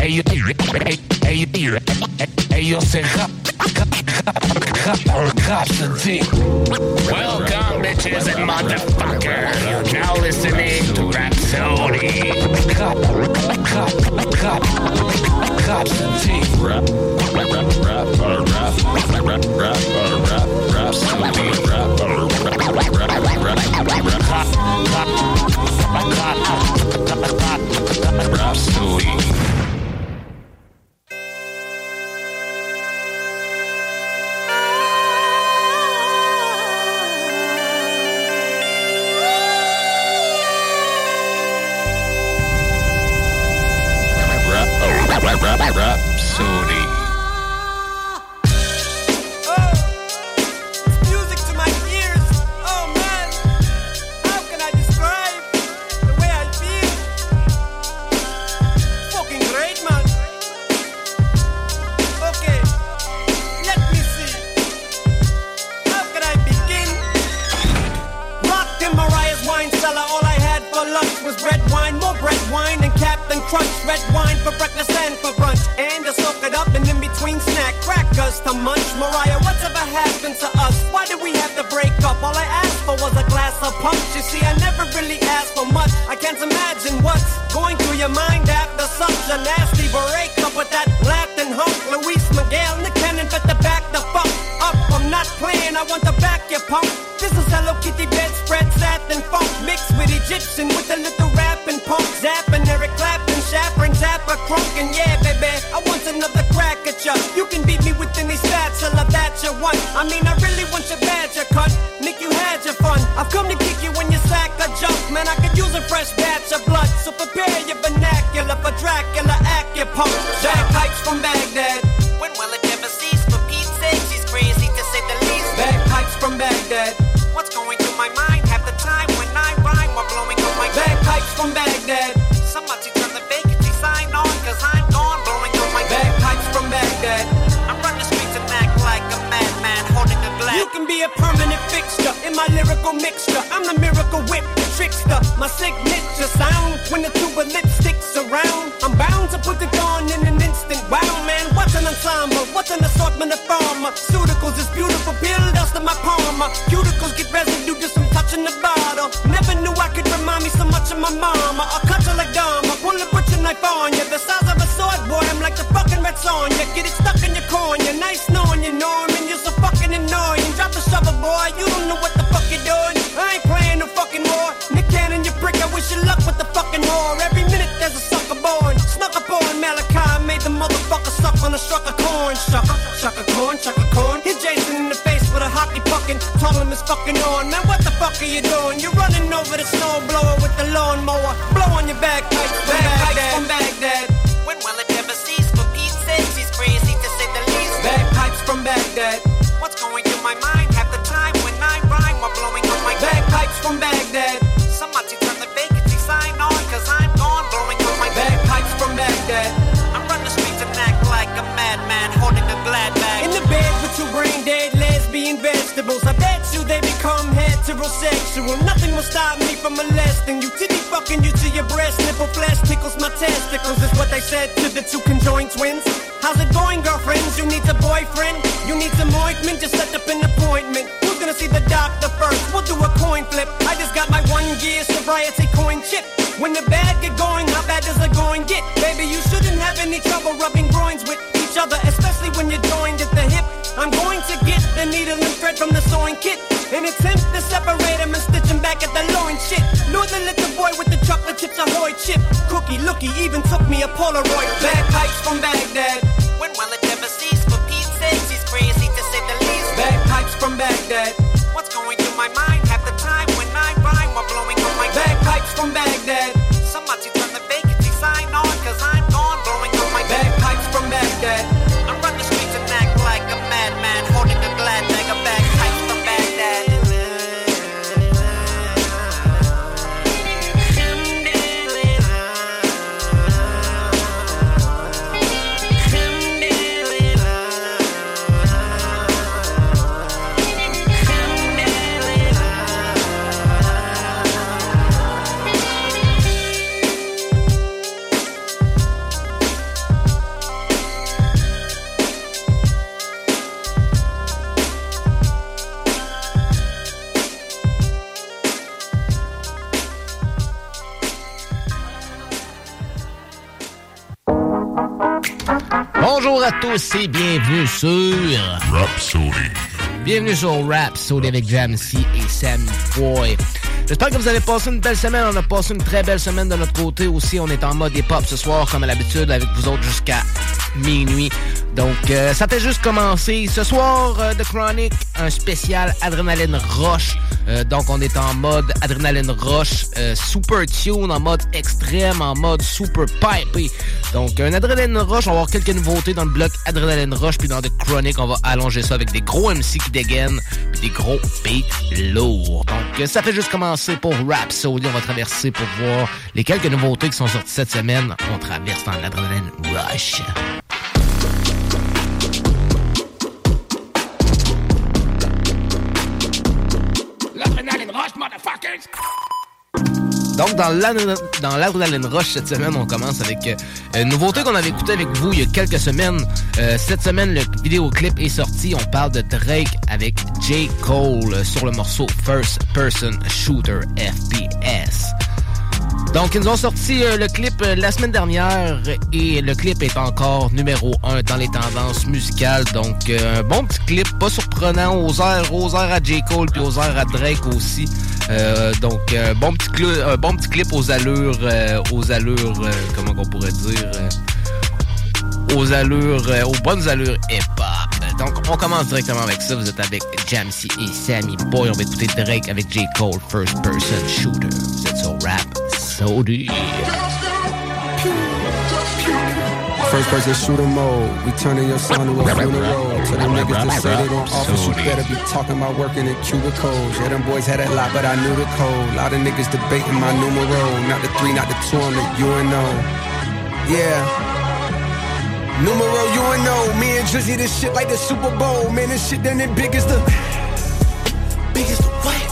Ellos, ellos, ellos se Welcome, bitches and motherfuckers. You're now listening to Rapsodie. Sony rap, rhapsody. rap, rap, rap, rhapsody. Crunch. Red wine for breakfast and for brunch, and to soak it up, and in between snack crackers to munch. Mariah, what's ever happened to us? Why did we have to break up? All I asked for was a glass of punch. You see, I never really asked for much. I can't imagine what's going through your mind after such a nasty breakup with that Latin hunk, Luis Miguel, and the cannon, but the back the fuck up. I'm not playing, I want to back your punk. This is Hello Kitty bedspread, satin funk mixed with Egyptian with a little rap and punk zapping, Eric Zappa, crunk, and yeah, baby, I want another crack at ya. You can beat me with any spatula that you want. I mean, I really want your badger cut. Nick, you had your fun. I've come to kick you when you sack a jump, man. I could use a fresh batch of blood, so prepare your vernacular for Dracula, acupunk. Bagpipes from Baghdad. When will it ever cease? For Pete's sake, she's crazy to say the least. Bagpipes from Baghdad. What's going through my mind? Half the time when I rhyme, while blowing up my bagpipes from Baghdad. Somebody can be a permanent fixture in my lyrical mixture. I'm the miracle whip, the trickster, my signature sound. When the tube of lipsticks around, I'm bound to put it on in an instant. Wow, man, what's an ensemble? What's an assortment of pharmaceuticals? This beautiful pill dust in my palm. Cuticles get residue just from touching the bottle. Never knew I could remind me so much of my mama. I'll cut you like Dharma, pull a butcher knife on you. The size Told fucking on. Man, what the fuck are you doing? You're running over the snow blower with the lawnmower. Blow on your bagpipes from Baghdad. From Baghdad. When will it ever cease? For Pete's sake, she's crazy to say the least. Bagpipes from Baghdad. What's going through my mind? Heterosexual. Nothing will stop me from molesting you. Titty fucking you to your breast, nipple flesh tickles my testicles, is what they said to the two conjoined twins. How's it going, girlfriends? You need a boyfriend? You need some ointment? Just set up an appointment. Who's gonna see the doctor first? We'll do a coin flip. I just got my one gear sobriety coin chip. When the bad get going, how bad does the going get? Baby, you shouldn't have any trouble rubbing groins with each other, especially when you're joined at the hip. I'm going to get the needle and thread from the sewing kit and attempt to separate them and stitch them back at the loin shit. Know the little boy with the chocolate chips ahoy chip. Cookie looky even took me a Polaroid. Bagpipes from Baghdad. When will it ever cease? For Pete's sake, he's crazy to say the least. Bagpipes from Baghdad. What's going through my mind? Half the time when I rhyme while blowing on my Bagpipes from Baghdad. Bonjour à tous et bienvenue sur Rhapsody. Bienvenue sur Rhapsody avec Jamsey et Sammy Boy. J'espère que vous avez passé une belle semaine. On a passé une très belle semaine de notre côté aussi. On est en mode hip-hop ce soir, comme à l'habitude, avec vous autres jusqu'à minuit. Donc, euh, ça fait juste commencer. Ce soir, euh, The Chronic, un spécial Adrenaline Rush. Euh, donc, on est en mode Adrenaline Rush, euh, super tune, en mode extrême, en mode super pipey. Donc, un Adrenaline Rush, on va avoir quelques nouveautés dans le bloc Adrenaline Rush. Puis dans The Chronic, on va allonger ça avec des gros MC qui dégainent, puis des gros beats lourds. Donc, ça fait juste commencer pour Rhapsody. On va traverser pour voir les quelques nouveautés qui sont sorties cette semaine. On traverse dans l'Adrenaline Rush. Dans l'Adrenaline Rush cette semaine, on commence avec euh, une nouveauté qu'on avait écouté avec vous il y a quelques semaines. Euh, cette semaine, le vidéoclip est sorti. On parle de Drake avec J. Cole euh, sur le morceau First Person Shooter FPS. Donc, ils nous ont sorti euh, le clip euh, la semaine dernière et le clip est encore numéro 1 dans les tendances musicales. Donc, euh, un bon petit clip, pas surprenant, aux airs, aux airs à J. Cole puis aux airs à Drake aussi. Donc, un bon petit clip aux allures, aux allures, comment on pourrait dire, aux allures, aux bonnes allures hip-hop. Donc, on commence directement avec ça. Vous êtes avec Jamsey et Sammy Boy. On va écouter Drake avec J. Cole, First Person Shooter. Vous êtes sur Rap Sody. First person shooter mode. We turning your son to a funeral. To them niggas that say they gon' office, you better be talking about working in cubicles. Yeah, them boys had that lot, but I knew the code. Lot of niggas debating my numero. Not the three, not the two, I'm the UNO. Yeah. Numero UNO. Me and Drizzy, this shit like the Super Bowl. Man, this shit done it big as the. Big as the what?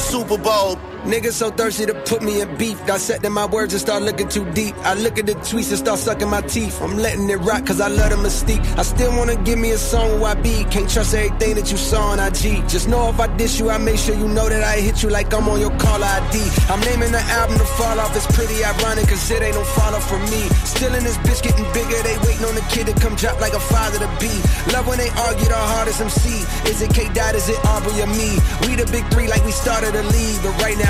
Super Bowl. Niggas so thirsty to put me in beef. Dissecting my words and start looking too deep. I look at the tweets and start sucking my teeth. I'm letting it rock cause I love the mystique. I still wanna give me a song where I be. Can't trust everything that you saw on IG. Just know if I diss you, I make sure you know that I hit you like I'm on your call ID. I'm naming the album to fall off. It's pretty ironic cause it ain't no follow for me. Still in this bitch getting bigger. They waiting on the kid to come drop like a father to be. Love when they argue the hardest MC. Is it K Dot? Is it Aubrey or me? We the big three like we started a league. But right now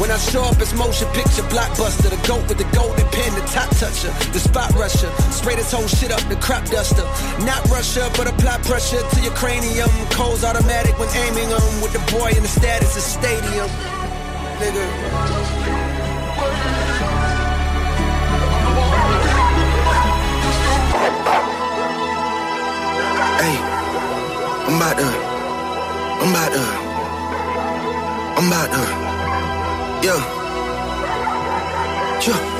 When I show up, it's motion picture blockbuster. The goat with the golden pen, the top toucher, the spot rusher. Spray this whole shit up, the crop duster. Not Russia, but apply pressure to your cranium. Cold's automatic when aiming them. With the boy in the status of stadium. Nigga. Hey, I'm about to, I'm about to, I'm about to, yeah, yeah.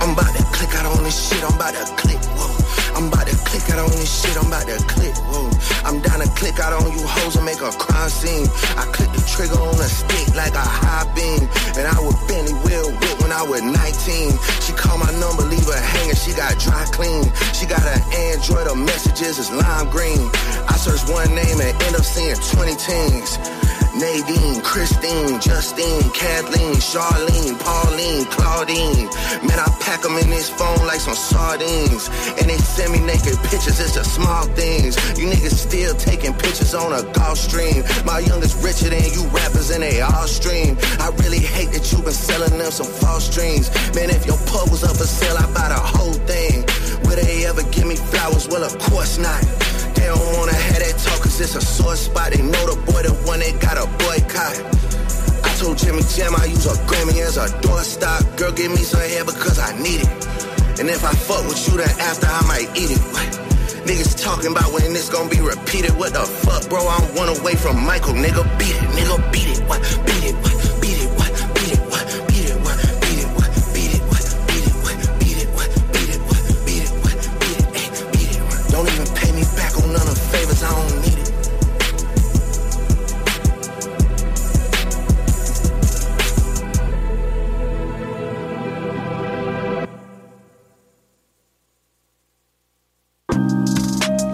I'm about to click out on this shit, I'm about to click, whoa. I'm about to click out on this shit, I'm about to click, whoa. I'm down to click out on you hoes and make a crime scene. I click the trigger on a stick like a high beam. And I would Benny Will whip when I was 19. She called my number, leave her hanging, she got dry clean. She got an Android, her messages is lime green. I search one name and end up seeing 20 teens. Nadine, Christine, Justine, Kathleen, Charlene, Pauline, Claudine. Man, I pack them in this phone like some sardines. And they send me naked pictures, it's the small things. You niggas still taking pictures on a golf stream. My youngest richer than you rappers and they all stream. I really hate that you been selling them some false dreams. Man, if your pub was up for sale, I'd buy the whole thing. Will they ever give me flowers? Well, of course not. They don't wanna have that talk cause it's a sore spot. They know the boy the one they got a boycott. I told Jimmy Jam I use a Grammy as a doorstop. Girl, give me some hair because I need it. And if I fuck with you, then after I might eat it. What? Niggas talking about when this gon' be repeated. What the fuck, bro? I'm one away from Michael. Nigga, beat it. Nigga, beat it. What? Beat it. What?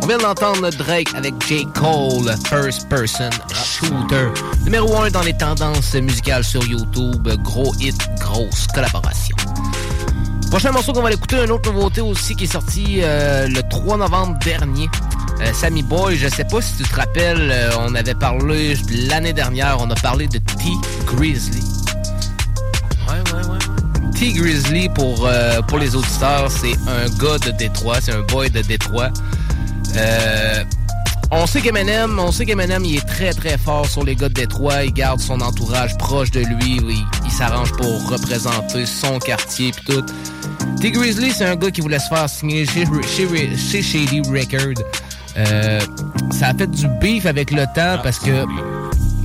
Vient d'entendre Drake avec J. Cole, First Person Shooter. Numéro 1 dans les tendances musicales sur YouTube. Gros hit, grosse collaboration. Prochain morceau qu'on va l'écouter, une autre nouveauté aussi qui est sortie euh, le 3 novembre dernier. Euh, Sammy Boy, je sais pas si tu te rappelles, euh, on avait parlé l'année dernière, on a parlé de T Grizzly. Ouais, ouais, ouais. T Grizzly, pour, pour les auditeurs, c'est un gars de Détroit, c'est un boy de Détroit. Euh, on sait qu'Eminem, on sait qu'Eminem, il est très très fort sur les gars de Détroit. Il garde son entourage proche de lui. Il, s'arrange pour représenter son quartier puis tout. T Grizzly, c'est un gars qui voulait se faire signer chez, Shady Record. Euh, ça a fait du beef avec le temps parce que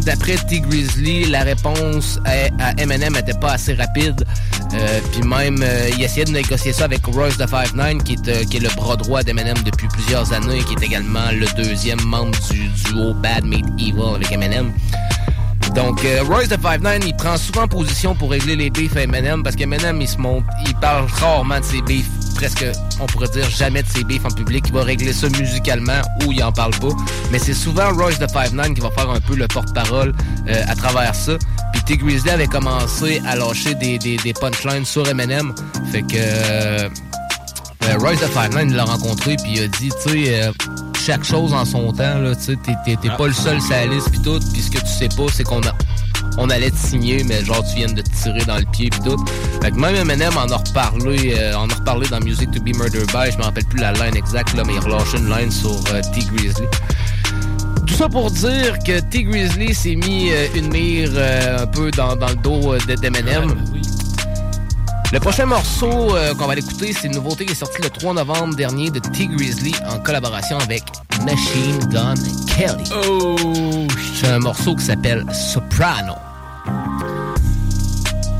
d'après T Grizzly, la réponse à, Eminem était pas assez rapide. Euh, Puis même, euh, il essayait de négocier ça avec Royce de 5'9", qui euh, qui est le bras droit d'Eminem depuis plusieurs années, qui est également le deuxième membre du duo Bad Meat Evil avec Eminem. Donc, euh, Royce de 5'9", il prend souvent position pour régler les beefs à Eminem, parce qu'Eminem, il se monte, il parle rarement de ses beefs, presque, on pourrait dire, jamais de ses beefs en public. Il va régler ça musicalement, ou il en parle pas. Mais c'est souvent Royce de 5'9", qui va faire un peu le porte-parole euh, à travers ça. Puis T. Grizzly avait commencé à lâcher des, des, des punchlines sur Eminem. Fait que... euh, euh, Royce de 5'9", il l'a rencontré, puis il a dit, tu sais... euh, chaque chose en son temps, là, tu sais, t'es- t'es pas le seul saliste pis tout, pis ce que tu sais pas, c'est qu'on a, on allait te signer, mais genre tu viens de te tirer dans le pied pis tout. Fait que même Eminem en a reparlé, euh, en a reparlé dans Music to be Murdered by, je me rappelle plus la line exacte, là, mais il relâchait une line sur euh, T. Grizzly. Tout ça pour dire que T. Grizzly s'est mis euh, une mire un peu dans, dans le dos de- d'Eminem. Le prochain morceau euh, qu'on va l'écouter, c'est une nouveauté qui est sortie le 3 novembre dernier de T. Grizzly en collaboration avec Machine Gun Kelly. Oh! C'est un morceau qui s'appelle Soprano.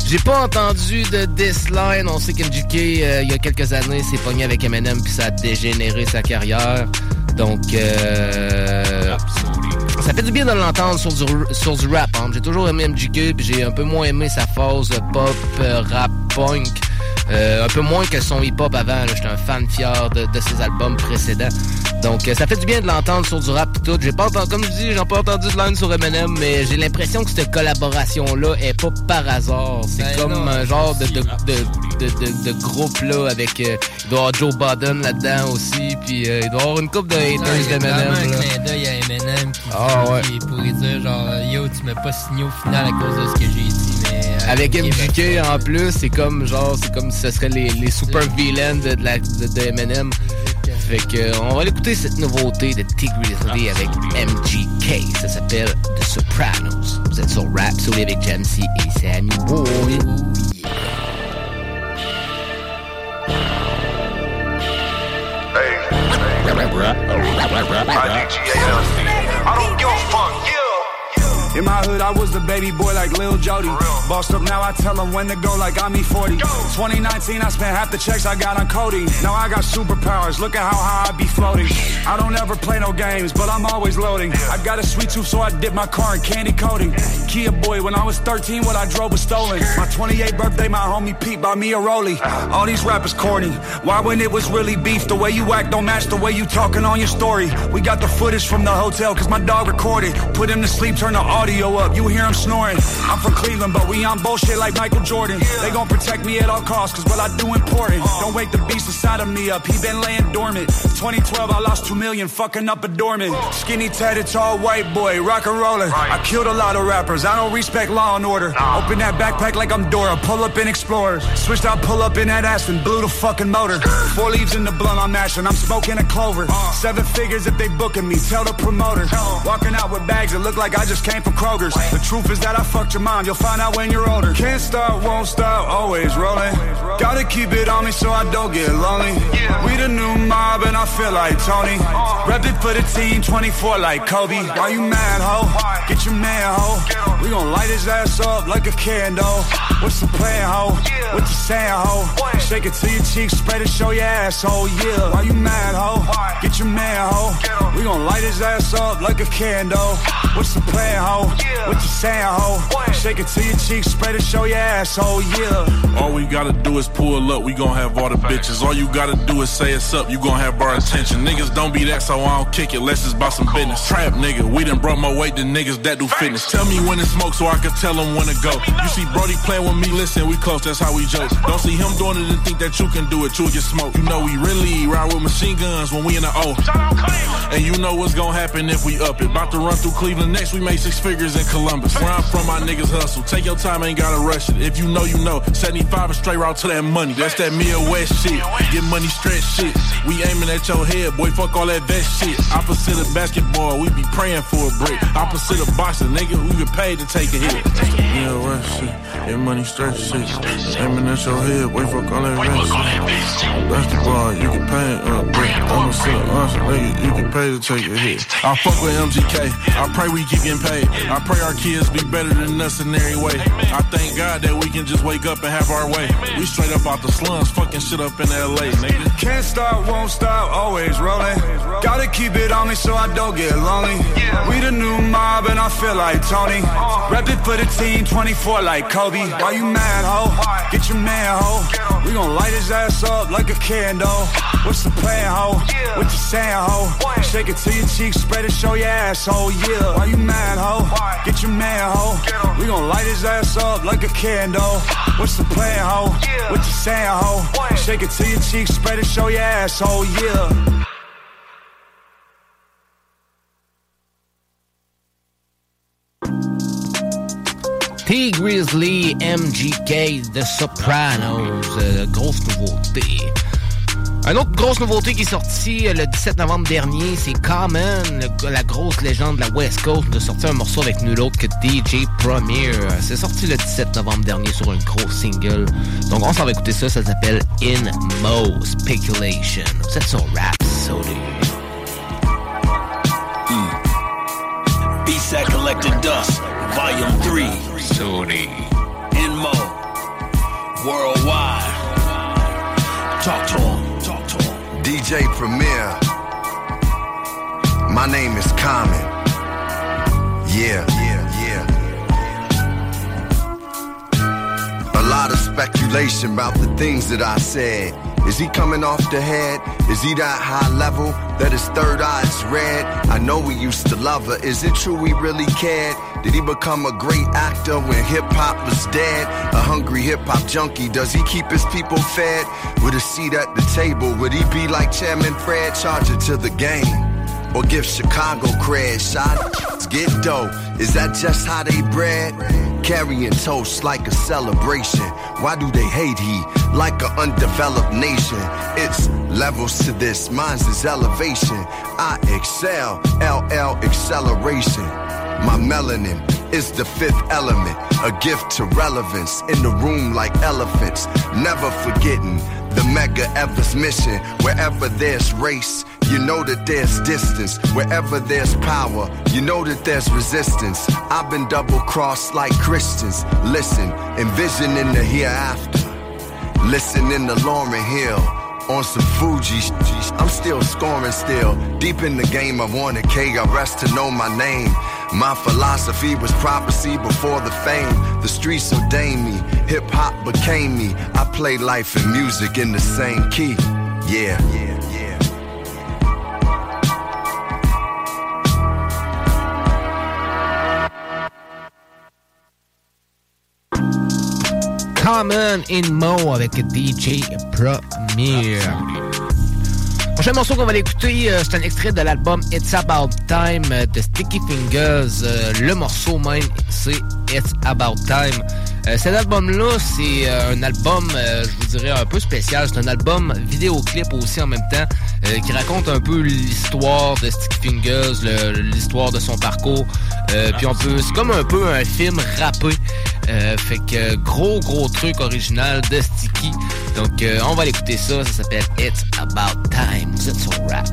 J'ai pas entendu de this line. On sait qu'MGK, euh, il y a quelques années, s'est pogné avec Eminem puis ça a dégénéré sa carrière. Donc, euh, ça fait du bien de l'entendre sur du, sur du rap. hein. J'ai toujours aimé MGK, puis j'ai un peu moins aimé sa phase pop, euh, rap, punk. Euh, un peu moins que son hip-hop avant. J'étais un fan fier de, de ses albums précédents. Donc, euh, ça fait du bien de l'entendre sur du rap et tout. J'ai pas entendu, comme je dis, j'ai pas entendu de line sur Eminem, mais j'ai l'impression que cette collaboration-là est pas par hasard. C'est Ben comme non, un genre de, de, de de, de, de groupes là, avec. euh, il doit y avoir Joe Budden là-dedans aussi. Puis euh, il doit y avoir une coupe de haters Ouais, il y a d'Eminem. vraiment un là. clin d'œil à Eminem qui, Ah, ouais. qui pourrait dire genre yo tu m'as pas signé au final à cause de ce que j'ai dit Avec ok, MGK en plus, c'est comme genre, c'est comme si ce serait les, les super villains de, de, la- de, de Eminem. Fait que euh, on va aller écouter cette nouveauté de T Grizzly avec MGK. Ça s'appelle The Sopranos. Vous êtes sur Rap Soul avec Jamsey et Sammy Boy. I don't give a fuck, yeah. In my hood, I was the baby boy like Lil Jody. Bossed up now, I tell them when to go like I'm E40. 2019, I spent half the checks I got on Cody. Now I got superpowers, look at how high I be floating. I don't ever play no games, but I'm always loading. I got a sweet tooth, so I dip my car in candy coating. Kia boy, when I was 13, what I drove was stolen. My 28th birthday, my homie Pete bought me a Rollie. All these rappers corny. Why when it was really beef? The way you act don't match the way you talking on your story. We got the footage from the hotel, cause my dog recorded. Put him to sleep, turn the audio up, you hear him snoring. I'm from Cleveland, but we on bullshit like Michael Jordan. They gon' protect me at all costs, cause what I do important. Don't wake the beast inside of me up, he been laying dormant. 2012, I lost two million, fucking up a dormant. Skinny tatted, tall white boy, rock and rollin'. I killed a lot of rappers, I don't respect law and order. Open that backpack like I'm Dora, pull up in Explorers. Switched out, pull up in that Aston, blew the fucking motor. Four leaves in the blunt I'm mashing, I'm smoking a clover. Seven figures if they booking me, tell the promoter. Walking out with bags that look like I just came from Kroger's. The truth is that I fucked your mom, you'll find out when you're older. Can't stop, won't stop, always rolling. Gotta keep it on me so I don't get lonely. We the new mob and I feel like Tony. Rep it for the team, 24 like Kobe. Why you mad, ho? Get your man, ho. We gon' light his ass up like a candle. What's the plan, ho? What you saying, ho? Shake it to your cheeks, spread it, show your asshole, yeah. Why you mad, ho? Get your man, ho. We gon' light his ass up like a candle. What's the plan, ho? What you saying, ho? Shake it to your cheeks, spread it, show your asshole, yeah. All we gotta do is pull up, we gon' have all the bitches. All you gotta do is say it's up, you gon' have our attention. Niggas don't be that, so I don't kick it, let's just bout some business. Trap nigga, we done brought my weight to niggas that do fitness. Tell me when to smoke so I can tell them when to go. You see Brody playing with me, listen, we close, that's how we joke. Don't see him doing it and think that you can do it, you'll get smoked. You know we really ride with machine guns when we in the O. And you know what's gonna happen if we up it. About to run through Cleveland next, we make six figures in Columbus. Where I'm from, my niggas hustle. Take your time, ain't gotta rush it. If you know, you know. 75 a straight route to that money. That's that Midwest shit. Get money stretch shit. We aiming at your head, boy. Fuck all that vest shit. Opposite of basketball, we be praying for a break. Opposite of boxing, nigga, we get paid to take a hit. Midwest shit. Get money stretch shit. Aiming at your head, boy. Fuck all that vest shit. Basketball, you get paid a break. Opposite of boxing, nigga, you get paid to take a hit. I fuck with MGK. I pray we keep getting paid. I pray our kids be better than us in every way. I thank God that we can just wake up and have our way. We straight up out the slums, fucking shit up in LA, nigga. Can't stop, won't stop, always rolling. Gotta keep it on me so I don't get lonely. We the new mob and I feel like Tony. Rep it for the team, 24 like Kobe. Why you mad, ho? Get your man, ho. We gon' light his ass up like a candle. What's the plan, ho? What you saying, ho? Shake it to your cheeks, spread it, show your asshole, yeah. Why you mad, ho? Get your man, ho. We gon' light his ass up like a candle. What's the plan, ho? What you saying, ho? Shake it to your cheeks, spread it, show your asshole, yeah. Tee Grizzley, MGK, The Sopranos, euh, grosse nouveauté. Une autre grosse nouveauté qui est sortie euh, le 17 novembre dernier, c'est Common, le- la grosse légende de la West Coast, de sortir un morceau avec nul autre que DJ Premier. C'est sorti le 17 novembre dernier sur un gros single. Donc on s'en va écouter ça, ça s'appelle In Mo Speculation. Vous êtes sur Rap Sody. Beats that collected dust, volume 3. Sony. Inmo. Worldwide. Talk to DJ Premier. My name is Common. Yeah, yeah, yeah. A lot of speculation about the things that I said. Is he coming off the head? Is he that high level that his third eye is red? I know we used to love her. Is it true we really cared? Did he become a great actor when hip hop was dead? A hungry hip hop junkie, does he keep his people fed? With a seat at the table, would he be like Chairman Fred, charge it to the game? Or give Chicago cred, shots get dough. Is that just how they bred? Carrying toast like a celebration. Why do they hate he like an undeveloped nation? It's levels to this, mine's is elevation. I excel, LL acceleration. My melanin is the fifth element, a gift to relevance in the room like elephants. Never forgetting the mega Everest mission. Wherever there's race, you know that there's distance. Wherever there's power, you know that there's resistance. I've been double crossed like Christians. Listen, envisioning the hereafter. Listening to Lauryn Hill on some Fuji. I'm still scoring still. Deep in the game, I want a K. I rest to know my name. My philosophy was prophecy before the fame. The streets ordained me. Hip hop became me. I play life and music in the same key. Yeah. Common in Mo avec DJ Premier. Prochain morceau qu'on va l'écouter, euh, c'est un extrait de l'album It's About Time de Sticky Fingers. Euh, le morceau même, c'est It's About Time. Euh, cet album-là, c'est un album, je vous dirais, un peu spécial. C'est un album vidéoclip aussi en même temps, qui raconte un peu l'histoire de Sticky Fingers, l'histoire de son parcours. Puis on peut, c'est comme un peu un film rappé. Euh, fait que gros gros truc original de Sticky. Donc euh, on va l'écouter ça, ça s'appelle It's About Time. Êtes sur Rap.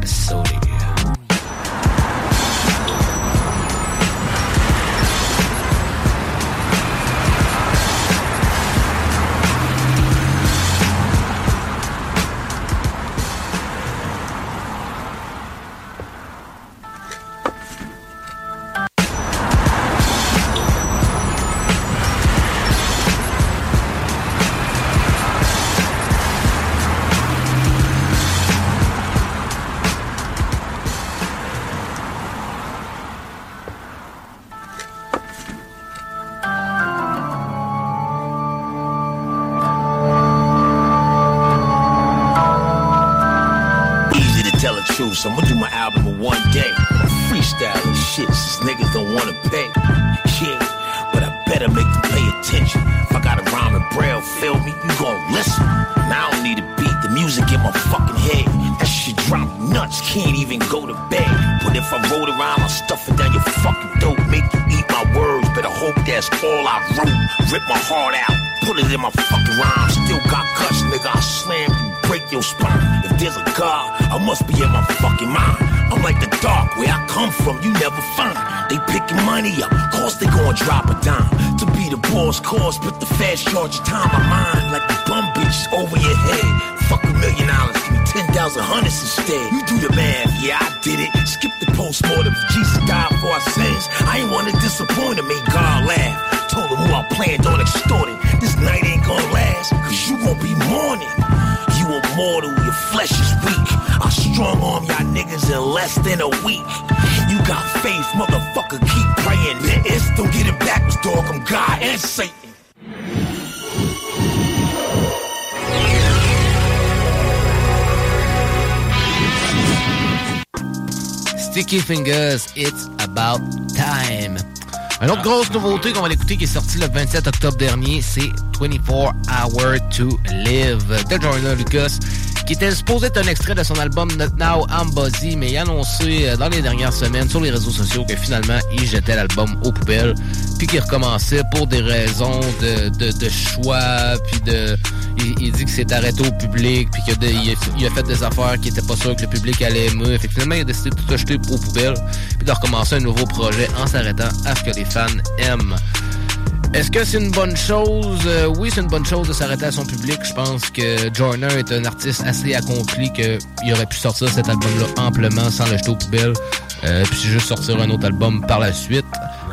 Rip my heart out, put it in my fucking rhyme. Still got guts, nigga, I slam you break your spine. If there's a God, I must be in my fucking mind. I'm like the dark, where I come from, you never find. They picking money up, course they gon' drop a dime. To be the boss cause, but the fast charge time of mine. Like the bum bitches over your head. Fuck a million dollars, give me ten thousand hundreds instead. You do the math, yeah, I did it. Skip the postmortem, Jesus died for our sins. I ain't wanna disappoint him, make God laugh. Told him who I planned on extorting. This night ain't gonna last, cause you won't be mourning. You immortal, your flesh is weak. I strong arm y'all niggas in less than a week. You got faith, motherfucker, keep praying. It's don't get it backwards, dog. I'm God and Satan. Sticky Fingers, It's About Time. Une autre grosse nouveauté qu'on va l'écouter qui est sortie le 27 octobre dernier, c'est 24 Hour to Live de Jordan Lucas, qui était supposé être un extrait de son album Not Now Buzzy, mais il a annoncé euh, dans les dernières semaines sur les réseaux sociaux que finalement il jetait l'album aux poubelles, puis qu'il recommençait pour des raisons de, de, choix, puis de... Il, dit que s'est arrêté au public, puis qu'il a, fait des affaires qui était pas sûr que le public allait aimer. Fait finalement, il a décidé de tout acheter aux poubelles, puis de recommencer un nouveau projet en s'arrêtant à ce que les fans aiment. Est-ce que c'est une bonne chose? Euh, oui, c'est une bonne chose de s'arrêter à son public. Je pense que Joyner est un artiste assez accompli qu'il aurait pu sortir cet album-là amplement sans l'acheter aux poubelles. Euh, puis juste sortir un autre album par la suite.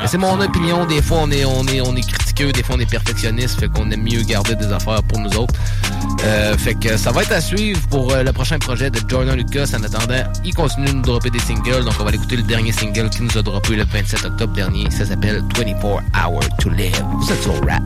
C'est mon opinion. Des fois, on est, on est, on est des fois, on est perfectionniste. Fait qu'on aime mieux garder des affaires pour nous autres. Euh, fait que ça va être à suivre pour euh, le prochain projet de Jordan Lucas. En attendant, il continue de nous dropper des singles. Donc, on va écouter le dernier single qu'il nous a droppé le 27 octobre dernier. Ça s'appelle 24 Hours to Live. Êtes sur Rap.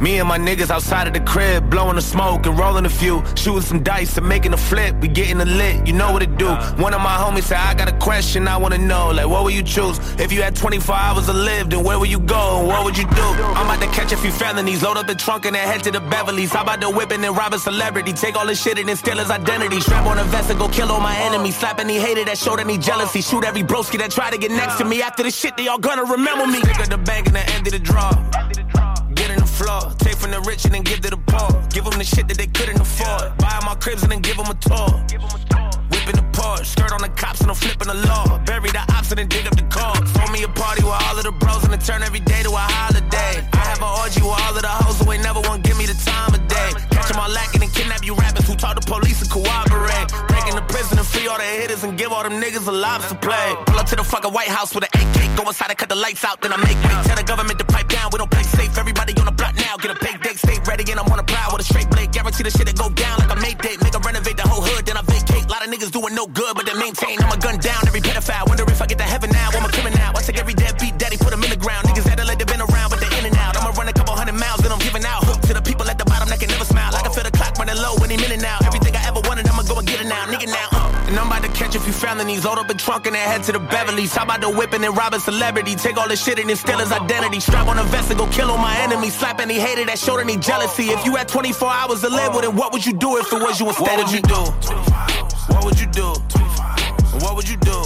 Me and my niggas outside of the crib, blowing the smoke and rolling a few, shooting some dice and making a flip. We getting a lit, you know what it do. One of my homies said, I got a question, I wanna know, like what would you choose? If you had 24 hours to live, then where would you go and what would you do? I'm about to catch a few felonies, load up the trunk and then head to the Beverly's. How about the whip and rob a celebrity? Take all his shit and then steal his identity. Strap on a vest and go kill all my enemies. Slap any hater that showed any jealousy. Shoot every broski that tried to get next to me. After the shit, they all gonna remember me. Stick the bank and then empty the draw. The floor, take from the rich and then give to the poor. Give them the shit that they couldn't afford. Buy my cribs and then give them a tour. Whipping the Porsche, skirt on the cops and I'm flipping the law. Bury the ops and then dig up the car. Throw me a party with all of the bros and then turn every day to a holiday. I have an orgy with all of the hoes who ain't never want give me the time of day. Catch them all lacking and kidnap you rappers who talk to police and cooperate. Break into prison and free all the hitters and give all them niggas a lobster play. Pull up to the fucking White House with an AK. Go inside and cut the lights out, then I make way. Tell the government to pipe down, we don't play safe. Everybody the now, get a big dick, stay ready, and I'm on a prowl with a straight blade. Guarantee the shit that go down like a made date. Make a renovate the whole hood, then I vacate. Lot of niggas doing no good, but they maintain. I'm a gun down every pedophile. Wonder if I get to heaven now. I'm a criminal. I take every deadbeat daddy, put him in the ground. Niggas to let they been around, but they in and out. I'ma run a couple hundred miles, then I'm giving out. Hook to the people at the bottom that can never smile. I can feel the clock running low any minute now. Everything I ever wanted, I'ma go and get it now. Nigga now. Uh. And I'm about to catch a few felonies. Load up a trunk and then head to the Beverly's. How about the whip and rob a celebrity? Take all the shit and then steal his identity. Strap on a vest and go kill all my enemies. Slap any hater that showed any jealousy. If you had 24 hours to live with it, what would you do if it was you instead What of me? you do? What would you do? What would you do?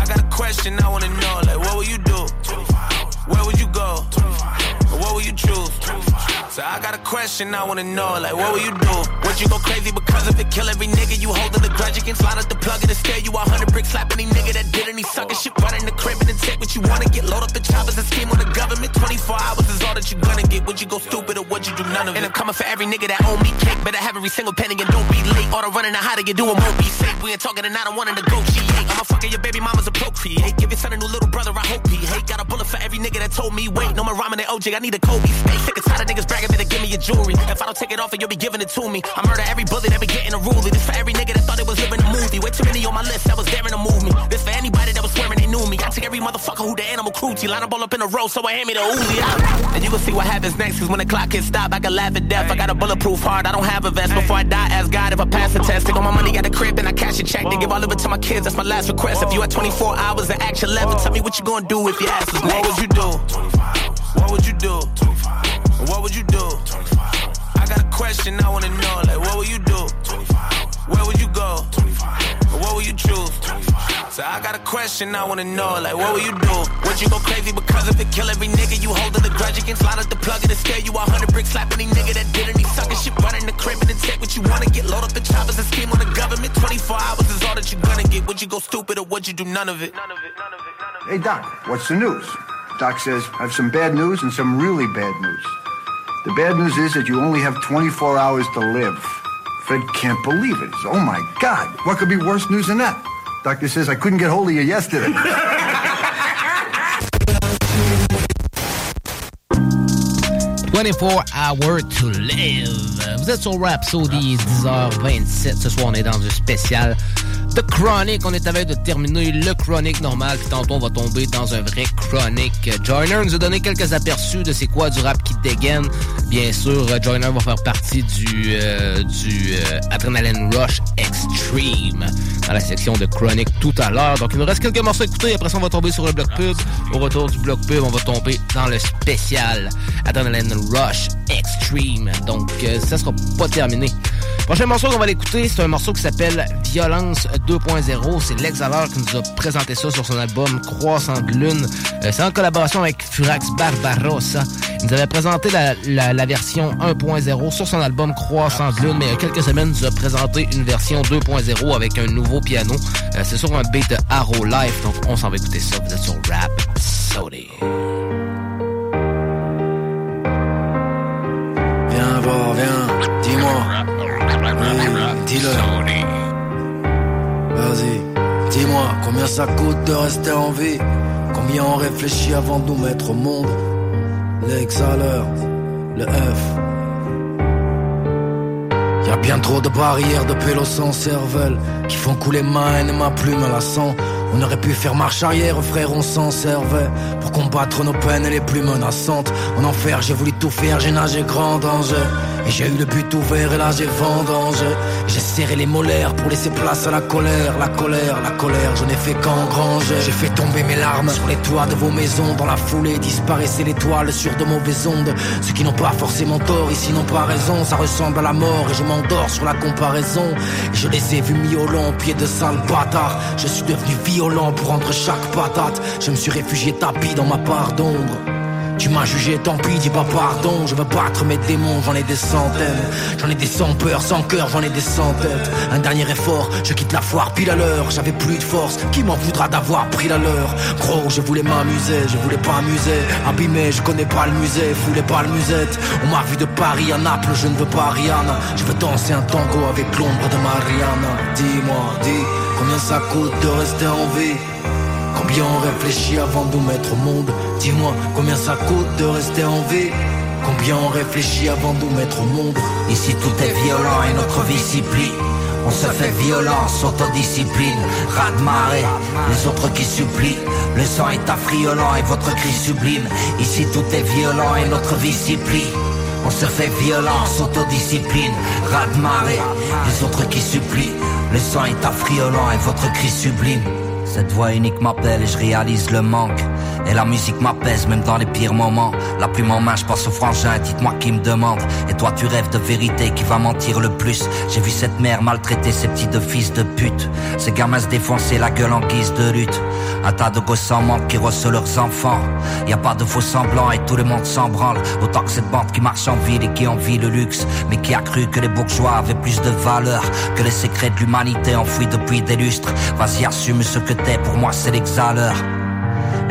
I got a question I wanna know. Like, what would you do? Where would you go? Would you choose? So I got a question I wanna know. Like, what will you do? Would you go crazy because of it? Kill every nigga you holding the grudge against? Slide out the plug and scare you a hundred bricks. Slap any nigga that did any sucker shit. Run in the crib and take what you wanna get. Load up the choppers and scheme on the government. 24 hours is all that you gonna get. Would you go stupid or would you do none of it? And I'm coming for every nigga that owe me cake. Better have every single penny and don't be late. All the running and hiding you doing won't be safe. We ain't talking and I don't wanna negotiate. Fucking your baby mamas a procreate. Give your son a new little brother, I hope he hate. Got a bullet for every nigga that told me wait. No more rhyming and OJ, I need a Kobe. Stay sick and tired of niggas bragging, better give me your jewelry. If I don't take it off, you'll be giving it to me. I murder every bullet that be getting a ruler. This for every nigga that thought it was living a movie. Way too many on my list that was daring to move me. This for anybody that was swearing they knew me. I take every motherfucker who the animal cruelty. Line up all up in a row, so I hand me the Uzi out. And you can see what happens next, cause when the clock hits stop, I can laugh at death. I got a bulletproof heart, I don't have a vest. Before I die, ask God if I pass the test. Take all my money at the crib and I cash a check. Then give all of it to my kids, that's my last request. If you had 24 hours to action left, tell me what you gonna do if your ass was What would you do? What would you do? What would you do? I got a question I wanna know, like what would you do? Where would you go? 25. What would you choose? 25. So I got a question I wanna know, like what would you do? Would you go crazy because if it? Kill every nigga you holding the grudge against? Slide out the plug and scare you a hundred bricks. Slap any nigga that did any sucker shit. Run in the crib and then take what you wanna get. Load up the choppers and scheme on the government. 24 hours is all that you gonna get. Would you go stupid or would you do none of it none of it none of it? Hey, Doc, what's the news? Doc says, I have some bad news and some really bad news. The bad news is that you only have 24 hours to live. Fred can't believe it. Oh my God, what could be worse news than that? Doctor says, I couldn't get hold of you yesterday. 24 Hours to Live. Vous êtes sur Rapsodie, 10h27. Ce soir, on est dans un spécial de Chronic. On est avec de terminer le Chronic normal. Puis tantôt, on va tomber dans un vrai Chronic. Joyner nous a donné quelques aperçus de c'est quoi du rap qui dégaine. Bien sûr, Joyner va faire partie du, euh, euh, Adrenaline Rush Extreme dans la section de Chronic tout à l'heure. Donc, il nous reste quelques morceaux à écouter. Après ça, on va tomber sur le bloc pub. Au retour du bloc pub, on va tomber dans le spécial Adrenaline Rush Extreme. Donc, euh, ça sera pas terminé. Prochain morceau qu'on va l'écouter, c'est un morceau qui s'appelle Violence 2.0. C'est Lex Allard qui nous a présenté ça sur son album Croissant de Lune. Euh, c'est en collaboration avec Furax Barbarossa. Il nous avait présenté la, la- la version 1.0 sur son album Croissant de Lune, mais il y a quelques semaines, il nous a présenté une version 2.0 avec un nouveau piano. Euh, c'est sur un beat de Arrow Life, donc on s'en va écouter ça. Vous êtes sur Rap Sody. Viens voir, viens, dis-moi. Dis-le. Dis-moi, combien ça coûte de rester en vie? Combien on réfléchit avant de nous mettre au monde? L'exhaleur, le F. Y a bien trop de barrières de pélos sans cervelle qui font couler ma haine et ma plume à la sang. On aurait pu faire marche arrière, frère, on s'en servait pour combattre nos peines les plus menaçantes. En enfer, j'ai voulu tout faire, j'ai nagé grand danger. Et j'ai eu le but ouvert et là j'ai vendangé. J'ai serré les molaires pour laisser place à la colère, la colère, la colère. Je n'ai fait qu'engranger. J'ai fait tomber mes larmes sur les toits de vos maisons. Dans la foulée disparaissait l'étoile sur de mauvaises ondes. Ceux qui n'ont pas forcément tort ici n'ont pas raison. Ça ressemble à la mort et je m'endors sur la comparaison. Et je les ai vus miolants, pieds de sale bâtard. Je suis devenu violent pour rendre chaque patate. Je me suis réfugié tapis dans ma part d'ombre. Tu m'as jugé, tant pis, dis pas pardon. Je veux battre mes démons, j'en ai des centaines. J'en ai des sans peur, sans cœur, j'en ai des sans tête. Un dernier effort, je quitte la foire pile à l'heure. J'avais plus de force, qui m'en voudra d'avoir pris la leur? Gros, je voulais m'amuser, je voulais pas amuser. Abîmé, je connais pas le musée, foulez pas le musette. On m'a vu de Paris à Naples, je ne veux pas Rihanna. Je veux danser un tango avec l'ombre de Mariana. Dis-moi, dis, combien ça coûte de rester en vie? Combien on réfléchit avant de nous mettre au monde Dis-moi combien ça coûte de rester en vie Combien on réfléchit avant de nous mettre au monde Ici tout est violent et notre vie s'y plie on se fait violence, autodiscipline, raz de marée, les autres qui supplient. Le sang est affriolant et votre cri sublime. Ici tout est violent et notre vie s'y plie. On se fait violence, autodiscipline, raz de marée, les autres qui supplient. Le sang est affriolant et votre cri sublime. Cette voix unique m'appelle et je réalise le manque. Et la musique m'apaise même dans les pires moments. La plume en main, je passe au frangin, dites-moi qui me demande. Et toi tu rêves de vérité, qui va mentir le plus J'ai vu cette mère maltraiter ses petits de fils de pute. Ces gamins se défoncer la gueule en guise de lutte. Un tas de gosses en manque qui reçoivent leurs enfants. Y a pas de faux semblants et tout le monde s'en branle. Autant que cette bande qui marche en ville et qui envie le luxe. Mais qui a cru que les bourgeois avaient plus de valeur que les secrets de l'humanité enfouis depuis des lustres. Vas-y, assume ce que t'es, pour moi c'est l'exhaleur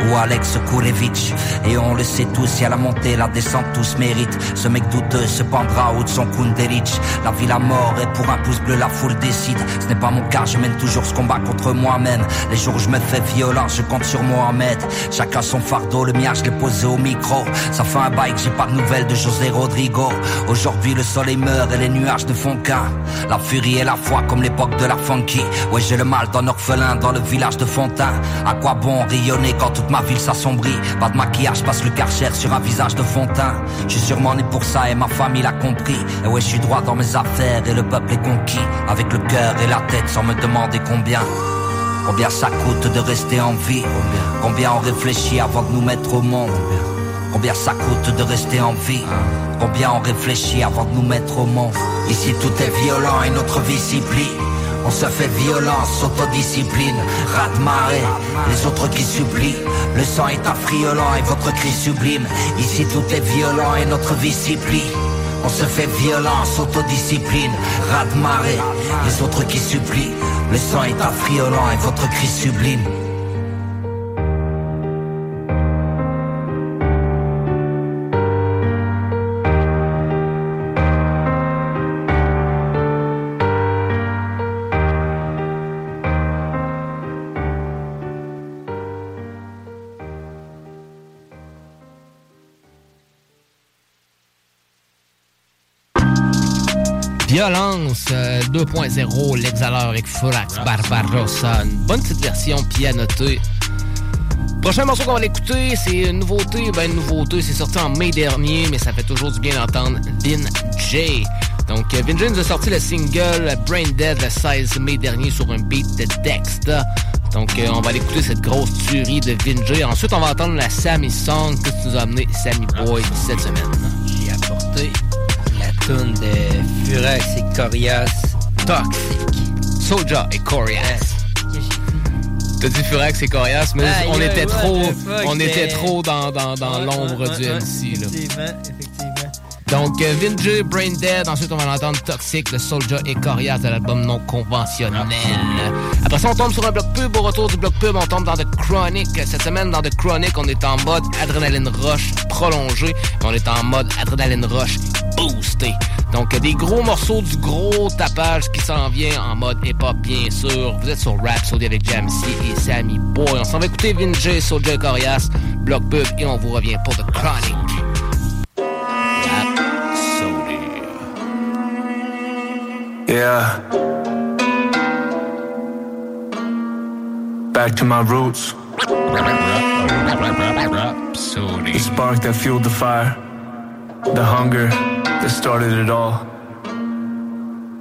ou Alex Koulevich. Et on le sait tous, y a la montée, la descente, tous méritent. Ce mec douteux se pendra au de son Kundelich. La vie, la mort, et pour un pouce bleu, la foule décide. Ce n'est pas mon cas, je mène toujours ce combat contre moi-même. Les jours où je me fais violent, je compte sur Mohamed. Chacun son fardeau, le mien, je l'ai posé au micro. Ça fait un bail que j'ai pas de nouvelles de José Rodrigo. Aujourd'hui, le soleil meurt et les nuages ne font qu'un. La furie et la foi comme l'époque de la funky. Ouais, j'ai le mal d'un orphelin dans le village de Fontaine. À quoi bon rayonner quand ma ville s'assombrit Pas de maquillage, passe le karcher sur un visage de Fontaine. Je suis sûrement né pour ça et ma famille l'a compris. Et ouais, je suis droit dans mes affaires et le peuple est conquis. Avec le cœur et la tête sans me demander combien. Combien ça coûte de rester en vie Combien on réfléchit avant de nous mettre au monde Combien ça coûte de rester en vie Combien on réfléchit avant de nous mettre au monde Ici tout est violent et notre vie s'y plie on se fait violence, autodiscipline, rat de marée, les autres qui supplient. Le sang est affriolant et votre cri sublime. Ici tout est violent et notre vie s'y plie. On se fait violence, autodiscipline, rat de marée, les autres qui supplient. Le sang est affriolant et votre cri sublime. Violence euh, 2.0, l'exhaleur avec Furax Barbarossa. Bonne petite version pianotée. Prochain morceau qu'on va l'écouter, c'est une nouveauté. Ben, une nouveauté, c'est sorti en mai dernier, mais ça fait toujours du bien d'entendre Vin J. Donc, euh, Vin J nous a sorti le single Brain Dead le 16 mai dernier sur un beat de Dexter. Donc, euh, on va aller écouter cette grosse tuerie de Vin J. Ensuite, on va entendre la Sammy Song que tu nous as amené Sammy Boy cette semaine? J'ai apporté tune de Furax et Corias Toxic. Soja et Corias. T'as dit Furax et Corias, mais on était trop, on était trop dans, dans, dans Ouais, l'ombre ouais, du MC. Là. Effectivement, effectivement. Donc, euh, Vinjay, Brain Dead. Ensuite, on va l'entendre Toxic, le Soldier et Corias de l'album non conventionnel. Après ça, on tombe sur un bloc pub. Au retour du bloc pub, on tombe dans The Chronic. Cette semaine, dans The Chronic, on est en mode Adrenaline Rush prolongé. On est en mode Adrenaline Rush boosté. Donc, des gros morceaux, du gros tapage qui s'en vient en mode hip-hop, bien sûr. Vous êtes sur Rhapsody avec Jamsey et Sammy Boy. On s'en va écouter Vinjay, Soulja Corias, Block Bug et on vous revient pour The Chronic. Yeah. Back to my roots. The spark that fueled the fire. The hunger that started it all.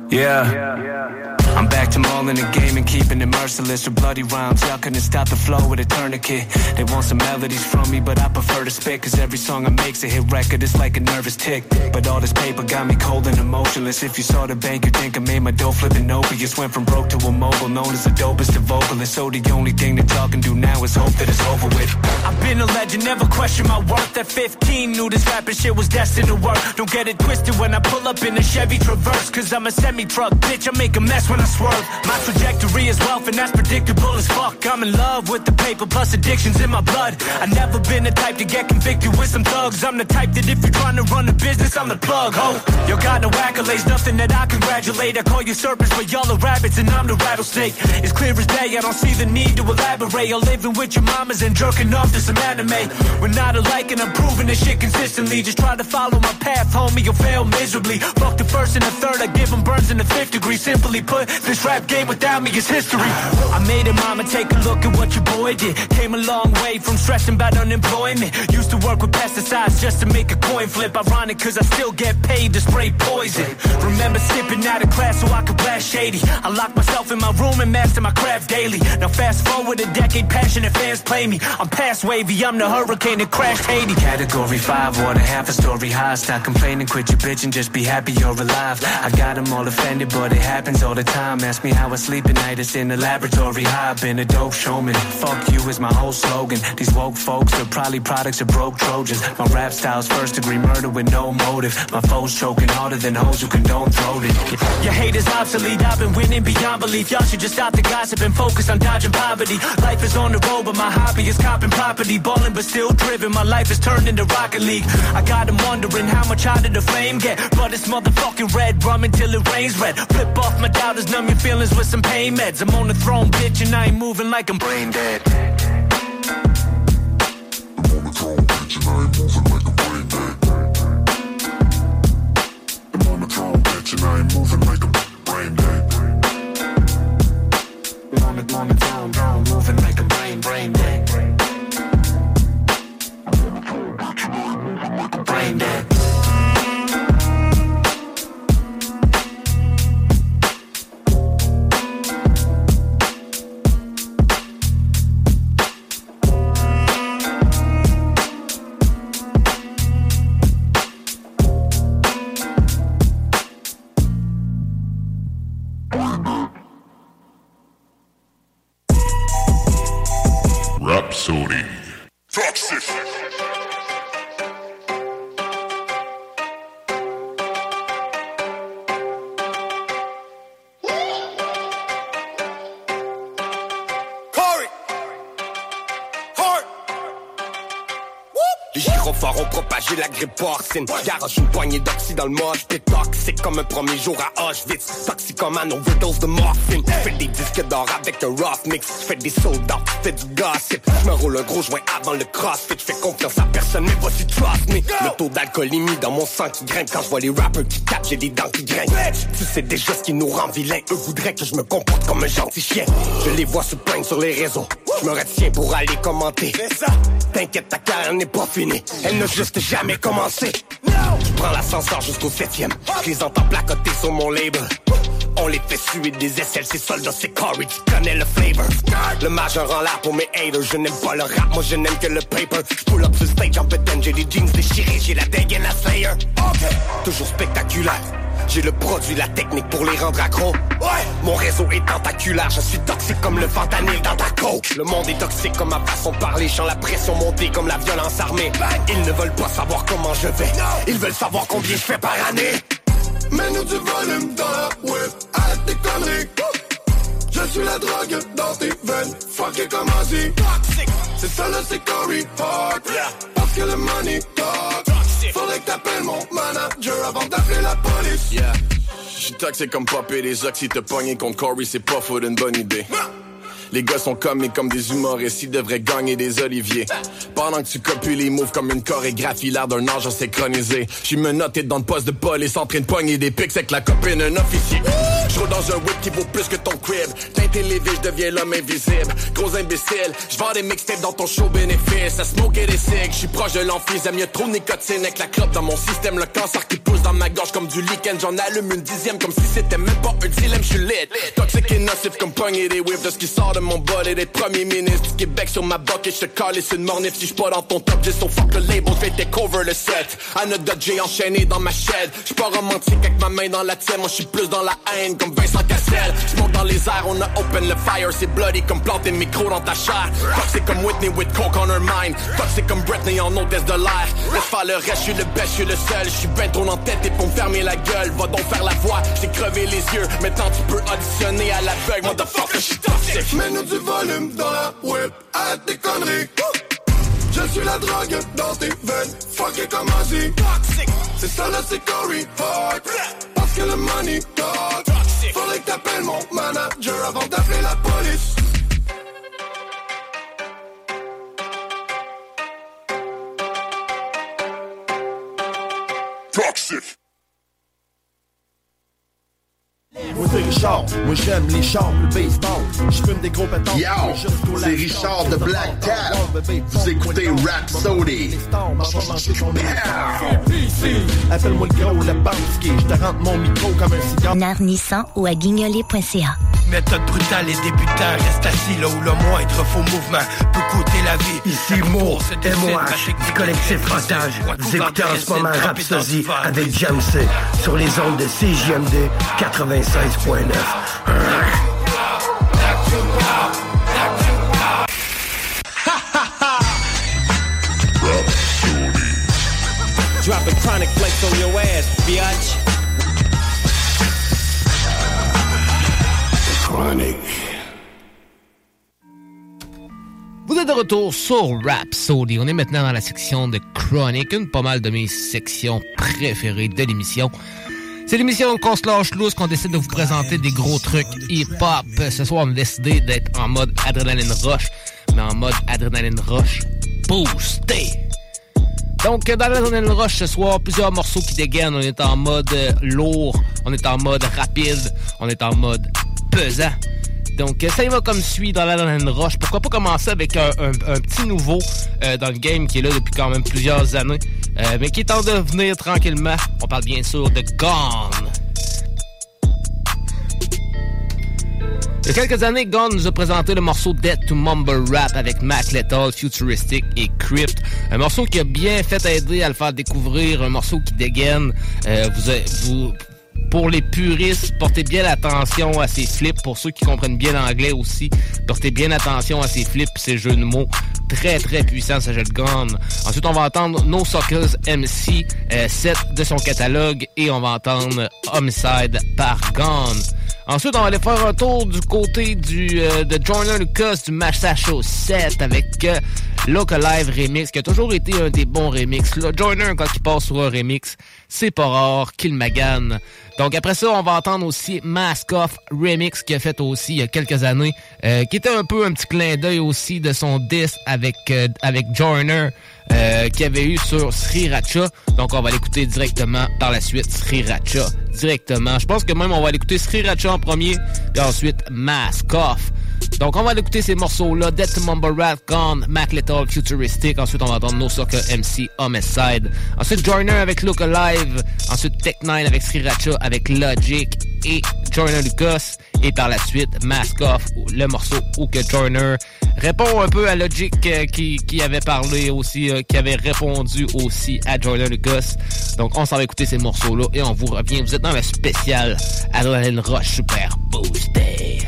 Yeah. I'm back all in the game and keeping it merciless with bloody rhymes. Y'all couldn't stop the flow with a tourniquet. They want some melodies from me, but I prefer to spit. Cause every song I make's a hit record. It's like a nervous tick. But all this paper got me cold and emotionless. If you saw the bank, you'd think I made my dough flipping opiates. Went from broke to a mogul, known as the dopest of vocalists. So the only thing that y'all can do now is hope that it's over with. I've been a legend, never question my worth. At 15, knew this rapping shit was destined to work. Don't get it twisted when I pull up in a Chevy Traverse. Cause I'm a semi truck, bitch. I make a mess when I swerve. My trajectory is wealth, and that's predictable as fuck. I'm in love with the paper, plus addictions in my blood. I never been the type to get convicted with some thugs. I'm the type that if you're trying to run a business, I'm the plug. Ho, you got no accolades, nothing that I congratulate. I call you serpents, but y'all are rabbits, and I'm the rattlesnake. It's clear as day, I don't see the need to elaborate. You're living with your mamas and jerking off to some anime. We're not alike, and I'm proving this shit consistently. Just try to follow my path, homie, you'll fail miserably. Fuck the first and the third, I give them burns in the fifth degree. Simply put, this rap game without me is history. I made it, mama, take a look at what your boy did. Came a long way from stressing about unemployment. Used to work with pesticides just to make a coin flip. Ironic, cause I still get paid to spray poison. Remember skipping out of class so I could blast shady. I locked myself in my room and master my craft daily. Now fast forward a decade, passionate fans play me. I'm past wavy, I'm the hurricane that crashed Haiti. Category 5, water half a story high. Stop complaining, quit your bitch and just be happy you're alive. I got them all offended, but it happens all the time. Ask me how I sleep at night, it's in the laboratory. High, been a dope showman. Fuck you is my whole slogan. These woke folks are probably products of broke Trojans. My rap style's first degree murder with no motive. My foes choking harder than hoes who condone throated. Your hate is obsolete, I've been winning beyond belief. Y'all should just stop the gossip and focus on dodging poverty. Life is on the road, but my hobby is copping property. Balling, but still driven. My life is turned into Rocket League. I got them wondering how much hotter the flame get. But it's motherfucking red, rum until it rains red. Flip off my doubters, numb your feelings with some pain meds. I'm on the throne, bitch, and I ain't moving like I'm brain dead. I'm on the throne, bitch, and I ain't moving like a Garage une poignée d'oxy dans le moche. T'es toxique comme un premier jour à Auschwitz. Toxicomane overdose de morphine. Fais des disques d'or avec un rough mix. Fais des soldats, fais du gossip. J'me roule un gros joint avant le crossfit. J'fais confiance à personne, mais voici trust me. Le taux d'alcoolémie dans mon sang qui grimpe. Quand je vois les rappers qui capent, j'ai des dents qui grincent. Tu sais déjà ce qui nous rend vilains. Eux voudraient que je me comporte comme un gentil chien. Je les vois se plaindre sur les réseaux. Je me retiens pour aller commenter. T'inquiète, ta carrière n'est pas finie. Elle n'a juste jamais commencé. Je prends l'ascenseur jusqu'au septième. Je les entends placoter sur mon label. On les fait suer des aisselles, ces soldats, c'est Corey, tu connais le flavor. Le majeur en l'air pour mes haters, je n'aime pas le rap, moi je n'aime que le paper. Je pull up sur stage en pétain, j'ai les jeans déchirés, j'ai la dégaine la slayer. Toujours spectaculaire. J'ai le produit, la technique pour les rendre accros. Ouais. Mon réseau est tentaculaire, je suis toxique comme le fentanyl dans ta coke. Le monde est toxique comme ma façon de parler, sens la pression monter comme la violence armée. Ils ne veulent pas savoir comment je vais, ils veulent savoir combien je fais par année. Mets-nous du volume dans la web, arrête tes conneries. Je suis la drogue dans tes veines, fuck it comme Ozzy. C'est ça là, c'est Corey Hart. Parce que le money talk. Faudrait que t'appelles mon manager avant d'appeler la police. Yeah. J'suis toxique comme popper des oxy te pogner contre Corey, c'est pas faute une bonne idée. Les gars sont comiques comme des humoristes, ils devraient gagner des oliviers. Pendant que tu copies les moves comme une chorégraphie, l'air d'un ange synchronisé. J'suis menotté dans le poste de police en train de pogner des pics avec la copine d'un officier. J'roule dans un whip qui vaut plus que ton crib. Teinté les vies, j'deviens l'homme invisible. Gros imbécile, j'vends des mixtapes dans ton show bénéfice. À smoker des cigs, j'suis proche de l'emphysème. Y'a trop de nicotine avec la clope dans mon système. Le cancer qui pousse dans ma gorge comme du lichen. J'en allume une dixième comme si c'était même pas un dilemme. J'suis lit. Toxique et nocif comme pogner des whips de ce qui sort de mon bol et ministres du Québec sur ma boque et je te calisse une mornif si j'suis pas dans ton top. J'ai son fuck le label, fait take over le set. Anecdote, j'ai enchaîné dans ma chaîne. J'suis pas romantique avec ma main dans la tienne. Moi j'suis plus dans la haine comme Vincent Cassel. J'monte dans les airs, on a open le fire. C'est bloody comme planter micro dans ta chair. Toxic comme Whitney with coke on her mind. Toxic comme Britney en hôtesse de l'air. Laisse faire le reste, j'suis le best, j'suis le seul. J'suis ben trop en tête et pour me fermer la gueule. Va donc faire la voix, j'ai crevé les yeux. Maintenant tu peux auditionner à l'aveugle. Motherfucker, j'suis toxic. Mets-nous du volume dans la web, arrête tes conneries. Je suis la drogue dans tes veines, fuck it comme Ozzy. C'est ça là, c'est Corey Hart. Parce que le money talk. Faudrait que t'appelles mon manager avant d'appeler la police. Toxic. Moi c'est Richard, moi j'aime les chars, le baseball. Je fume des gros pétards. Yo, c'est Richard de Black Cat. Vous écoutez Rhapsody. Appelle-moi le gros, le banski. Je te rentre mon micro comme un cigare. Nard Nissan ou à guignolier.ca. Méthode brutale et débutant, reste assis là où le moindre faux mouvement peut coûter la vie. Ici Mo, MOH, du collectif Otage. Vous écoutez en ce moment Rhapsody avec Jamsey sur les ondes de CJMD 96.9. Dropping chronic flakes on your ass, biatch. Chronic. Vous êtes de retour sur Rhapsody. On est maintenant dans la section de Chronic, une pas mal de mes sections préférées de l'émission. C'est l'émission qu'on se lâche loose, qu'on décide de vous présenter des gros trucs hip-hop. Ce soir, on a décidé d'être en mode Adrenaline Rush, mais en mode Adrenaline Rush boosté. Donc, dans l'Adrenaline Rush ce soir, plusieurs morceaux qui dégainent. On est en mode lourd, on est en mode rapide, on est en mode pesant. Donc, ça y va comme suit dans l'Adrenaline Rush. Pourquoi pas commencer avec un petit nouveau euh, dans le game qui est là depuis quand même plusieurs années, euh, mais qui est en train de venir tranquillement? On parle bien sûr de Gone. Il y a quelques années, Gone nous a présenté le morceau Dead to Mumble Rap avec Mac Lethal, Futuristic et Crypt. Un morceau qui a bien fait aider à le faire découvrir, un morceau qui dégaine. Euh, vous, a- vous, pour les puristes, portez bien attention à ces flips. Pour ceux qui comprennent bien l'anglais aussi, portez bien attention à ces flips, ces jeux de mots. Très, très puissants, ce jeu de Gone. Ensuite, on va entendre No Suckers MC, euh, 7 de son catalogue, et on va entendre Homicide par Gone. Ensuite, on va aller faire un tour du côté du euh, de Jordan Lucas du Massachusetts avec euh, Local Live Remix, qui a toujours été un des bons remix. Là, Joyner, quand il passe sur un remix, c'est pas rare qu'il magane. Donc après ça, on va entendre aussi Mask Off Remix qui a fait aussi il y a quelques années, euh, qui était un peu un petit clin d'œil aussi de son disc avec euh, avec Joyner euh, qu'il avait eu sur Sriracha. Donc on va l'écouter directement par la suite Sriracha directement. Je pense que même on va l'écouter Sriracha en premier, puis ensuite Mask Off. Donc on va l'écouter ces morceaux-là, Dead to Mumble Rap, Gone, Mac Lethal, Futuristic. Ensuite on va entendre No Sucker MC, Homicide. Ensuite Joyner avec Look Alive. Ensuite Tech 9 avec Sriracha, avec Logic et Joyner Lucas. Et par la suite Mask Off, le morceau où que Joyner répond un peu à Logic euh, qui, qui avait parlé aussi, euh, qui avait répondu aussi à Joyner Lucas. Donc on s'en va écouter ces morceaux-là et on vous revient. Vous êtes dans le spécial Adrenaline Rush Super Boosté.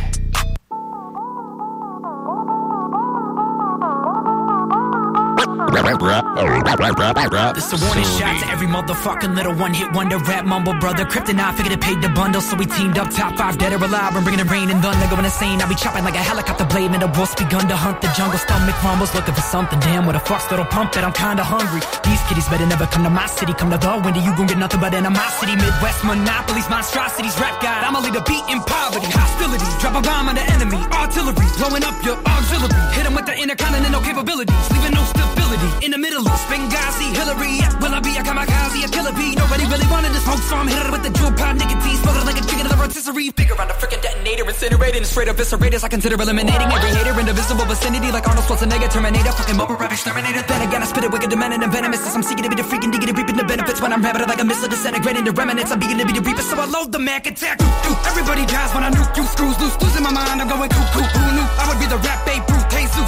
This a warning shot to every motherfucking little one hit wonder rap mumble brother. Kryptonite figured it paid the bundle, so we teamed up top five dead or alive. I'm bringing the rain and thunder, going insane. I'll be chopping like a helicopter blade, and the wolf's begun to hunt the jungle. Stomach rumbles, looking for something. Damn, what a fuck's little pump that I'm kinda hungry. These kiddies better never come to my city. Come to the window, you gon' get nothing but animosity. Midwest monopolies, monstrosities, rap god. I'ma lead a beat in poverty, hostility. Drop a bomb on the enemy, artillery, blowing up your auxiliary. Hit 'em with the intercontinental capabilities, leaving no stability in the Middle East. Benghazi, Hillary, will I be a kamikaze, a killer bee? Nobody really wanted to smoke, so I'm hitting with the jewel pop nicotine, smoking like a chicken to the rotisserie. Figure on a freaking detonator, incinerating, straight up eviscerators. I consider eliminating every hater in the visible vicinity, like Arnold Schwarzenegger, Terminator, fucking mobile rap exterminator. Then again, I spit it wicked, demented, and venomous. As I'm seeking to be the freaking diggity, reaping the benefits when I'm rapping like a missile disintegrating the remnants. I'm beginning to be the reaper, so I load the Mac attack. Everybody dies when I nuke you, screws loose, losing my mind. I'm going cuckoo. Who knew I would be the rap Babe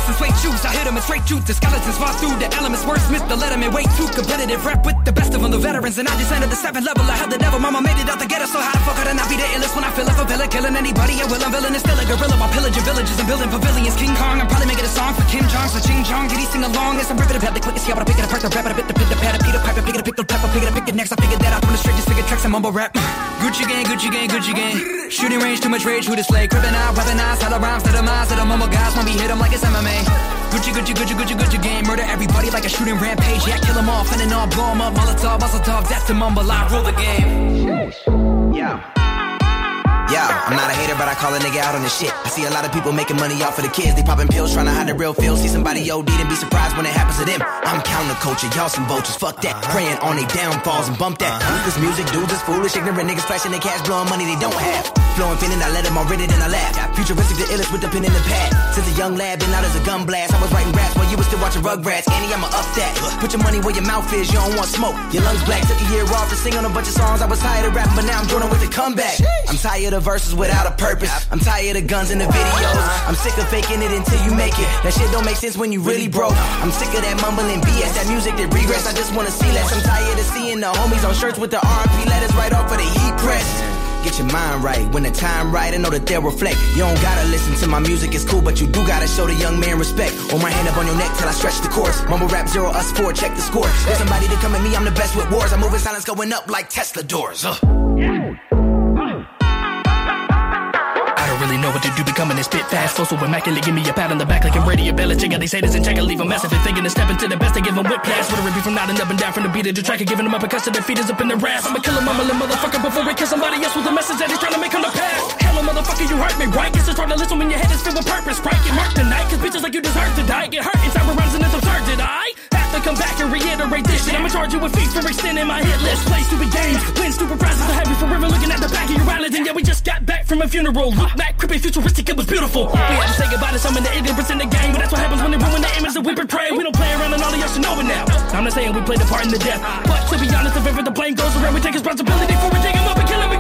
And straight shoes. I hit 'em with straight truth. The skeletons fall through the elements. Wordsmith, the letterman, way too competitive. Rap with the best of them, the veterans, and I descended the seventh level. I held the devil, mama made it out the ghetto. So how the fuck could I not be the illest when I feel like a villain, killing anybody? I will, I'm villain, is still a gorilla. While pillaging villages and building pavilions. King Kong, I'm probably making a song for Kim Jong, so Ching Chong. Did he sing along? As I'm ripping it, the quickest, yeah, but I pick it apart, the rap, I bit the pit, the pad, I beat the pipe, I pick it, pick the pepper, pick it, pick it next. I figured that out from the straight, just figured tracks and mumble rap. Gucci gang, Gucci gang, Gucci gang. Shooting range, too much rage, who to slay? Crippin' out, weaponize, hella rhymes the minds the mumble guys when we hit 'em like it's MMA. Gucci, Gucci, Gucci, Gucci, Gucci game. Murder everybody like a shooting rampage. Yeah, kill kill 'em all, finna all, blow 'em up. Molotov, Molotov, death to mumble. I rule the game. Yeah. Yeah, I'm not a hater, but I call a nigga out on the shit. I see a lot of people making money off of the kids. They popping pills, trying to hide the real feel. See somebody OD and be surprised when it happens to them. I'm counterculture, y'all some vultures. Fuck that. Uh-huh. Praying on they downfalls and bump that. Uh-huh. Ruthless music, dudes is foolish, ignorant niggas flashing their cash, blowing money they don't have. Flowing feeling, I let them all read it and I laugh. Futuristic, the illest with the pen in the pad. Since a young lad, been out as a gun blast. I was writing raps while you was still watching Rugrats. Annie, I'ma up that. Put your money where your mouth is, you don't want smoke. Your lungs black, took a year off to sing on a bunch of songs. I was tired of rapping, but now I'm joining with the comeback. I'm tired of verses without a purpose. I'm tired of guns in the videos. I'm sick of faking it until you make it. That shit don't make sense when you really broke. I'm sick of that mumbling BS, that music that regress. I just wanna see less. I'm tired of seeing the homies on shirts with the RP letters right off of the heat press. Get your mind right when the time right. I know that they'll reflect. You don't gotta listen to my music, it's cool, but you do gotta show the young man respect. Hold my hand up on your neck till I stretch the course. Mumble rap zero, us four, check the score. There's somebody to come at me, I'm the best with wars. I'm moving silence going up like Tesla doors. Uh. Really know what to do, becoming this spit fast. So, so immaculate, give me a pat on the back like I'm ready. A belly check out these haters and check and leave a massive. And thinking to step into the best, I give them whiplash. Whether it be from nodding up and down from the beat of the track, and giving them up because of their feet is up in their ass. I'ma kill a mumbling motherfucker before we kill somebody else with a message that he's trying to make come to pass. Hello, motherfucker, you hurt me, right? It's hard to listen when your head is filled with purpose. Right, get marked tonight, cause bitches like you deserve to die. Get hurt inside rhymes and it's absurd, did I? Have to come back and reiterate this shit. I'ma charge you with fees for extending my hit list. Play stupid games, win stupid prizes. I have you forever looking at the back of your eyelids. And yeah, we just got back from a funeral. Look back, creepy, futuristic, it was beautiful. We had to say goodbye to some of the ignorance in the game, but that's what happens when they ruin the image that we portray. We don't play around and all of y'all should know it now. I'm not saying we played a part in the death, but to be honest, if ever the blame goes around, we take responsibility for it, dig him up and kill him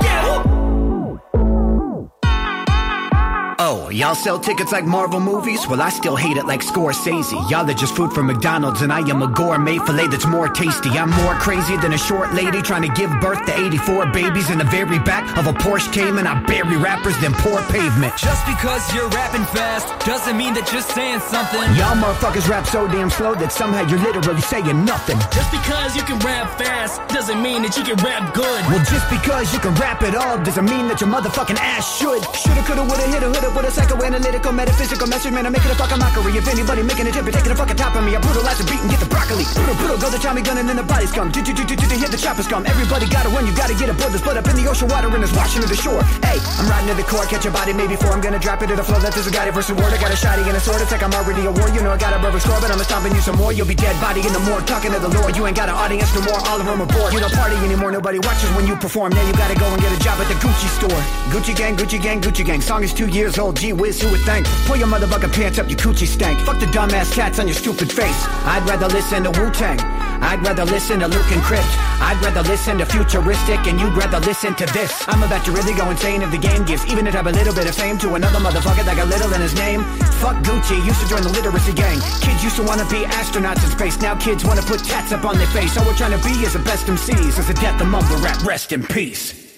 Oh, y'all sell tickets like Marvel movies? Well, I still hate it like Scorsese. Y'all are just food for McDonald's, and I am a gourmet filet that's more tasty. I'm more crazy than a short lady trying to give birth to 84 babies in the very back of a Porsche Cayman. I bury rappers than poor pavement. Just because you're rapping fast doesn't mean that you're saying something. Y'all motherfuckers rap so damn slow that somehow you're literally saying nothing. Just because you can rap fast doesn't mean that you can rap good. Well, just because you can rap at all doesn't mean that your motherfucking ass should. Shoulda, coulda, woulda, hit a hood with a psychoanalytical, metaphysical message, man. I'm making a fucking mockery. If anybody making a tip, you're taking a fucking top of me. I brutalize the beat and get the broccoli. Brutal, brutal, go the Tommy gun and then the bodies come. Do, do, do, do, do, hit the choppers come. Everybody gotta run, you gotta get a blood. There's blood up in the ocean water and it's washing to the shore. Hey, I'm riding to the core, catch your body maybe before I'm gonna drop it to the floor. That there's a guy versus word. I got a shotty and a sword. It's like I'm already a war. You know I got a rubber score, but I'm stomping you some more. You'll be dead body in the morgue, talking to the Lord. You ain't got an audience no more. All of them are bored. You don't party anymore. Nobody watches when you perform. Now you gotta go and get a job at the Gucci store. Gucci gang, Gucci gang, Gucci gang. Song is two years old. Gee whiz, who would think? Pull your motherfucking pants up, your coochie stank. Fuck the dumbass cats on your stupid face. I'd rather listen to Wu Tang. I'd rather listen to Luke and Crypt. I'd rather listen to Futuristic, and you'd rather listen to this. I'm about to really go insane if the game gives even if I have a little bit of fame to another motherfucker that got little in his name. Fuck Gucci, used to join the literacy gang. Kids used to wanna be astronauts in space. Now kids wanna put tats up on their face. All we're trying to be is the best MCs. As the death of mumble rap, rest in peace.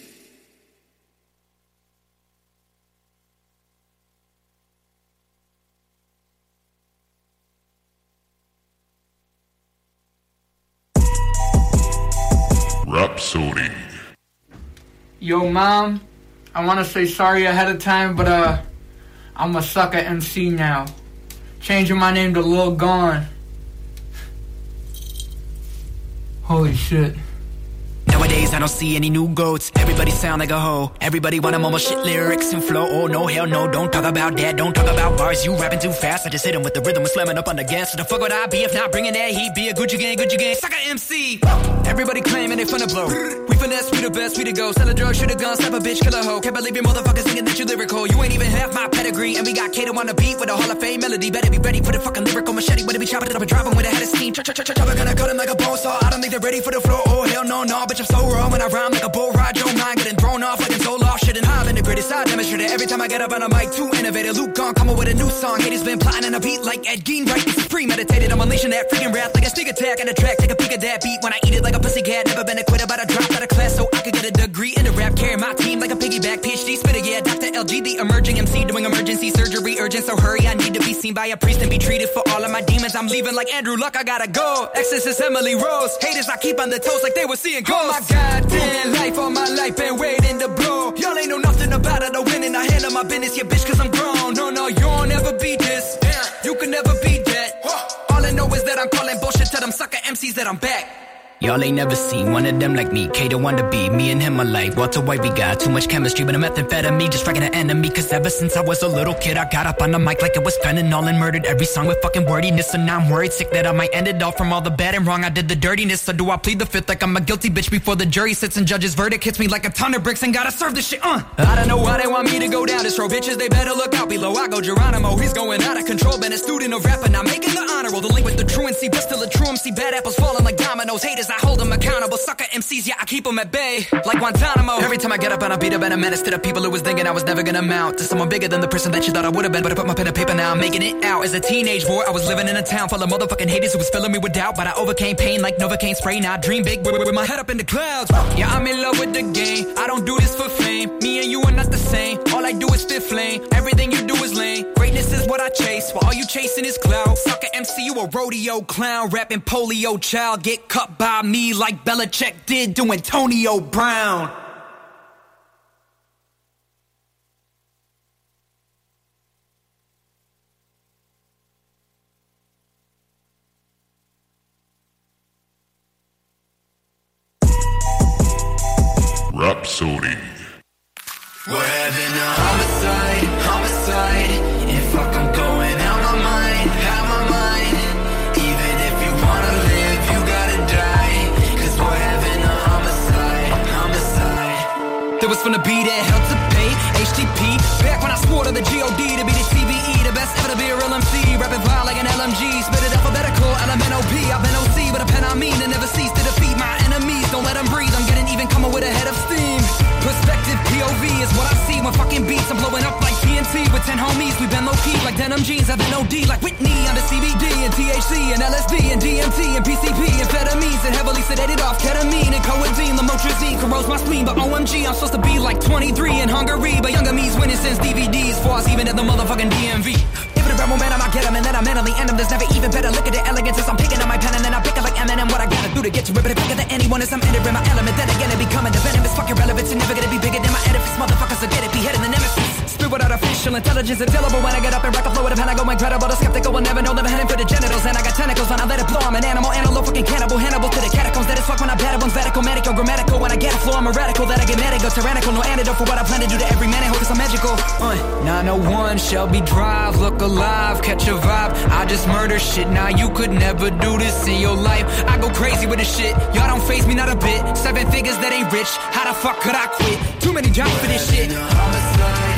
Yo, mom, I want to say sorry ahead of time, but uh, I'm a sucker MC now. Changing my name to Lil Gone. Holy shit. Nowadays, I don't see any new goats. Everybody sound like a hoe. Everybody want a mama shit lyrics and flow. Oh, no, hell no. Don't talk about that. Don't talk about bars. You rapping too fast. I just hit 'em with the rhythm and slamming up on the gas. So the fuck would I be if not bringing that heat? Be a Gucci gang, Gucci gang. Sucker MC. Everybody claiming they finna blow. We finesse, we the best, we the go. Sell a drug, shoot a gun, slap a bitch, kill a hoe. Can't believe you motherfuckers thinking that you lyrical. You ain't even half my pedigree. And we got Kato on the beat with a Hall of Fame melody. Better be ready for the fucking lyrical machete. Better be chopping it up and dropping with a head of steam. Chop, chop, chop, chop. I'm gonna cut him like a bone saw. I don't think they're ready for the floor. Oh, hell no, no. Bitch, I'm so raw when I rhyme like a bull ride. Your mind getting thrown off like a Zoloft. And high in the greatest I demonstrate it every time I get up on a mic. Too innovative. Luke gone, coming with a new song. Haters been plotting on a beat like Ed Gein. Right, is premeditated. I'm unleashing that freaking wrath like a sneak attack on the track. Take a peek at that beat when I eat it like a pussy cat. Never been a quitter, but I dropped out of class so I could get a degree in the rap. Carry my team like a piggyback. PhD spitter, yeah. Dr. LG, the emerging MC, doing emergency surgery. Urgent, so hurry. I need to be seen by a priest and be treated for all of my demons. I'm leaving like Andrew Luck. I gotta go. Exorcist Emily Rose. Haters, I keep on the toes like they were seeing ghosts. Oh my goddamn life, all my life been waiting to blow. Y'all ain't know nothing about it. I win winning. I handle my business, yeah, bitch, cause I'm grown. No, no, you will never ever beat this. You can never beat that. All I know is that I'm calling bullshit to them sucker MCs that I'm back. Y'all ain't never seen one of them like me. K the one to be. Me and him alike. Walter White, we got too much chemistry, but I'm methamphetamine, just striking an enemy. Cause ever since I was a little kid, I got up on the mic like it was fentanyl and murdered every song with fucking wordiness. And now I'm worried sick that I might end it all from all the bad and wrong. I did the dirtiness. So do I plead the fifth like I'm a guilty bitch before the jury sits and judge's verdict hits me like a ton of bricks and gotta serve this shit, uh. I don't know why they want me to go down this road. Bitches, they better look out below. I go Geronimo, he's going out of control. Been a student of rap and I'm making the honor roll. The link with the truancy, but still a true MC. Bad apples falling like dominoes. Haters, I hold them accountable. Sucker MCs, yeah, I keep them at bay. Like Guantanamo. Every time I get up and I beat up and a menace to the people who was thinking I was never gonna mount to someone bigger than the person that you thought I would have been. But I put my pen to paper now, I'm making it out. As a teenage boy, I was living in a town full of motherfucking haters who was filling me with doubt. But I overcame pain like Novocaine spray. Now I dream big with, with my head up in the clouds. Yeah, I'm in love with the game. I don't do this for fame. Me and you are not the same. All I do is spit flame. Everything you do is lame. Greatness is what I chase. While all you chasing is clout. Sucker MC, you a rodeo clown. Rapping polio child. Get cut by me like Belichick did to Antonio Brown. Rapsodie. We're having a homicide, homicide. Was finna be that hell to pay, HTP. Back when I swore to the GOD to be the TBE, the best ever to be a real MC. Rapping vibe like an LMG, spit it alphabetical, LMNOP. I've been OC with a pen I mean and never cease to defeat my enemies. Don't let them breathe, I'm getting even coming with a head of steam. Perspective POV is what I see when fucking beats. I'm blowing up like With 10 homies. We've been low key like denim jeans. I've been OD like Whitney under CBD and THC and LSD and DMT and PCP, and amphetamines and heavily sedated off ketamine and codeine. Lamotrigine corrodes my spleen, but OMG, I'm supposed to be like 23 in Hungary. But younger me's winning since DVDs. For us, even at the motherfucking DMV. If it a rebel man, I get him and then I mentally end him. There's never even better. Look at the elegance as I'm picking up my pen and then I pick it like Eminem. What I gotta do to get to it, but bigger than anyone is I'm entering my element. Then again, it becoming the venom. It's fucking relevant. You're never gonna be bigger than my edifice. Motherfuckers will get it. Be heading the nemesis. With artificial intelligence, indelible. When I get up and rock a flow with a pen, I go incredible. The skeptical will never know that I'm heading for the genitals. And I got tentacles when I let it blow. I'm an animal, antelope, fucking cannibal, Hannibal to the catacombs. That is fuck when I bad ones, vertical, medical, grammatical. When I get a flow, I'm a radical. That I get medical, tyrannical. No antidote for what I plan to do to every man. I hope it's magical. Uh, 901 Shelby Drive, look alive, catch a vibe. I just murder shit. Now you could never do this in your life. I go crazy with this shit. Y'all don't phase me not a bit. Seven figures that ain't rich. How the fuck could I quit? Too many jobs for this shit. Rest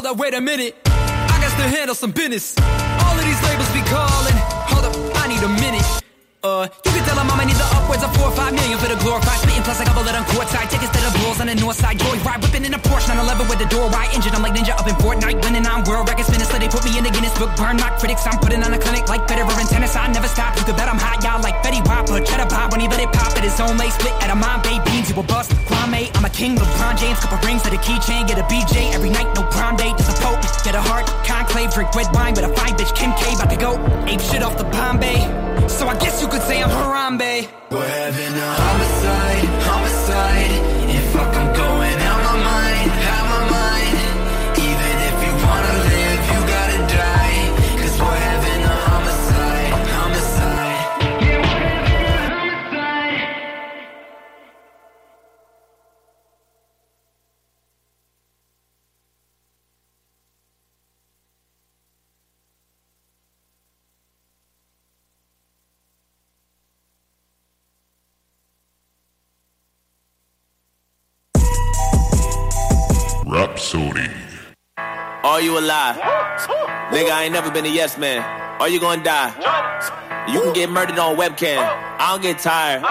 Hold up, wait a minute. I got to handle some business. All of these labels be calling. Hold up, I need a minute. Uh, you can tell I'm on either upwards of four or five million for the glorified spitting plus a couple of them courtside tickets to the Bulls on the north side. Joy ride, whipping in a Porsche 911 with the door wide. Injured, I'm like Ninja up in Fortnite, winning on world records. Spinning so they put me in the Guinness Book. Burn my critics, I'm putting on a clinic like Federer in tennis. I never stop. You could bet I'm hot, y'all like Betty or Cheddar Bob. When he let it pop at his own lay split at a mom, babe beans, you will bust. Kwame, I'm a king, LeBron James, couple rings to the keychain, get a BJ every night, no prom date. Just a pope, get a heart, conclave, drink red wine with a fine bitch, Kim K, about to go ape shit off the Bombay. So I guess you could say I'm Harambe. We're having a homicide, homicide. Rapsodie. Are you alive? Nigga, I ain't never been a yes man. Are you gonna die? You can get murdered on webcam. I don't get tired.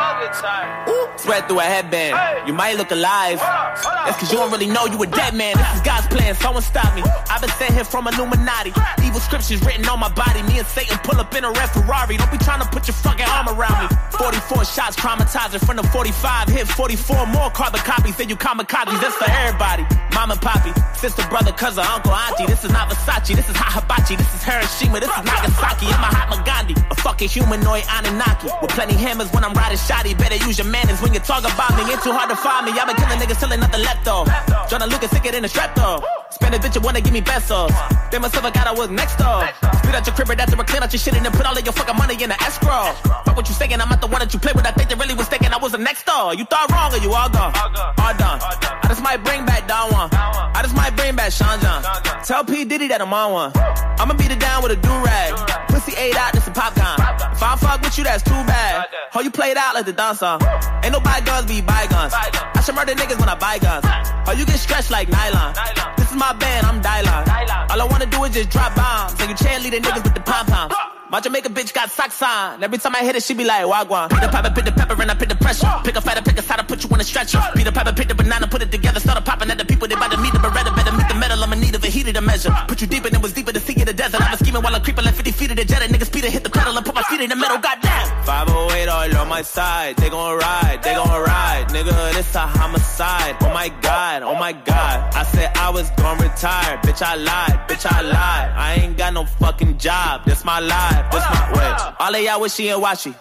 Sweat through a headband. You might look alive. That's cause you don't really know you a dead man. This is God's plan. Someone stop me. I've been sent here from Illuminati. Evil scriptures written on my body. Me and Satan pull up in a red Ferrari. Don't be trying to put your fucking arm around me. 44 shots traumatizing from the 45. Hit 44 more carbon copies. Then you kamikazes. That's for everybody. Mama, poppy, sister, brother, cousin, uncle, auntie. This is not Versace. This is Hahabachi. This is Hiroshima. This is Nagasaki. I'm a Mahatma Gandhi. A fucking humanoid Anunnaki. With plenty hammers when I'm riding shoddy. Better use your manners when you talk about me. Ain't too hard to find me. I've been killing niggas till ain't nothing left though. Joyner Lucas sicker than a strep though. Spend a bitch and wanna give me pesos. Then myself I got I was next though. Spit out your crib right after I clean out your shit and then put all of your fucking money in the escrow. Fuck what you saying, I'm not the one that you play with. I think they really was thinking I was the next door. You thought wrong or you all gone? All done. I just might bring back Don Juan. I just might bring back Sean John. Tell P. Diddy that I'm on one. I'ma beat it down with a do-rag. Pussy ate out, this a popcorn. If I fuck with you, that's too bad. How you played out like the dance dancer. Ain't no bygones be bygones. I should murder niggas when I buy guns. How you get stretched like nylon. This is my band, I'm Dylon. All I wanna do is just drop bombs. And you cheerleading niggas with the pom-poms. My Jamaica bitch got socks on. Every time I hit it, she be like, Wagwan. Pick the pepper, pick the pepper, and I pick the pressure. Pick a fighter, pick a side, put you on a stretcher. Pick the pepper, pick the banana, put it together, start popping at the people. They about to meet the beretta, better meet the metal. I'm in need of a heater to measure. Put you deep and it was deeper to see in the desert. I was scheming while I'm creeping like 50 feet of the jet. Niggas Peter hit the pedal and put my feet in the metal. Goddamn. 508 all on my side. They gon' ride, they gon' ride. Nigga, this a homicide. Oh my god, oh my god. I said I was gon' retire. Bitch, I lied, bitch, I lied. I ain't got no fucking job. That's my life, this my way. All of y'all wishy and washy.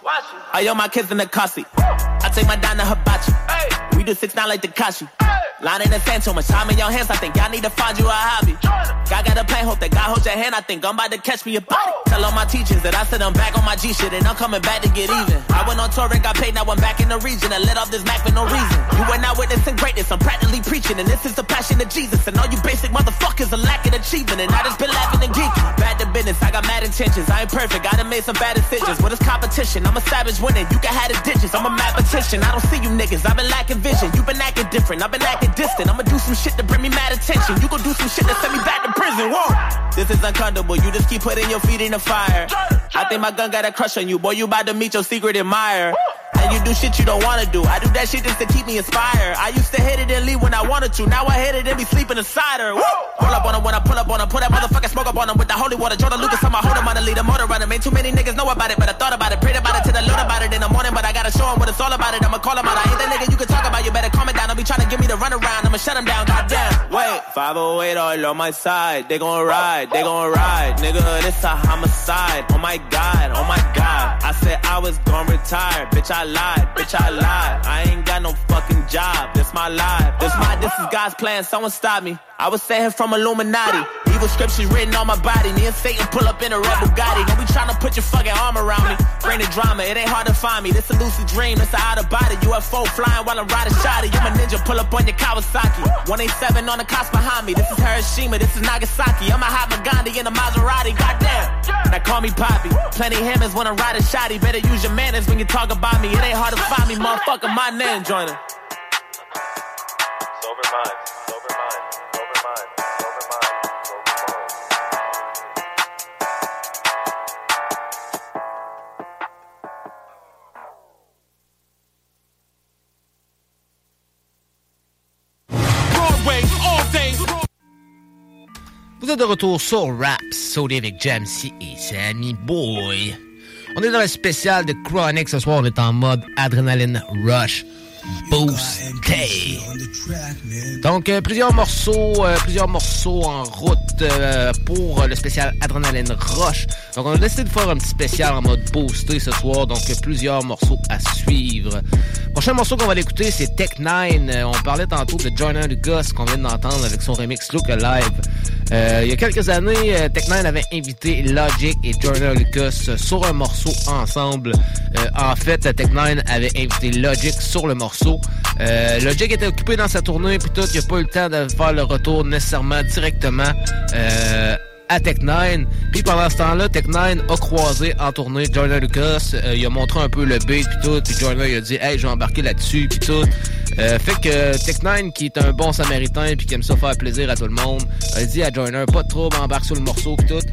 I owe my kids in the custody. I take my down to hibachi. We do six nine like Takashi. Line in the sand too much time in your hands. I think y'all need to find you a hobby. God got a plan, hope that God holds your hand. I think I'm about to catch me a body. Tell all my teachers that I said I'm back on my G shit and I'm coming back to get even. I went on tour and got paid, now I'm back in the region I let off this Mac for no reason. You went out witnessing greatness, I'm practically preaching, and this is the passion of Jesus. And all you basic motherfuckers are lacking achievement, and I just been laughing and geeking. Bad to business, I got mad intentions. I ain't perfect, I done made some bad decisions. What is competition? I'm a savage winning, you can have the digits. I'm a mathematician, I don't see you niggas. I've been lacking vision, you been acting different. I've been acting distant. I'ma do some shit to bring me mad attention. You gon' do some shit that send me back to prison. Whoa, this is uncomfortable. You just keep putting your feet in the fire. I think my gun got a crush on you, boy. You about to meet your secret admirer. And you do shit you don't wanna do. I do that shit just to keep me inspired. I used to hit it and leave when I wanted to. Now I hit it and be sleeping inside her. Woo! Pull up on her when I pull up on her. Put that motherfucking smoke up on her with the holy water. Joyner Lucas on my hold him on the lead, motor runner. Ain't too many niggas know about it, but I thought about it. Prayed about it till I learned about it in the morning. But I gotta show him what it's all about it. I'ma call him out. I ain't that nigga you can talk about. You better calm it down. Don't be trying to give me the runaround. I'ma shut him down. Goddamn. Wait, 508 all on my side. They gon' ride, they gon' ride. Nigga, this a homicide. Oh my god, oh my god. I said I was gon' retire. Bitch, I lied, bitch, I lied. I ain't got no fucking job. This my life. This my, this is God's plan. Someone stop me. I was sent here from Illuminati. Evil scriptures written on my body. Me and Satan pull up in a red Bugatti. Don't be trying to put your fucking arm around me. Bring the drama. It ain't hard to find me. This a lucid dream. It's a out of body. UFO flying while I'm riding shoddy. I'm a ninja. Pull up on your Kawasaki. 187 on the cops behind me. This is Hiroshima. This is Nagasaki. I'm a hot Gandhi in a Maserati. Goddamn. Now call me Poppy. Plenty hammers when I'm riding shoddy. Better use your manners when you talk about me. It ain't hard to find me, motherfucker. My name, Joyner. Sober mind. Vous êtes de retour sur Raps, Soli avec Jamsey et Sammy Boy. On est dans le spécial de Chronic ce soir, on est en mode Adrenaline Rush. Boost. Donc, euh, plusieurs morceaux, euh, plusieurs morceaux en route euh, pour le spécial Adrenaline Rush. Donc, on a décidé de faire un petit spécial en mode boosté ce soir. Donc, plusieurs morceaux à suivre. Prochain morceau qu'on va l'écouter, c'est Tech 9. on parlait tantôt de Joyner Lucas qu'on vient d'entendre avec son remix Look Alive. il y a quelques années, Tech 9 avait invité Logic et Joyner Lucas sur un morceau ensemble. en fait, Tech 9 avait invité Logic sur le morceau. Logic était occupé dans sa tournée, puis tout, il n'a pas eu le temps de faire le retour nécessairement directement euh, à Tech9. Puis pendant ce temps-là, Tech9 a croisé en tournée Joyner Lucas. Euh, il a montré un peu le beat puis tout. Puis Joyner il a dit « Hey, je vais embarquer là-dessus puis tout. Euh, fait que Tech9, qui est un bon samaritain puis qui aime ça faire plaisir à tout le monde, a dit à Joyner « Pas de trouble, embarque sur le morceau puis tout. »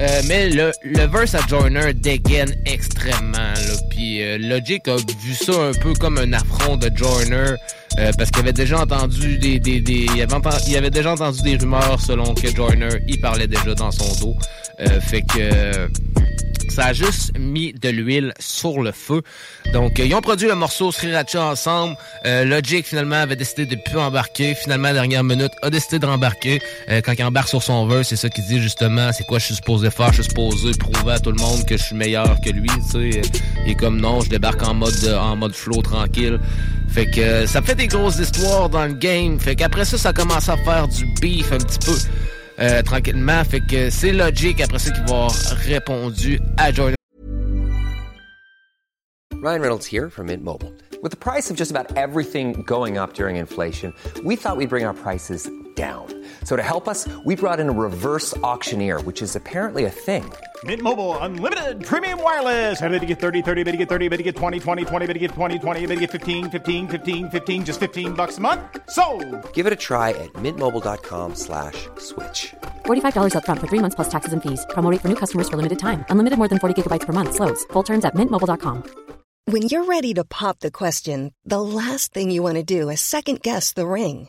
Euh, mais le, le verse à Joyner dégaine extrêmement. Là. Puis euh, Logic a vu ça un peu comme un affront de Joyner. Euh, parce qu'il avait déjà entendu des, des, des il, avait déjà entendu des rumeurs selon que Joyner il parlait déjà dans son dos. fait que ça a juste mis de l'huile sur le feu. Donc, ils ont produit le morceau Sriracha ensemble. Euh, Logic, finalement, avait décidé de plus embarquer. Finalement, dernière minute, a décidé de rembarquer. Euh, quand il embarque sur son verse, c'est ça qu'il dit justement, c'est quoi je suis supposé faire? Je suis supposé prouver à tout le monde que je suis meilleur que lui, tu sais. Il comme non, je débarque en mode en mode flow tranquille. Fait que ça fait des grosses histoires dans le game. Fait qu'après ça, ça commence à faire du beef un petit peu. Euh, tranquillement. Fait que c'est Logic après ça qui va avoir répondu à Jordan. Ryan Reynolds here from Mint Mobile. With the price of just about everything going up during inflation, we thought we'd bring our prices down. So to help us, we brought in a reverse auctioneer, which is apparently a thing. Mint Mobile unlimited premium wireless. Ready to get 30, 30, bit to get 30, bit to get 20, 20, 20, bit to get 20, 20, bit to get 15, 15, 15, 15 just 15 bucks a month. So, Give it a try at mintmobile.com/switch. slash $45 up front for 3 months plus taxes and fees. Promo rate for new customers for limited time. Unlimited more than 40 gigabytes per month slows. Full terms at mintmobile.com. When you're ready to pop the question, the last thing you want to do is second guess the ring.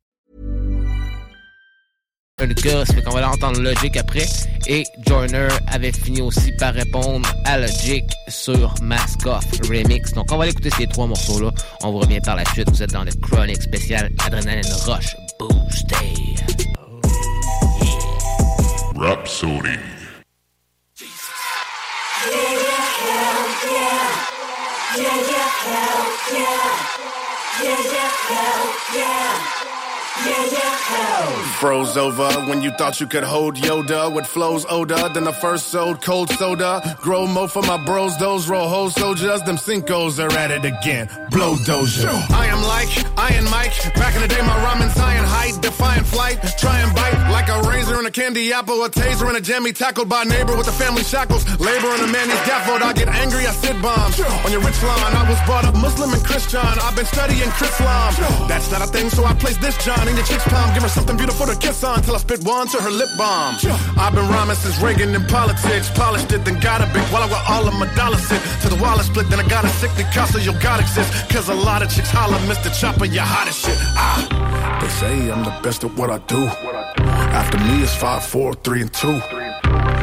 Le gars, ça fait qu'on va l'entendre Logic après. Et Joyner avait fini aussi par répondre à Logic sur Mask Off Remix. Donc on va écouter ces trois morceaux-là. On vous revient par la suite. Vous êtes dans le Chronic spécial Adrenaline Rush Boosté. Rhapsody. Froze over when you thought you could hold Yoda with flows older than the first sold cold soda. Grow mo for my bros, those roll hoes soldiers. Them Cinco's are at it again. Blow doja. I am like Iron Mike. Back in the day, my ramen's iron height, defying flight. Try and bite like a razor and a candy apple, a taser and a jammy tackled by neighbor with the family shackles. Labor on a man is scaffold. I get angry, I sit bombs on your rich line, I was brought up Muslim and Christian. I've been studying Chrislam. That's not a thing, so I place this John in your chick's palm. Give her something beautiful to kiss on till I spit one to her lip balm. Yeah. I've been rhyming since Reagan in politics. Polished it, then got a big while I got all of my dollars sit. To the wallet split, then I got a sick of your God exist. Cause a lot of chicks holler, Mr. Chopper, you hot as shit. Ah, they say I'm the best at what I do. After me, it's five, four, three, and two.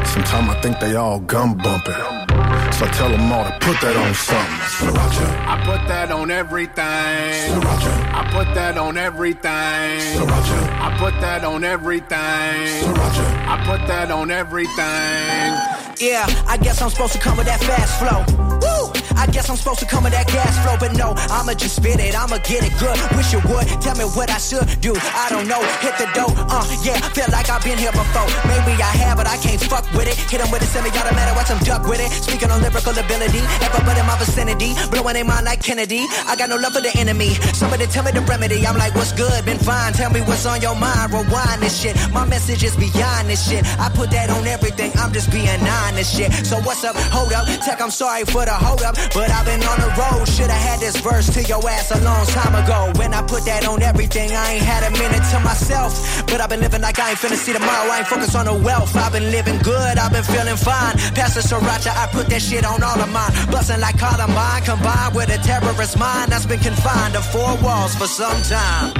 Sometimes I think they all gum bumping. So I tell them all to put that on something. Sriracha. I put that on everything. Sriracha. I put that on everything. Sriracha. I put that on everything. Sriracha. I put that on everything. Yeah, I guess I'm supposed to come with that fast flow. Woo! I guess I'm supposed to come with that gas flow, but no, I'ma just spit it, I'ma get it good. Wish you would tell me what I should do. I don't know, hit the dough, uh, yeah, feel like I've been here before. Maybe I have, but I can't fuck with it. Hit 'em with a semi-automatic, watch watch 'em duck with it. Speaking on lyrical ability, everybody in my vicinity, blowing their mind like Kennedy. I got no love for the enemy. Somebody tell me the remedy. I'm like, what's good? Been fine. Tell me what's on your mind. Rewind this shit. My message is beyond this shit. I put that on everything. I'm just being honest shit. So what's up? Hold up. Tech, I'm sorry for the hold up, but I've been on the road. Should have had this verse to your ass a long time ago. When I put that on everything, I ain't had a minute to myself. But I've been living like I ain't finna see tomorrow. I ain't focused on the wealth. I've been living good. I've been feeling fine. Pastor Sriracha, I put that shit on all of mine. Bustin' like Columbine, combined with a terrorist mind that's been confined to four walls for some time.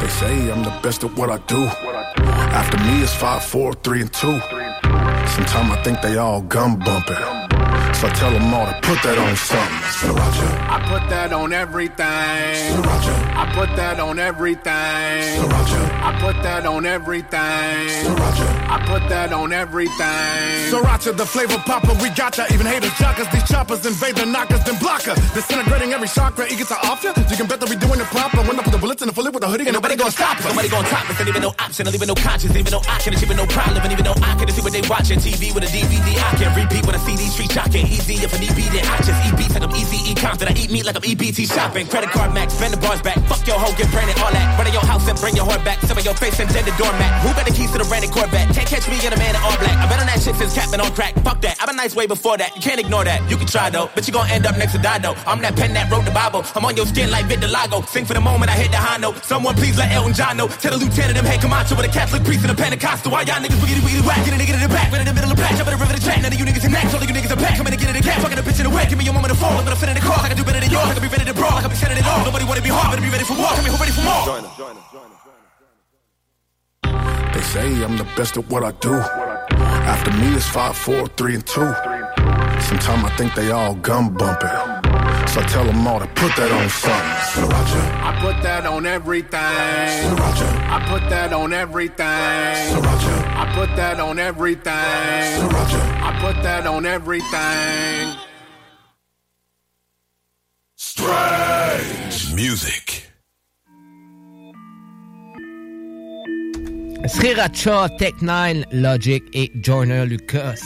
They say I'm the best at what I do. After me it's five, four, three, and two. Sometimes I think they all gum bumping. So I tell them all to put that on something. Sriracha. I put that on everything. Sriracha. I put that on everything. Sriracha. I put that on everything. Sriracha. I put that on everything. Sriracha, the flavor popper, we got ya. Even haters jockers, these choppers invade the knockers, then blocker. Disintegrating every chakra, eager to off ya. You can bet that we doing it proper. When I put the bullets in the fully with the hoodie, ain't nobody gonna stop us. Nobody gonna top us, and even no option, and even no conscience, even no I can achieve no problem, and even no I can see what they watching. TV with a DVD, I can repeat with a CD street shocking. Easy if I need beat it, I just eat beats like I'm easy, eat confident. I eat meat like I'm EBT shopping. Credit card max, spend the bars back. Fuck your hoe, get branded, all that. Run in your house and bring your whore back. Some of your face and the doormat. Who got the keys to the branded Corvette? Can't catch me in a man in all black. I've been on that shit since Captain on crack. Fuck that, I've been nice way before that. You can't ignore that. You can try though, but you gon' end up next to Dido. I'm that pen that wrote the Bible. I'm on your skin like Vitiligo. Sing for the moment I hit the high note. Someone please let Elton John know. Tell the lieutenant them hey Camacho with a Catholic priest and a Pentecostal. Why y'all niggas wiggity wiggity whack? Get a nigga in the back, right in the middle of the patch. Jump in the river to track. None of you niggas in next. All you niggas are back. Coming to get in the gap. Fucking a bitch in the wet. Give me your moment to fall. I'm gonna fit in the car. I can do better than yours. I can be ready to brawl. I can be setting it all. Nobody wanna be hard, but be ready for war. Come here, who ready for more? Join us, join us, join us. They say I'm the best at what I do. After me it's five, four, three, and two. Sometimes I think they all gum bumping. So I tell them all to put that on something. Sriracha. I put that on everything. Sriracha. I put that on everything. Sriracha. I put that on everything. Sriracha. I put that on everything. Strange music. Sriracha, Tech N9ne, Logic et Joyner Lucas.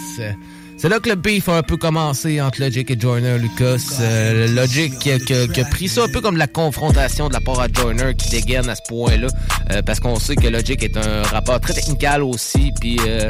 C'est là que le beef a un peu commencé entre Logic et Joyner Lucas. Euh, Logic qui a, pris ça un peu comme la confrontation de la part à Joyner qui dégaine à ce point-là. euh, parce qu'on sait que Logic est un rappeur très technical aussi. Puis euh,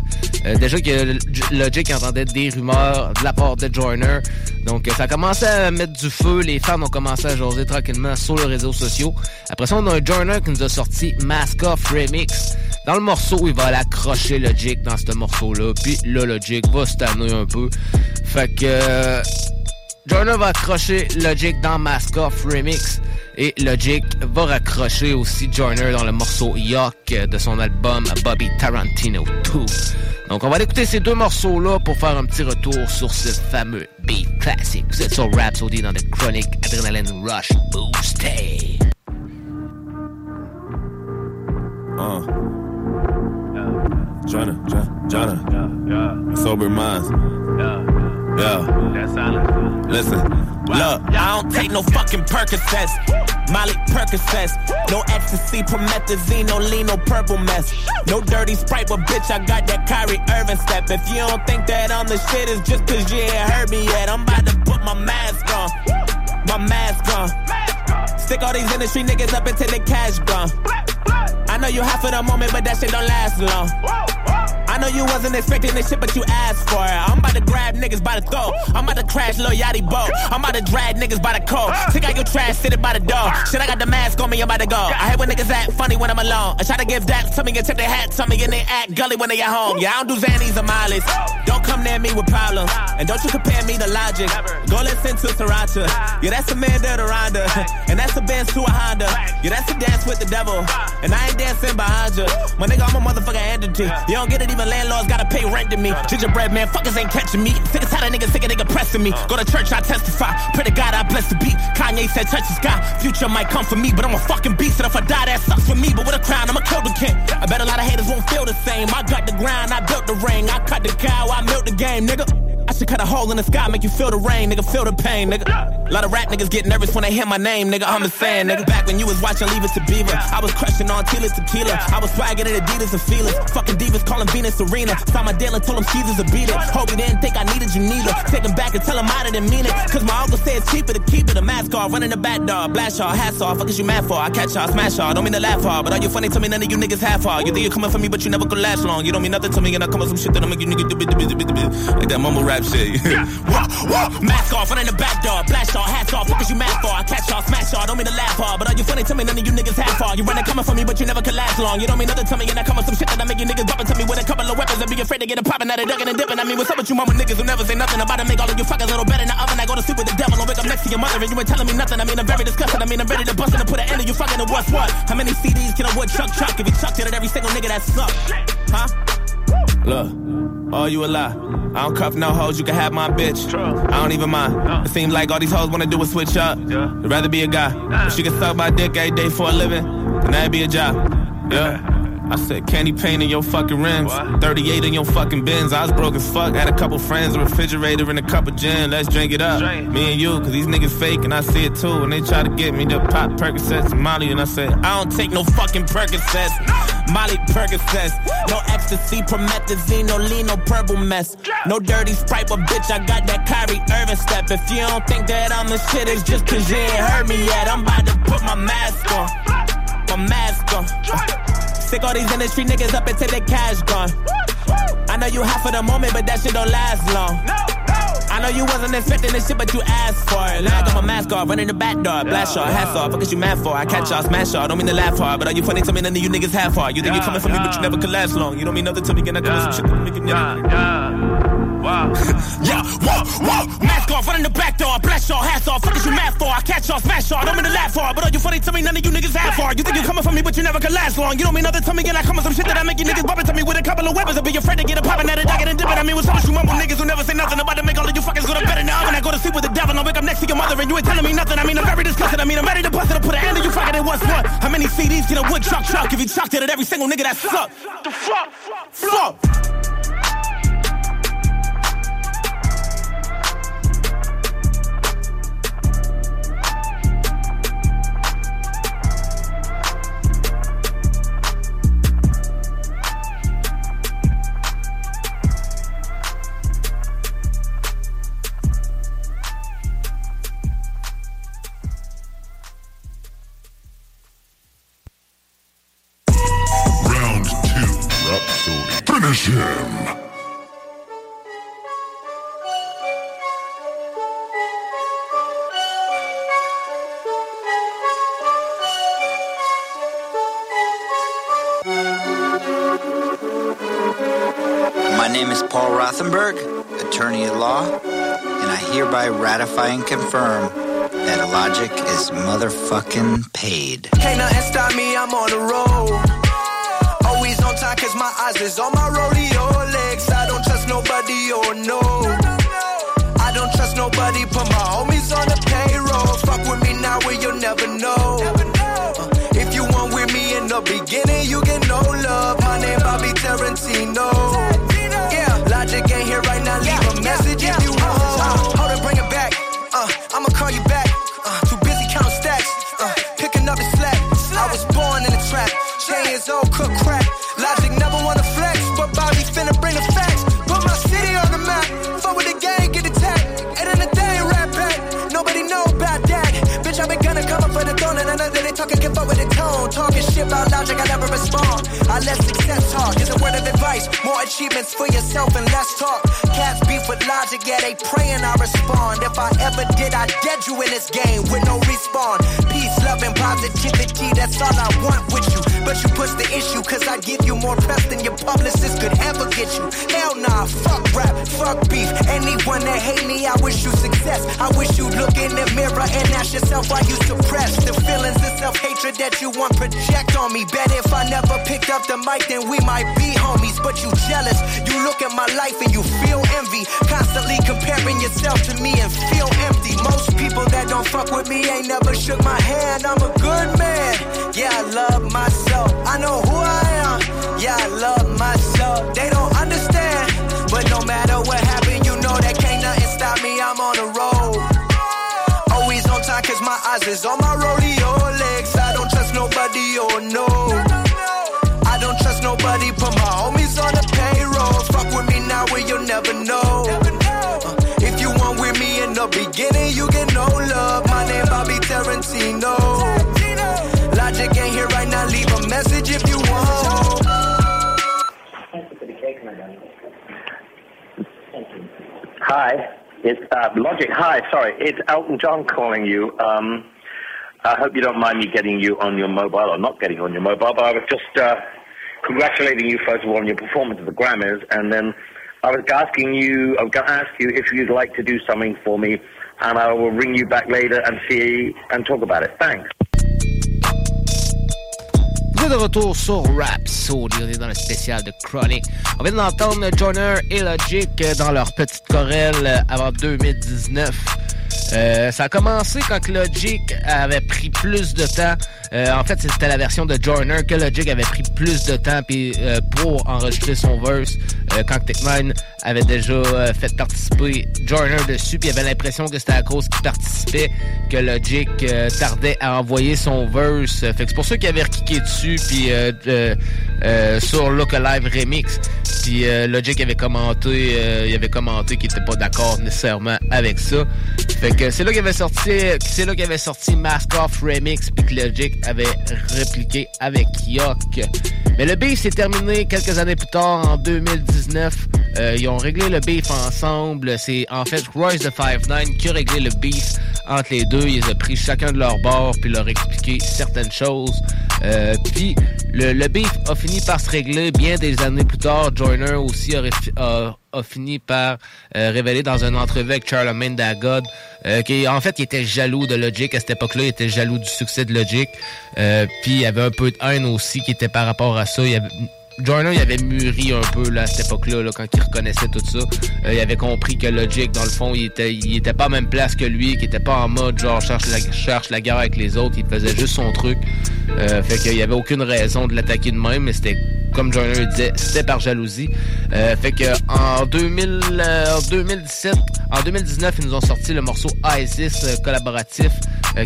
déjà que Logic entendait des rumeurs de la part de Joyner. Donc ça a commencé à mettre du feu. Les fans ont commencé à jaser tranquillement sur les réseaux sociaux. Après ça, on a un Joyner qui nous a sorti Mask Off Remix. Dans le morceau, il va aller accrocher Logic dans ce morceau-là. Puis là, Logic va se tanner peu. Fait que... Euh, va accrocher Logic dans Mask Off Remix. Et Logic va raccrocher aussi Joyner dans le morceau Yuck de son album Bobby Tarantino 2. Donc on va écouter ces deux morceaux-là pour faire un petit retour sur ce fameux beat classique. Vous êtes sur Rhapsody dans le Chronic Adrenaline Rush Boosted. Uh. Jonah, Jonah, Jonah. Sober minds. Yeah. Yeah. That silence. Listen. Look, I don't take no fucking Percocets. Molly Percocets. No ecstasy, promethazine, no lean, no purple mess. No dirty sprite, but bitch, I got that Kyrie Irving step. If you don't think that I'm the shit, it's just cause you ain't heard me yet. I'm about to put my mask on. My mask on. Stick all these industry niggas up until the cash gone. I know you hot for the moment, but that shit don't last long. I know you wasn't expecting this shit, but you asked for it. I'm about to grab niggas by the throat. I'm about to crash Lil Yachty boat. I'm about to drag niggas by the coat. Take out your trash, sit it by the door. Shit, I got the mask on me, I'm about to go. I hate when niggas act funny when I'm alone. I try to give that to me and tip their hat to me and they act gully when they at home. Yeah, I don't do Xannies or Molly's. Don't come near me with problems. And don't you compare me to Logic. Go listen to Sriracha. Yeah, that's Amanda to Rhonda. And that's a Benz to a Honda. Yeah, that's a dance with the devil. And I ain't dancing behind you. My nigga, I'm a motherfucking entity. You don't get it, even landlords gotta pay rent to me. Gingerbread man, fuckers ain't catching me. Sick as tired of niggas, sick of nigga pressing me. Go to church, I testify. Pray to God, I bless the beat. Kanye said, touch the sky. Future might come for me, but I'm a fucking beast. And if I die, that sucks for me. But with a crown, I'm a the king. I bet a lot of haters won't feel the same. I got the grind, I built the ring. I cut the cow, I milk the game, nigga. I should cut a hole in the sky, make you feel the rain, nigga, feel the pain, nigga. A lot of rap niggas get nervous when they hear my name, nigga. I'm just saying, nigga. Back when you was watching Leave It to Beaver, I was crushing on Tila Tequila. I was swagging at Adidas and feelers. Fucking divas calling Venus Serena. Saw my deal and told him she's a beat it. Hope you didn't think I needed you neither. Take him back and tell him I didn't mean it. Cause my uncle said it's cheaper to keep it. A mask off, running the back door, blast y'all, hats off. Fuck is you mad for? I catch y'all, smash y'all. Don't mean to laugh hard, but are you funny to me? None of you niggas half hard. You think you're coming for me, but you never could last long. You don't mean nothing to me, and I come with some shit that'll make you niggas do. Like that mumble rap shit. whoa, whoa. Mask off, running the back door, blast y'all, hats off. Fuck is you mad for? I catch y'all, smash y'all. Don't mean to laugh hard, but are you funny to me? None of you niggas half hard. You running coming for me, but you never could last long. You don't mean nothing to me, and I come with some shit that I make you niggas bumping to me with a couple of weapons and be afraid to get a poppin' out of ducking and dipping. I mean, what's up with you mama niggas who never say nothing about to make all of you fuckers little better in the oven? I go to sleep with the devil and wake up next to your mother, and you ain't telling me nothing. I mean, I'm very disgusted. I mean, I'm ready to bust and put an end to you fucking and what's what? How many CDs can a wood chuck chuck if you chucked it at every single nigga that sucked? Huh? Look, oh, you a lie. I don't cuff no hoes, you can have my bitch. I don't even mind. It seems like all these hoes wanna do is switch up. I'd rather be a guy. She can suck my dick every day for a living, then that'd be a job. Yeah. I said candy paint in your fucking rims. 38 in your fucking bins. I was broke as fuck. Had a couple friends, a refrigerator, and a cup of gin. Let's drink it up. Me and you, cause these niggas fake and I see it too. And they try to get me to pop Percocets and Molly. And I said, I don't take no fucking Percocets. Molly Percocets. No ecstasy, promethazine, no lean, no purple mess. No dirty sprite, but bitch, I got that Kyrie Irving step. If you don't think that I'm the shit, it's just cause you ain't heard me yet. I'm about to put my mask on. My mask on. Sick all these industry niggas up until their cash gone. I know you hot for the moment, but that shit don't last long. I know you wasn't expecting this shit, but you asked for it. Now I got my mask off, running the back door, blast y'all, hats off. What is you mad for? I catch y'all, smash y'all. Don't mean to laugh hard, but are you funny to me? None of you niggas half hard. You think you coming for me, but you never could last long. You don't mean nothing to me, can I come with some shit that make you Yeah, whoa, whoa, mask off, running the back door, blast y'all, hats off. What is you mad for? I catch y'all, smash y'all. Don't mean to laugh hard, but are you funny to me? None of you niggas half hard. You think you coming for me, but you never could last long. You don't mean nothing to me, and I come with some shit that I make you niggas bumping to me with a couple of weapons. I'll be afraid to get a poppin' at I get and dip it. I mean, what's up with you mumble niggas who never say nothing about to make all of you fuckers go to bed in the oven. I go to sleep with the devil, and I wake up next to your mother, and you ain't telling me nothing. I mean, I'm very disgusted. I mean, I'm ready to bust it and put an end to you fucking it what's what. How many CDs can a wood chuck chuck if you chucked it at every single nigga that suck? The fuck? Fuck. Rapsodie. My name is Paul Rosenberg, attorney at law, and I hereby ratify and confirm that Logic is motherfucking paid. Can't nothing stop me, I'm on the road. On time, cause my eyes is on my rodeo legs. I don't trust nobody or no. I don't trust nobody, put my homies on the payroll. Fuck with me now, where you'll never know. Uh, If you want with me in the beginning, you get no love. My name Bobby Tarantino. Yeah, Logic ain't here shit about logic, I never respond. I let success talk. Is a word of advice. More achievements for yourself and less talk. Cats beef with logic, yeah, they praying I respond. If I ever did, I dead you in this game with no respawn. Peace, love, and positivity, that's all I want with you. But you push the issue, cause I give you more press than your publicist could ever get you. Hell nah, fuck rap, fuck Anyone that hate me, I wish you success. I wish you look in the mirror and ask yourself why you suppress the feelings of self-hatred that you want project on me. Bet if I never picked up the mic, then we might be homies. But you jealous, you look at my life and you feel envy. Constantly comparing yourself to me and feel empty. Most people that don't fuck with me ain't never shook my hand. I'm a good man. Yeah, I love myself. I know who I am. Yeah, I love myself. They don't understand. But no matter what that I'm on the road. Always on time cause my eyes is on my rodeo legs. I don't trust nobody, oh no. I don't trust nobody, put my homies on the payroll. Fuck with me now where you'll never know. Uh, if you want with me in the beginning, you get no love. My name Bobby Tarantino. Logic ain't here right now, leave a message if you want. Hi, it's uh, Logic. Hi, sorry, it's Elton John calling you. Um, I hope you don't mind me getting you on your mobile or not getting on your mobile, but I was just uh, congratulating you first of all on your performance at the Grammys, and then I was asking you, I was going to ask you if you'd like to do something for me, and I will ring you back later and see and talk about it. Thanks. Vous de retour sur Rhapsody, on est dans le spécial de Chronic. On vient d'entendre Joyner et Logic dans leur petite chorale avant 2019. Euh, ça a commencé quand Logic avait pris plus de temps. Euh, en fait, c'était la version de Joyner que Logic avait pris plus de temps puis, euh, pour enregistrer son verse euh, quand Tech9 avait déjà euh, fait participer Joyner dessus. Puis il avait l'impression que c'était à cause qu'il participait que Logic tardait à envoyer son verse. Fait que c'est pour ça qu'il avait rekické dessus puis sur Look Alive Remix. Puis Logic avait commenté, il avait commenté qu'il était pas d'accord nécessairement avec ça. Fait que c'est là qu'il avait sorti, c'est là qu'il avait sorti Mask Off Remix puis Logic avait répliqué avec Yok. Mais le beef s'est terminé quelques années plus tard en 2019. Euh, ils ont réglé le beef ensemble. C'est en fait Royce de 5-9 qui a réglé le beef entre les deux. Ils ont pris chacun de leur bord puis leur expliqué certaines choses. Euh, puis le, le beef a fini par se régler bien des années plus tard. Joyner aussi a, a- a fini par euh, révéler dans une entrevue avec Charlemagne Dagod euh, qui en fait il était jaloux de Logic à cette époque-là, il était jaloux du succès de Logic. Euh, puis il y avait un peu de haine aussi qui était par rapport à ça. Joyner, il avait mûri un peu là, à cette époque-là, là, quand il reconnaissait tout ça. Euh, il avait compris que Logic, dans le fond, il était, pas à même place que lui, qu'il était pas en mode genre cherche la, guerre avec les autres, il faisait juste son truc. Euh, fait qu'il y avait aucune raison de l'attaquer de même, mais c'était comme Joyner disait, c'était par jalousie. Euh, fait que en 2000, en 2017, en 2019, ils nous ont sorti le morceau ISIS collaboratif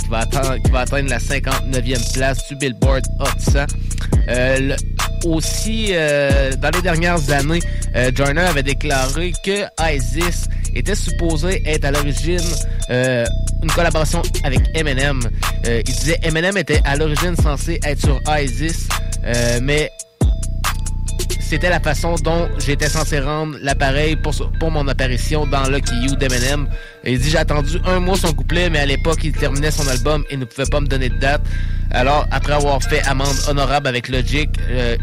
qui, va atteindre, la 59e place du Billboard Hot 100. Euh, le- aussi, euh, dans les dernières années, euh, avait déclaré que ISIS était supposé être à l'origine euh, une collaboration avec Eminem. Euh, il disait Eminem était à l'origine censé être sur ISIS, mais c'était la façon dont j'étais censé rendre l'appareil pour, pour mon apparition dans Lucky You d'Eminem. Il dit j'ai attendu un mois son couplet, mais à l'époque il terminait son album et ne pouvait pas me donner de date. Alors après avoir fait amende honorable avec Logic, euh,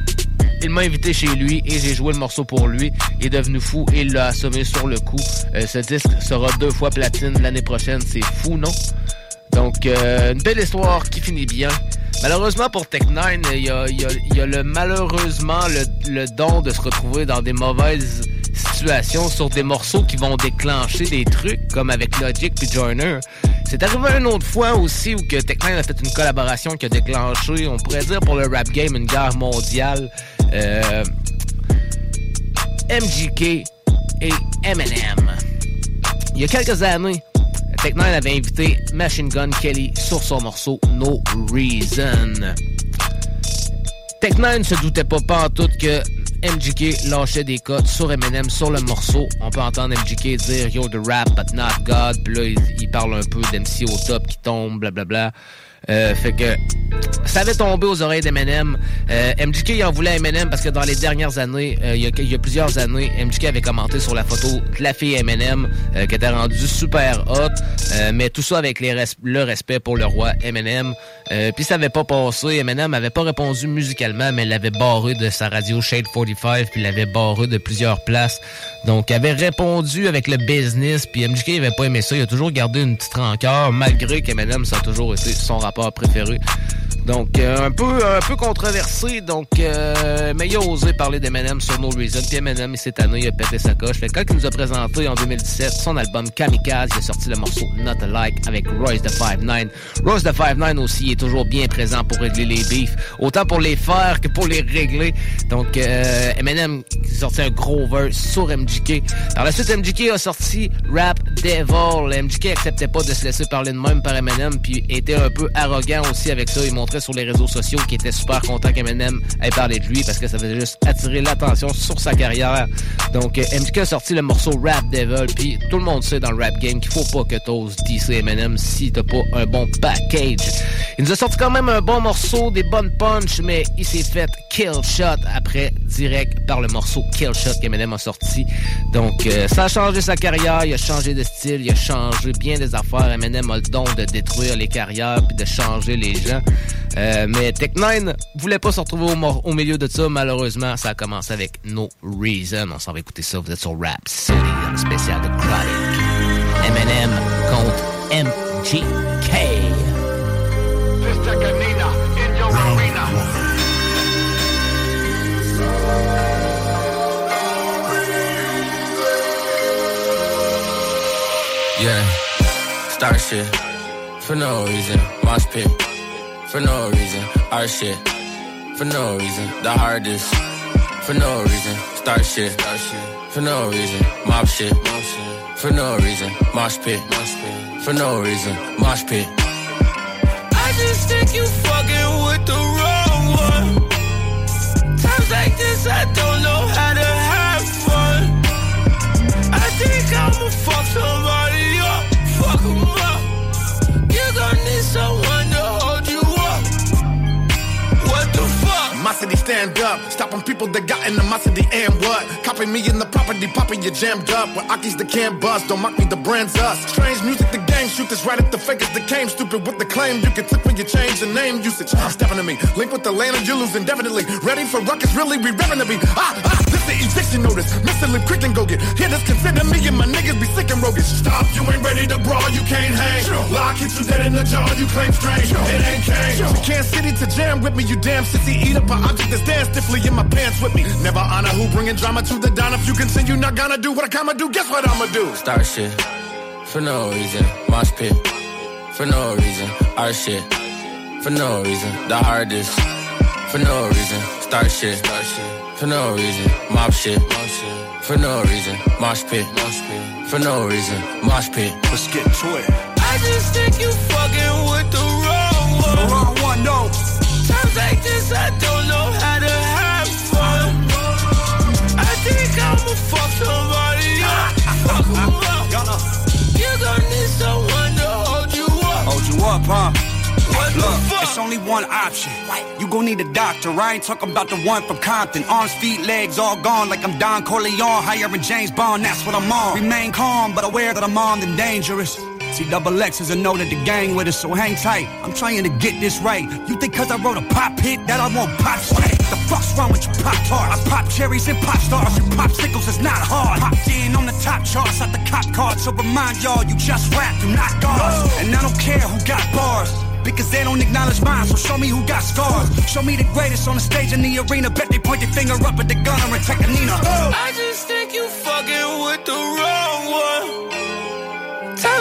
il m'a invité chez lui et j'ai joué le morceau pour lui. Il est devenu fou et il l'a assommé sur le coup. Euh, ce disque sera deux fois platine l'année prochaine. C'est fou, non? Donc, euh, une belle histoire qui finit bien. Malheureusement pour Tech9, il y a, le, malheureusement le, don de se retrouver dans des mauvaises situations sur des morceaux qui vont déclencher des trucs, comme avec Logic puis Joyner. C'est arrivé une autre fois aussi où que Tech9 a fait une collaboration qui a déclenché, on pourrait dire pour le rap game, une guerre mondiale. Euh, MGK et Eminem. Il y a quelques années, Tech9 avait invité Machine Gun Kelly sur son morceau No Reason. Tech9 ne se doutait pas, tout que MGK lâchait des cotes sur Eminem sur le morceau. On peut entendre MGK dire Yo the rap but not God. Puis là, il, parle un peu d'MC au top qui tombe, blablabla. Euh, fait que ça avait tombé aux oreilles d'Eminem. Euh, MGK il en voulait à Eminem parce que dans les dernières années, euh, il, y a, plusieurs années, MGK avait commenté sur la photo de la fille Eminem euh, qui était rendue super hot, euh, mais tout ça avec le respect pour le roi Eminem. Euh, Puis ça avait pas passé. Eminem avait pas répondu musicalement, mais l'avait barré de sa radio Shade 45 puis l'avait barré de plusieurs places. Donc il avait répondu avec le business puis MGK il avait pas aimé ça. Il a toujours gardé une petite rancœur malgré qu'Eminem ça a toujours été son rappeur préféré. Donc, euh, un peu un peu controversé, donc, euh, mais il a osé parler d'Eminem sur No Reason. Puis Eminem, cette année, il a pété sa coche. Fait quand il nous a présenté en 2017 son album Kamikaze, il a sorti le morceau Not Alike avec Royce the 5'9". Royce the 5'9 aussi est toujours bien présent pour régler les beefs, autant pour les faire que pour les régler. Donc, euh, Eminem sorti un gros verse sur MJK. Par la suite, MJK a sorti Rap Devil. MJK acceptait pas de se laisser parler de même par Eminem, puis était un peu arrogant aussi avec ça. Il montrait sur les réseaux sociaux qu'il était super content qu'Eminem ait parlé de lui parce que ça faisait juste attirer l'attention sur sa carrière. Donc, euh, MJK a sorti le morceau Rap Devil, puis tout le monde sait dans le rap game qu'il faut pas que t'oses DC Eminem si t'as pas un bon package. Il nous a sorti quand même un bon morceau, des bonnes punches, mais il s'est fait kill shot après direct par le morceau Kill Shot qu'Eminem a sorti. Donc, euh, ça a changé sa carrière, il a changé de style, il a changé bien des affaires. Eminem a le don de détruire les carrières puis de changer les gens. Euh, mais Tech9 voulait pas se retrouver au, au milieu de ça. Malheureusement, ça a commencé avec No Reason. On s'en va écouter ça. Vous êtes sur Rap City, le spécial de Chronic. Eminem contre MGK. Yeah, start shit for no reason. Mosh pit for no reason. Our shit for no reason. The hardest for no reason. Start shit for no reason. Mob shit for no reason. Mosh pit for no reason. Mosh pit. I just think you fucking with the wrong stand up, stopping people that got the city and what? Copy me in the property, popping you jammed up. With Akis that can't bust, don't mock me, the brand's us. Strange music, the game, shoot this right at the fakers that came. Stupid with the claim, you can tip when you change the name usage. Stepping to me, link with the land and you lose indefinitely. Ready for ruckus, really, we revving to be. Ah, ah, this the eviction notice. Mr. Live quick and go get. Here, this consider me and my niggas be sick and roguish. Stop, you ain't ready to brawl, you can't hang. Lock, hit you dead in the jaw, you claim strange. It ain't Kane. You can't city to jam with me, you damn sissy. Eat up an object that's dance stiffly in my pants with me. Never honor who bringing drama to the dawn. If you continue, not gonna do what I come do. Guess what I'ma do? Start shit for no reason. Mosh pit for no reason. Our shit for no reason. The hardest for no reason. Start shit for no reason. Mob shit for no reason. Mosh pit for no reason. Mosh pit. Let's get to it. I just think you fucking with the wrong one. The wrong one, no. Times like this, I don't know how to have fun. I think I'ma fuck somebody up, fuck 'em up. You're gonna need someone to hold you up. Hold you up, huh? What the Look, fuck? it's only one option. You gon' need a doctor. I ain't talking about the one from Compton. Arms, feet, legs all gone like I'm Don Corleone. Hiring James Bond, that's what I'm on. Remain calm, but aware that I'm armed and dangerous. See, double X is a note that the gang with us, so hang tight. I'm trying to get this right. You think cause I wrote a pop hit that I won't pop shit? The fuck's wrong with your pop tart? I pop cherries and pop stars. Your popsicles is not hard. Popped in on the top charts at the cop card. So remind y'all, you just rap, you not guards. And I don't care who got bars. Because they don't acknowledge mine, so show me who got scars. Show me the greatest on the stage in the arena. Bet they point their finger up at the gunner and take a Nina. I just think you fucking with the wrong one.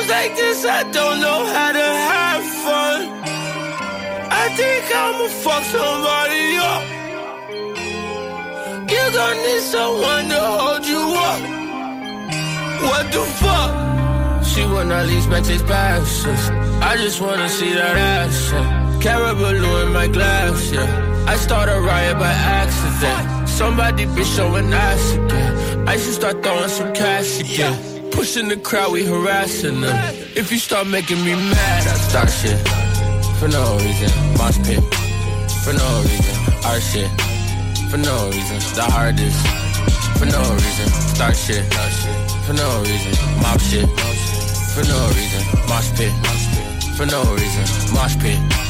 Like this, I don't know how to have fun. I think I'ma fuck somebody up. You're gonna need someone to hold you up. What the fuck? She wanna leave matches passes. I just wanna see that ass. Yeah. Carrot balloon in my glass. Yeah. I start a riot by accident. Somebody be showing ass again. I should start throwing some cash again. Pushing the crowd, we harassing them. If you start making me mad, start shit for no reason. Mosh pit for no reason. Our shit for no reason. The hardest for no reason. Start shit for no reason. Mob shit for no reason. Mosh pit for no reason. Mosh pit.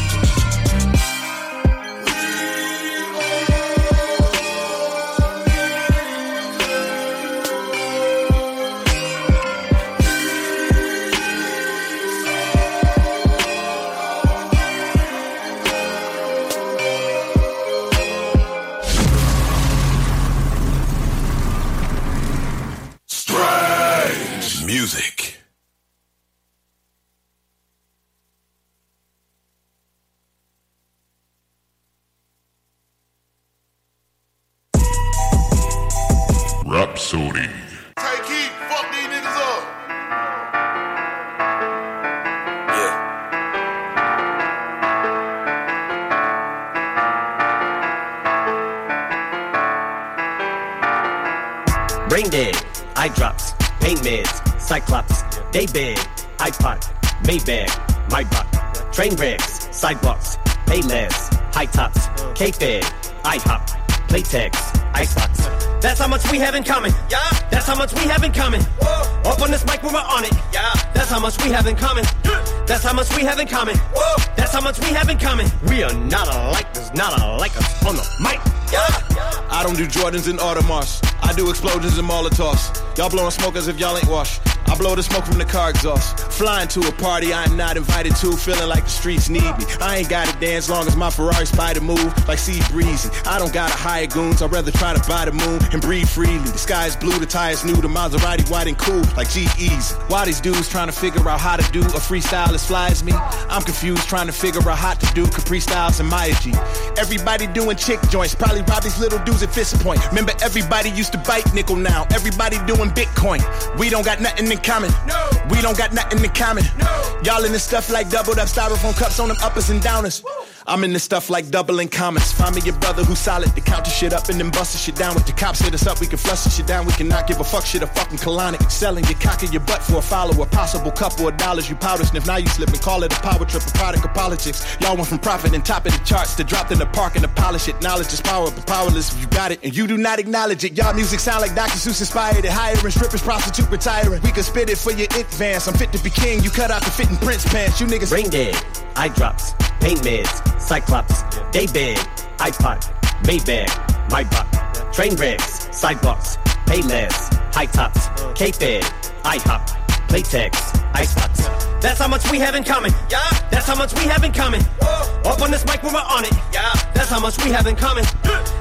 Cyclops, day bed, iPod, Maybach, my buck, train wrecks, sidewalks, pay less, high tops, K-Fed, IHOP, Playtex, Icebox. That's how much we have in common. Yeah. That's how much we have in common. Whoa. Up on this mic when we're on it. Yeah. That's how much we have in common. Yeah. That's how much we have in common. Whoa. That's how much we have in common. We are not alike. There's not a like us on the mic. Yeah. I don't do Jordans and Audemars. I do explosions and Molotovs. Y'all blowing smoke as if y'all ain't washed. I blow the smoke from the car exhaust. Flying to a party I am not invited to, feeling like the streets need me. I ain't gotta dance long as my Ferrari spider move like sea breezy. I don't gotta hire goons, I'd rather try to buy the moon and breathe freely. The sky is blue, the tires new, the Maserati white and cool like G-Eazy. Why these dudes trying to figure out how to do a freestyle as fly as me? I'm confused trying to figure out how to do Capri Styles and Maya G. Everybody doing chick joints, probably rob these little dudes at Fist Point. Remember everybody used to bite nickel now. Everybody doing Bitcoin. We don't got nothing in common. No. We don't got nothing in common. No. Y'all in this stuff like doubled up styrofoam cups on them uppers and downers. I'm in this stuff like doubling comments. Find me your brother who's solid to count the shit up and then bust the shit down. With the cops hit us up, we can flush the shit down. We cannot give a fuck shit a fucking colonic. Selling your cock in your butt for a follower. Possible couple of dollars you powder sniff. Now you slip and call it a power trip, a product of politics. Y'all went from profit and top of the charts to dropped in the park and to polish it. Knowledge is power, but powerless if you got it and you do not acknowledge it. Y'all music sound like Dr. Seuss inspired it. Hiring strippers, prostitute retiring. We can spit it for your advance. I'm fit to be king. You cut out the fitting prince pants. You niggas Brain dead, eye drops, pain meds, cyclops, day bed, iPod, Maybach, my buck, train wrecks, sidewalks, pay less, high tops, K-Fed, IHOP, Playtex, Icebox. That's how much we have in common. Yeah. That's how much we have in common. Whoa. Up on this mic when we're on it. Yeah. That's how much we have in common.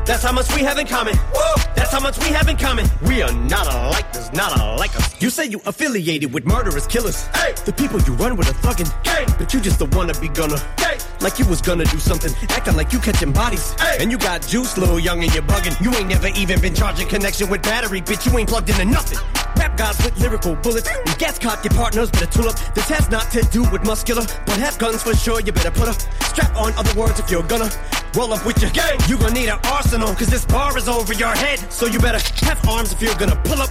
That's how much we have in common. Whoa. That's how much we have in common. We are not alike. There's not alike us. You say you affiliated with murderous killers. Hey. The people you run with are thuggin'. Gang. But you just the wanna be gunner. Gang. Like you was gonna do something. Acting like you catching bodies. Hey. And you got juice, little young, and you're bugging. You ain't never even been charging connection with battery, bitch. You ain't plugged into nothing. Rap guys with lyrical bullets. And gas cock your partners better tool up. This has not to do with muscular, but has guns for sure. You better put a strap on other words if you're gonna roll up with your gang. You gonna need an arsenal, cause this bar is over your head. So you better have arms if you're gonna pull up.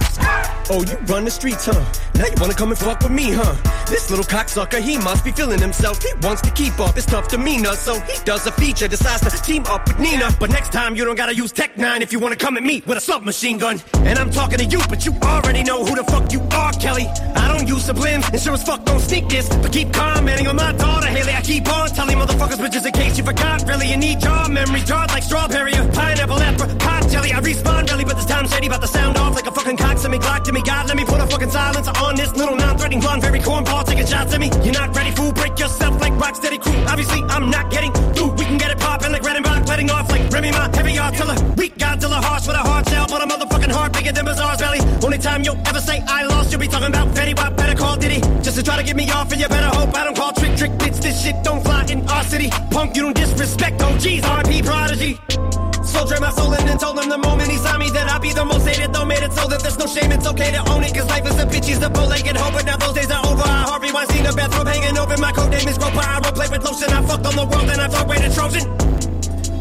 Oh, you run the streets, huh? Now you wanna come and fuck with me, huh? This little cocksucker, he must be feeling himself. He wants to keep up, it's tough demeanor. So he does a feature, decides to team up with Nina. But next time you don't gotta use Tech 9 if you wanna come at me with a submachine gun. And I'm talking to you, but you already know who the fuck you are, Kelly. I don't use sublims, and sure as fuck don't sneak this. But keep commenting on my daughter, Haley. I keep on telling motherfuckers, just in case you forgot, really, you need your memory jarred like strawberry or pineapple, apricot jelly. I respawn really, but this time shady about to sound off like a fucking cock. Send me Glock to me, God, let me put a fucking silencer on this little non-threatening blonde, very cornball taking shots at me. You're not ready, fool. Break yourself like Rocksteady crew. Obviously, I'm not getting through. We can get it poppin' like Redenbach, letting off like Remy Ma, heavy artillery. Weak Godzilla, harsh with a hard shell, but a motherfucking heart bigger than Bazaar's belly. Only time you'll ever say I lost, you'll be talking about Fetty Wap, better call Diddy. Just to try to get me off, and you better hope I don't call trick trick bitch. This shit don't fly in our city. Punk, you don't disrespect OGs, RP Prodigy. Soldier my soul and told him the moment he saw me that I'd be the most hated. Though made it so that there's no shame, it's okay to own it. Cause life is a bitch, he's the bow-legged hope. But now those days are over. I Harvey Weinstein, the bathrobe hanging open. My code name is Groper. I roleplay with lotion. I fucked on the world and I away the Trojan.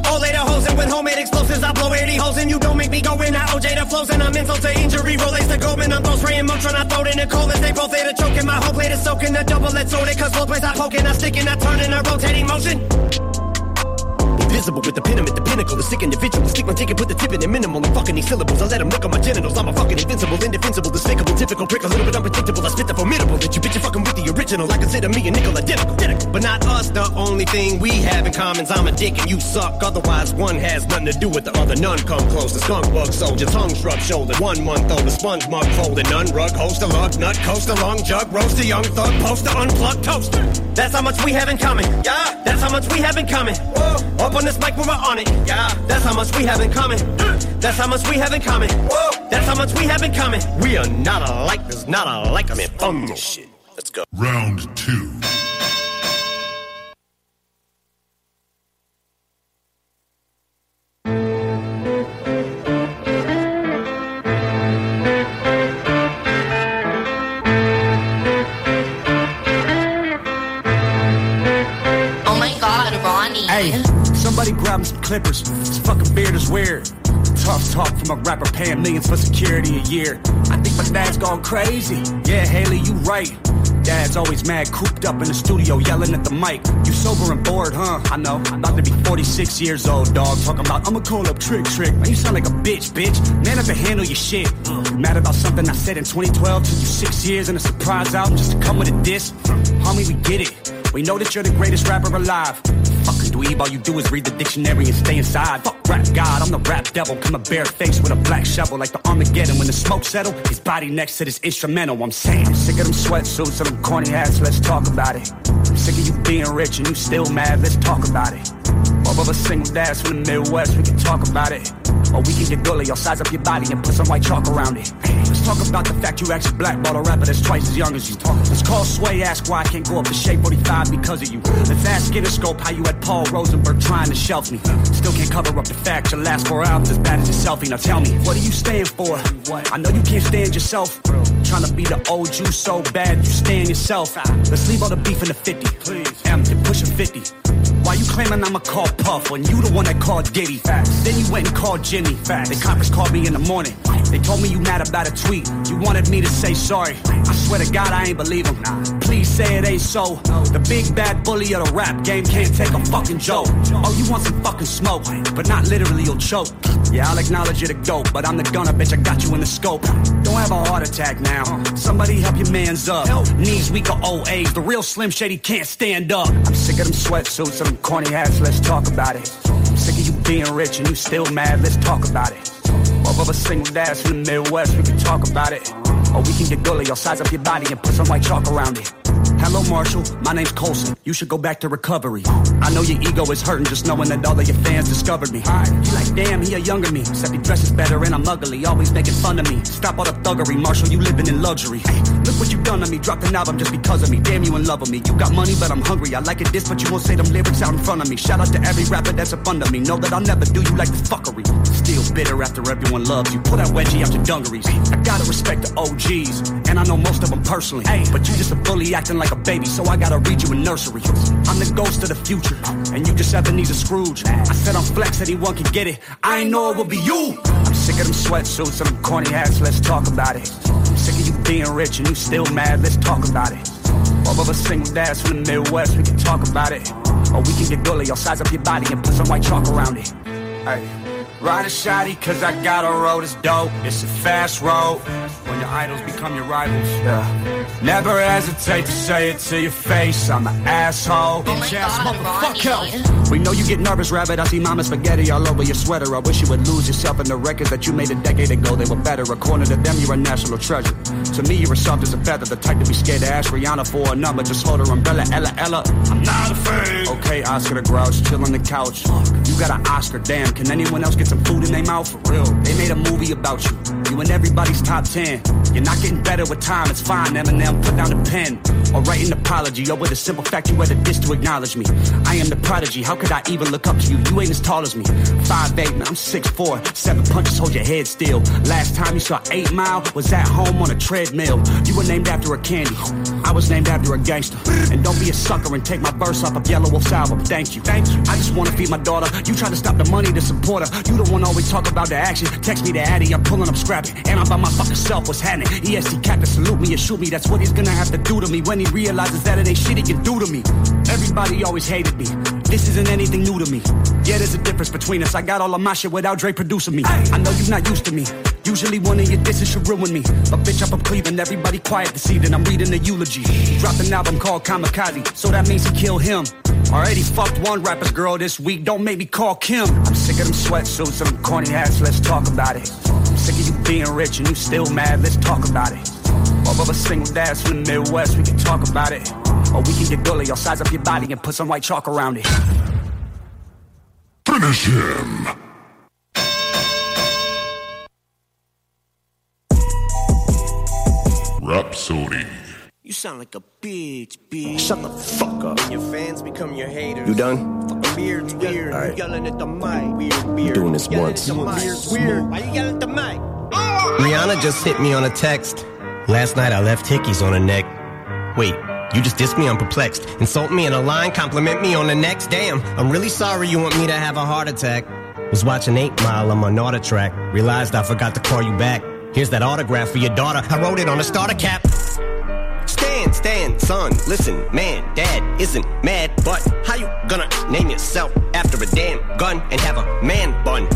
All later hoes and with homemade explosives, I blow 80 holes and you don't make me go in. I OJ the flows and I'm insult to injury. Relays to Goldman, I'm throw spraying Motron. I throw it in the cold they both a choke. My whole plate is soaking the double let's it. Cause both ways I poke and I stick and I turn in a rotating motion. Invisible with the pin, the pinnacle, the sick individual. Stick my ticket, put the tip in the minimal. I'm fucking these syllables. I let them lick on my genitals. I'm a fucking invincible, indefensible, despicable, typical prick, a little bit unpredictable. I spit the formidable that you bitch, you fucking with the original. I consider me a nickel identical, identical. But not us, the only thing we have in common is I'm a dick and you suck. Otherwise, one has nothing to do with the other. None come close. The skunk bug soldier, tongue shrub shoulder. One month old, the sponge mug folded. None rug, host a lug, nut, coast a long jug, roast a young thug, poster, unplugged toaster. That's how much we have in common. Yeah. That's how much we have in common. Whoa. Up on this mic when we're on it. Yeah. That's how much we have in common. That's how much we have in common. Whoa. That's how much we have in common. We are not alike. There's not alike. I'm in fun this shit. Let's go. Round two. Clippers. This fucking beard is weird. Tough talk from a rapper paying millions for security a year. I think my dad's gone crazy. Yeah, Haley, you right. Dad's always mad, cooped up in the studio, yelling at the mic. You sober and bored, huh? I know. I'm about to be 46 years old, dog. Talking about, I'ma call up Trick Trick. Man, you sound like a bitch, bitch. Man I can handle your shit. Mad about something I said in 2012? Took you six years and a surprise album just to come with a diss? Homie, we get it. We know that you're the greatest rapper alive. Dweeb, all you do is read the dictionary and stay inside. Fuck rap god, I'm the rap devil. Come a bare face with a black shovel like the Armageddon. When the smoke settle, his body next to this instrumental. I'm saying, I'm sick of them sweatsuits and them corny hats. Let's talk about it. I'm sick of you being rich and you still mad. Let's talk about it. Of us single dads from the Midwest, we can talk about it. Or we can get gully, I'll size up your body and put some white chalk around it. Let's talk about the fact you actually blackball a rapper that's twice as young as you. Let's call Sway, ask why I can't go up to Shade 45 because of you. Let's ask Interscope how you had Paul Rosenberg trying to shelf me. Still can't cover up the fact your last four albums as bad as your selfie. Now tell me, what do you stand for? I know you can't stand yourself. Trying to be the old you so bad, you stand yourself. Let's leave all the beef in the 50. Please. M, you're pushing 50. Why you claiming I'ma call Puff when you the one that called Diddy? Facts. Then you went and called Jimmy. Facts. They conference called me in the morning. They told me you mad about a tweet. You wanted me to say sorry. I swear to God I ain't believe him. Please say it ain't so. The big bad bully of the rap game can't take a fucking joke. Oh, you want some fucking smoke, but not literally you'll choke. Yeah, I'll acknowledge you're the goat, but I'm the gunner, bitch. I got you in the scope. Don't have a heart attack now. Somebody help your man's up. Knees weak or old age. The real Slim Shady can't stand up. I'm sick of them sweatsuits and them corny ass, Let's talk about it. I'm sick of you being rich and you still mad. Let's talk about it. Of us single dads from the Midwest. We can talk about it. Or we can get gully. I'll size up your body and put some white chalk around it. Hello, Marshall. My name's Colson. You should go back to recovery. I know your ego is hurting just knowing that all of your fans discovered me. You like, damn, he a younger me. Except he dresses better and I'm ugly. Always making fun of me. Stop all the thuggery, Marshall. You living in luxury. Hey, look what you done to me. Dropped an album just because of me. Damn, you in love with me. You got money, but I'm hungry. I like it this, but you won't say them lyrics out in front of me. Shout out to every rapper that's a up under me. Know that I'll never do you like this fuckery. Still bitter after everyone loves you. Pull that wedgie out your dungarees. I gotta respect the OGs, and I know most of them personally. Hey, but you just a bully acting like a baby, so I gotta read you a nursery. I'm the ghost of the future, and you just Ebenezer Scrooge. I said I'm flex, anyone can get it. I ain't know it would be you. I'm sick of them sweatsuits and them corny hats. Let's talk about it. I'm sick of you being rich and you still mad. Let's talk about it. All of us single dads from the Midwest, we can talk about it. Or we can get gully, I'll size up your body and put some white chalk around it. Hey. Ride a shotty cause I got a road that's dope. It's a fast road. When your idols become your rivals. Yeah. Never hesitate to say it to your face. I'm an asshole. Bitch ass motherfucker. We know you get nervous, rabbit. I see mama spaghetti all over your sweater. I wish you would lose yourself in the records that you made a decade ago. They were better. According to them, you're a national treasure. To me, you're as soft as a feather. The type to be scared to ask Rihanna for a number. Just hold her umbrella, Ella, Ella. I'm not afraid. Okay, Oscar the Grouch, chill on the couch. You got an Oscar, damn. Can anyone else get some food in their mouth? For real. They made a movie about you. You and everybody's top 10. You're not getting better with time, it's fine. Eminem, put down the pen. Or write an apology. Or with a simple fact, you had a dish to acknowledge me. I am the prodigy. How could I even look up to you? You ain't as tall as me. 5'8, man, I'm 6'4. Seven punches, hold your head still. Last time you saw 8 Mile was at home on a treadmill. You were named after a candy. I was named after a gangster. And don't be a sucker and take my verse off of Yelawolf's album. Thank you. Thank you. I just wanna feed my daughter. You try to stop the money to support her. You the one always talk about the action. Text me the Addy, I'm pulling up scrapping. And I'm by my fucking self. What's happening? EST Captain salute me and shoot me. That's what he's gonna have to do to me when he realizes that it ain't shit he can do to me. Everybody always hated me. This isn't anything new to me. Yeah, there's a difference between us. I got all of my shit without Dre producing me. I know you're not used to me. Usually one of your disses should ruin me. But bitch, I'm from Cleveland. Everybody quiet to see that I'm reading the eulogy. Dropped an album called Kamikaze, so that means he killed him. Already fucked one rapper's girl this week. Don't make me call Kim. I'm sick of them sweatsuits and them corny hats. Let's talk about it. I'm sick of you being rich and you still mad. Let's talk about it. All of us single dads from the Midwest. We can talk about it. Or we can get gully. I'll size up your body and put some white chalk around it. Finish him. Rapsodie. You sound like a bitch, bitch. Shut the fuck up. Your fans become your haters. You done? Fucking weird, weird. All right. You yelling at the mic. Weird, weird. doing this yelling once. At the mic. Weird, weird. Why you yelling at the mic? Rihanna just hit me on a text. Last night I left hickeys on her neck. Wait, You just diss me, I'm perplexed. Insult me in a line, compliment me on the next. Damn, I'm really sorry you want me to have a heart attack. Was watching 8 Mile on my NordicTrack. Realized I forgot to call you back. Here's that autograph for your daughter. I wrote it on a starter cap. Stand, stand, son, listen, man, dad isn't mad, but how you gonna name yourself after a damn gun and have a man bun?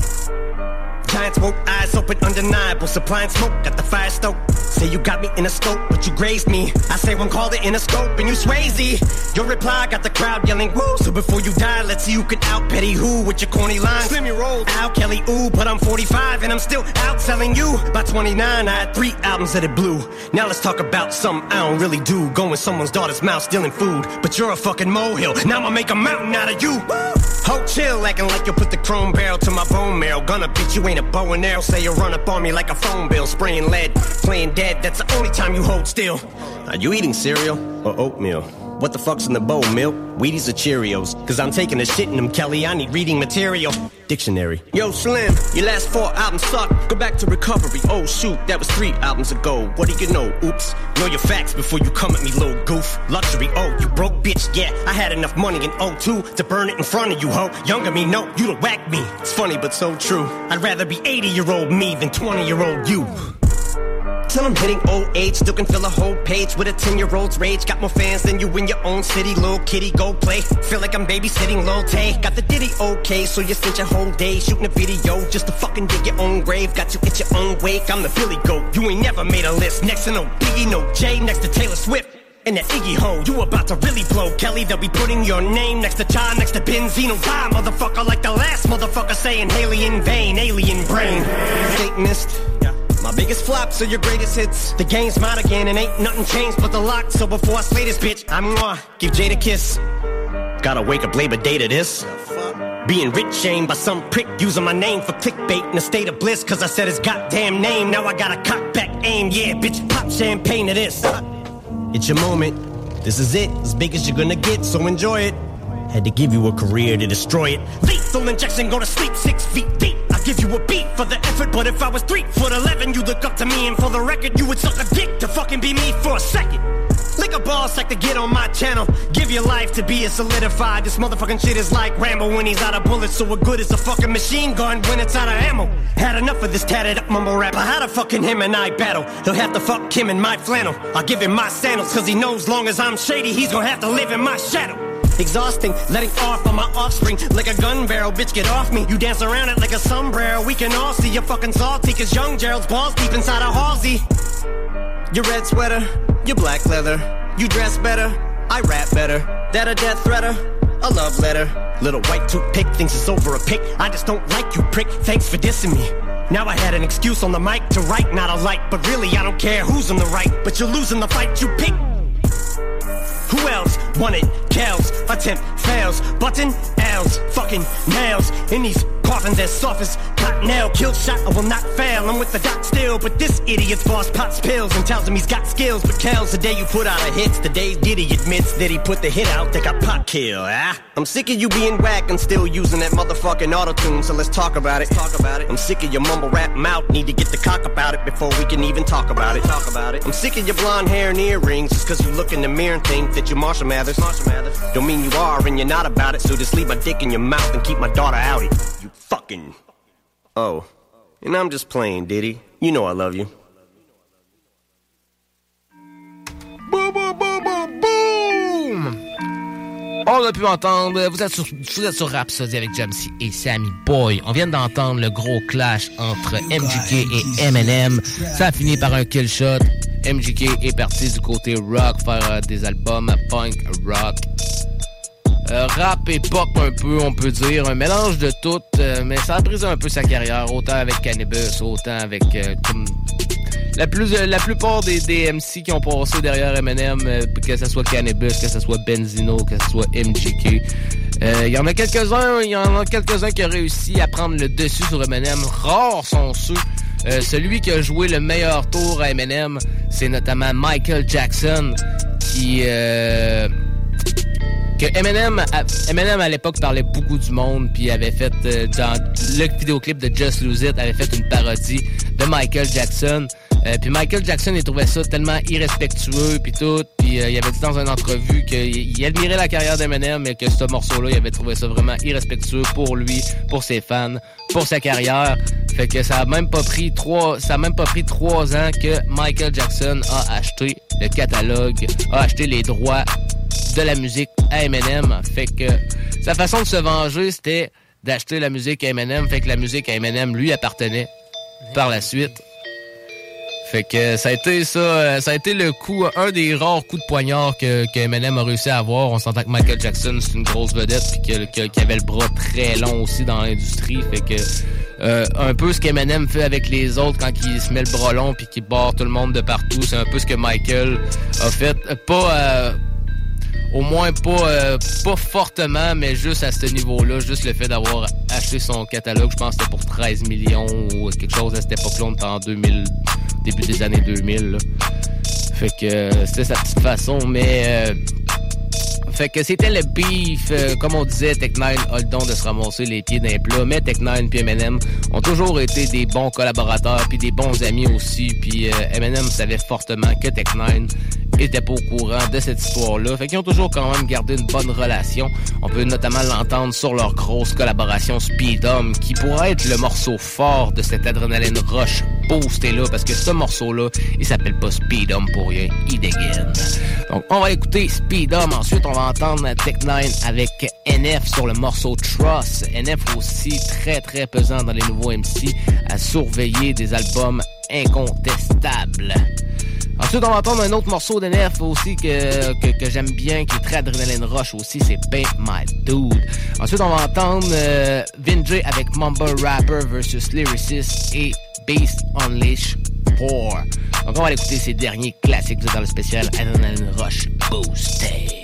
Giant smoke, eyes open, undeniable. Supplying smoke, got the fire stoked. Say you got me in a scope, but you grazed me. I say one called it in a scope, and you swayzy. Your reply got the crowd yelling woo. So before you die, let's see who can out petty who with your corny lines. Slim your roll, Al Kelly, ooh, but I'm 45 and I'm still out selling you. By 29, I had three albums that it blew. Now let's talk about something I don't really do. Going someone's daughter's mouth, stealing food. But you're a fucking molehill. Now I'ma make a mountain out of you. Ho chill, acting like you'll put the chrome barrel to my bone marrow. Gonna beat you ain't a bow and arrow. Say you run up on me like a phone bill, spraying lead, playing dead. That's the only time you hold still. Are you eating cereal or oatmeal? What the fuck's in the bowl, milk? Wheaties or Cheerios? Cause I'm taking a shit in them, Kelly. I need reading material. Dictionary. Yo, Slim, your last four albums suck. Go back to recovery. Oh, shoot, that was three albums ago. What do you know? Oops. Know your facts before you come at me, little goof. Luxury, oh, you broke bitch. Yeah, I had enough money in 02 to burn it in front of you, ho. Younger me, no, you'd whacked me. It's funny, but so true. I'd rather be 80 year old me than 20 year old you. Till I'm hitting old age, still can fill a whole page with a 10 year old's rage. Got more fans than you in your own city, little kitty, go play. Feel like I'm babysitting Lil Tay. Got the ditty okay, so you spent your whole day shooting a video just to fucking dig your own grave. Got you at your own wake, I'm the Billy Goat. You ain't never made a list. Next to no Biggie, no Jay, next to Taylor Swift. And that Iggy Ho, you about to really blow, Kelly. They'll be putting your name next to Ja, next to Benzino. Die, motherfucker, like the last motherfucker saying Hailie in vain, alien brain. Satanist. My biggest flops are your greatest hits. The game's mine again, and ain't nothing changed but the lock. So before I slay this bitch, I'm gonna give Jade a kiss. Gotta wake up Labor Day to this. Being rich shamed by some prick using my name for clickbait in a state of bliss. Cause I said his goddamn name. Now I got a cock back aim. Yeah, bitch, pop champagne to this. It's your moment. This is it, as big as you're gonna get, so enjoy it. Had to give you a career to destroy it. Lethal injection, go to sleep six feet deep. I give you a beat for the effort, but if I was three foot eleven, you look up to me, and for the record, you would suck a dick to fucking be me for a second. Lick a ball sack to get on my channel. Give your life to be a solidified. This motherfucking shit is like Rambo when he's out of bullets. So what good is a fucking machine gun when it's out of ammo? Had enough of this tatted up mumble rapper. How the fucking him and I battle? He'll have to fuck him in my flannel. I'll give him my sandals, cause he knows long as I'm shady, he's gonna have to live in my shadow. Exhausting, letting off on my offspring like a gun barrel. Bitch, get off me. You dance around it like a sombrero. We can all see you're fucking salty, cause young Gerald's balls deep inside a Halsey. Your red sweater, your black leather. You dress better, I rap better. That a death threater, a love letter. Little white toothpick thinks it's over a pick. I just don't like you, prick. Thanks for dissing me. Now I had an excuse on the mic to write, not a light. But really, I don't care who's on the right. But you're losing the fight you pick. Who else want it? Kells, attempt fails. Button L's, fucking nails. In these coffins as as cotton nail. Kill shot, I will not fail. I'm with the doc still, but this idiot's boss pots pills and tells him he's got skills. But Kells, the day you put out a hit, the day Diddy admits that he put the hit out, they got pot kill. Ah, I'm sick of you being whack and still using that motherfucking auto tune. So let's talk about it. Talk about it. I'm sick of your mumble rap mouth. Need to get the cock about it before we can even talk about it. Talk about it. I'm sick of your blonde hair and earrings just cause you look in the mirror and think that you're Marshall Mathers. Marshall Mathers. Don't mean you are and you're not about it. So just leave my dick in your mouth and keep my daughter out it. You fucking. Oh. And I'm just playing, Diddy. You know I love you. Boum, boum, boum, boum, boum! On a pu entendre, vous êtes sur, vous êtes Rhapsody avec Jamsey et Sammy Boy. On vient d'entendre le gros clash entre MGK et Eminem. Ça a fini par un kill shot. MGK est parti du côté rock, faire euh, des albums punk rock. Euh, rap et pop un peu, on peut dire. Un mélange de tout, euh, mais ça a brisé un peu sa carrière, autant avec Cannabis, autant avec euh, comme la, plus, la plupart des, des MC qui ont passé derrière Eminem, euh, que ce soit Cannabis, que ce soit Benzino, que ce soit MGK. Euh, Il y en a quelques-uns, il y en a quelques-uns qui ont réussi à prendre le dessus sur Eminem. Rares sont ceux. Euh, celui qui a joué le meilleur tour à Eminem, c'est notamment Michael Jackson, qui euh, que Eminem, à, l'époque parlait beaucoup du monde, puis avait fait euh, dans le vidéoclip de Just Lose It, avait fait une parodie de Michael Jackson. Euh, puis Michael Jackson, il trouvait ça tellement irrespectueux, puis tout. Puis euh, il avait dit dans une entrevue qu'il il admirait la carrière d'Eminem, mais que ce morceau-là, il avait trouvé ça vraiment irrespectueux pour lui, pour ses fans, pour sa carrière. Fait que ça a même pas pris trois, ça a même pas pris trois ans que Michael Jackson a acheté le catalogue, a acheté les droits de la musique à Eminem. Fait que sa façon de se venger, c'était d'acheter la musique à Eminem. Fait que la musique à Eminem lui appartenait par la suite. Fait que ça a été ça, euh, ça a été le coup, un des rares coups de poignard que, que a réussi à avoir. On s'entend que Michael Jackson c'est une grosse vedette puis que- que- qu'il avait le bras très long aussi dans l'industrie. Fait que euh, un peu ce qu'Eminem fait avec les autres quand il se met le bras long puis qu'il barre tout le monde de partout, c'est un peu ce que Michael a fait. Euh, Pas euh, au moins pas euh, pas fortement, mais juste à ce niveau-là, juste le fait d'avoir acheté son catalogue, je pense que c'était pour 13 millions ou quelque chose à cette époque-là, on était en 2000, début des années 2000. là. Fait que euh, c'était sa petite façon, mais euh, fait que c'était le beef, euh, comme on disait, Tech9 a le don de se ramasser les pieds d'un plat, mais Tech9 puis Eminem ont toujours été des bons collaborateurs puis des bons amis aussi, puis euh, Eminem savait fortement que Tech9 était pas au courant de cette histoire-là. Fait qu'ils ont toujours quand même gardé une bonne relation. On peut notamment l'entendre sur leur grosse collaboration Speedum, qui pourrait être le morceau fort de cette adrénaline rush boostée-là, parce que ce morceau-là, il s'appelle pas Speedum pour rien, il dégaine. Donc, on va écouter Speedum. Ensuite, on va entendre Tech9 avec NF sur le morceau Trust. NF aussi très, très pesant dans les nouveaux MC à surveiller des albums incontestables. Ensuite, on va entendre un autre morceau d'NF aussi que, j'aime bien, qui est très adrénaline rush aussi, c'est Paint My Dude. Ensuite, on va entendre euh, Vin avec Mumble Rapper versus Lyricist et Beast Unleash 4. Donc, on va aller écouter ces derniers classiques dans le spécial Adrenaline Rush Boosté.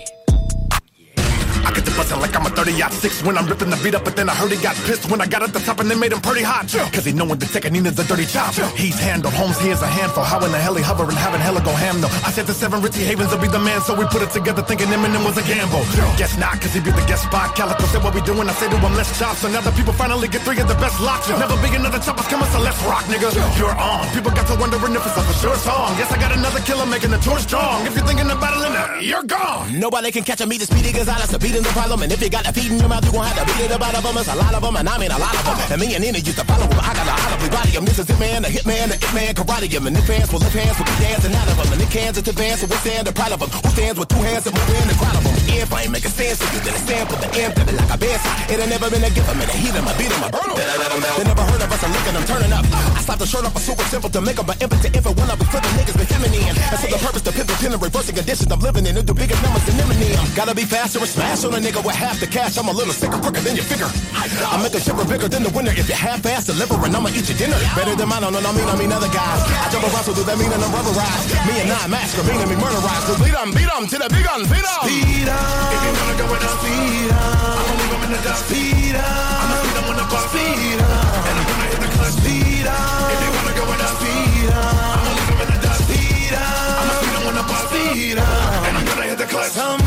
I get to bustin' like I'm a 30 yacht six when I'm ripping the beat up, but then I heard he got pissed when I got at the top and they made him pretty hot. Cause he know knowin' the Tekanina's a dirty chop. He's handled, Holmes, he is a handful. How in the hell he hover and having hella go ham though? I said the seven Ritzy Havens will be the man, so we put it together thinking Eminem was a gamble. Guess not, cause he be the guest spot. Kaliko said what we doing, I say to him, let's chop. So now the people finally get three of the best locks. Never big another choppers coming, so let's rock, nigga. You're on. People got to wondering if it's a for sure song. Yes, I got another killer making the tour strong. If you're thinking about it, uh, you're gone. Nobody can catch a me, the speedy Gonzalez, the beating the problem. And if you got a feed in your mouth, you gon' have to beat it about of them. It's a lot of them, and I mean a lot of them. And me and Nina used to follow them. I got a audibly body him. This is it, man, the hit man, the it man, karate him. And if hands will lift hands, we'll be dancing out of them. And if hands is advance, so we stand the proud of them. Who stands with two hands and move in the crowd of them? If I ain't a stand, so you then stand with the flip it like a band. It ain't never been a gift, I'm in the heat, I'm a beat 'em, I burn. They never heard of us, I'm looking, I'm turning up. I slapped the shirt off, a super simple to make 'em, but impotent it when I be flipping niggas, be feminine. And so the purpose, the pivot, pin, and reversing conditions I'm living in it, do bigger numbers than Eminem. Gotta be faster and smash on a nigga with half the cash. I'm a little sicker, quicker than you figure. I make a shiver bigger than the winner. If you half-ass delivering, I'ma eat your dinner. Better than mine, no, no, no, mean, I mean other guys. I jump around, so do that mean and I'm rubberized. Me and I master, meaning me murderized. So beat 'em, beat 'em to the big un, beat 'em. Speed up. If you wanna go with us, speed up. I'ma leave 'em in the dust. Speed up. I'ma speed 'em when the bus. Speed up. And I'm gonna hit the clutch. Speed up. If you wanna go with us, speed up. I'ma leave 'em in the dust. Speed up. I'ma speed 'em the bus. Speed up. And I'm gonna hit the clutch. Sometimes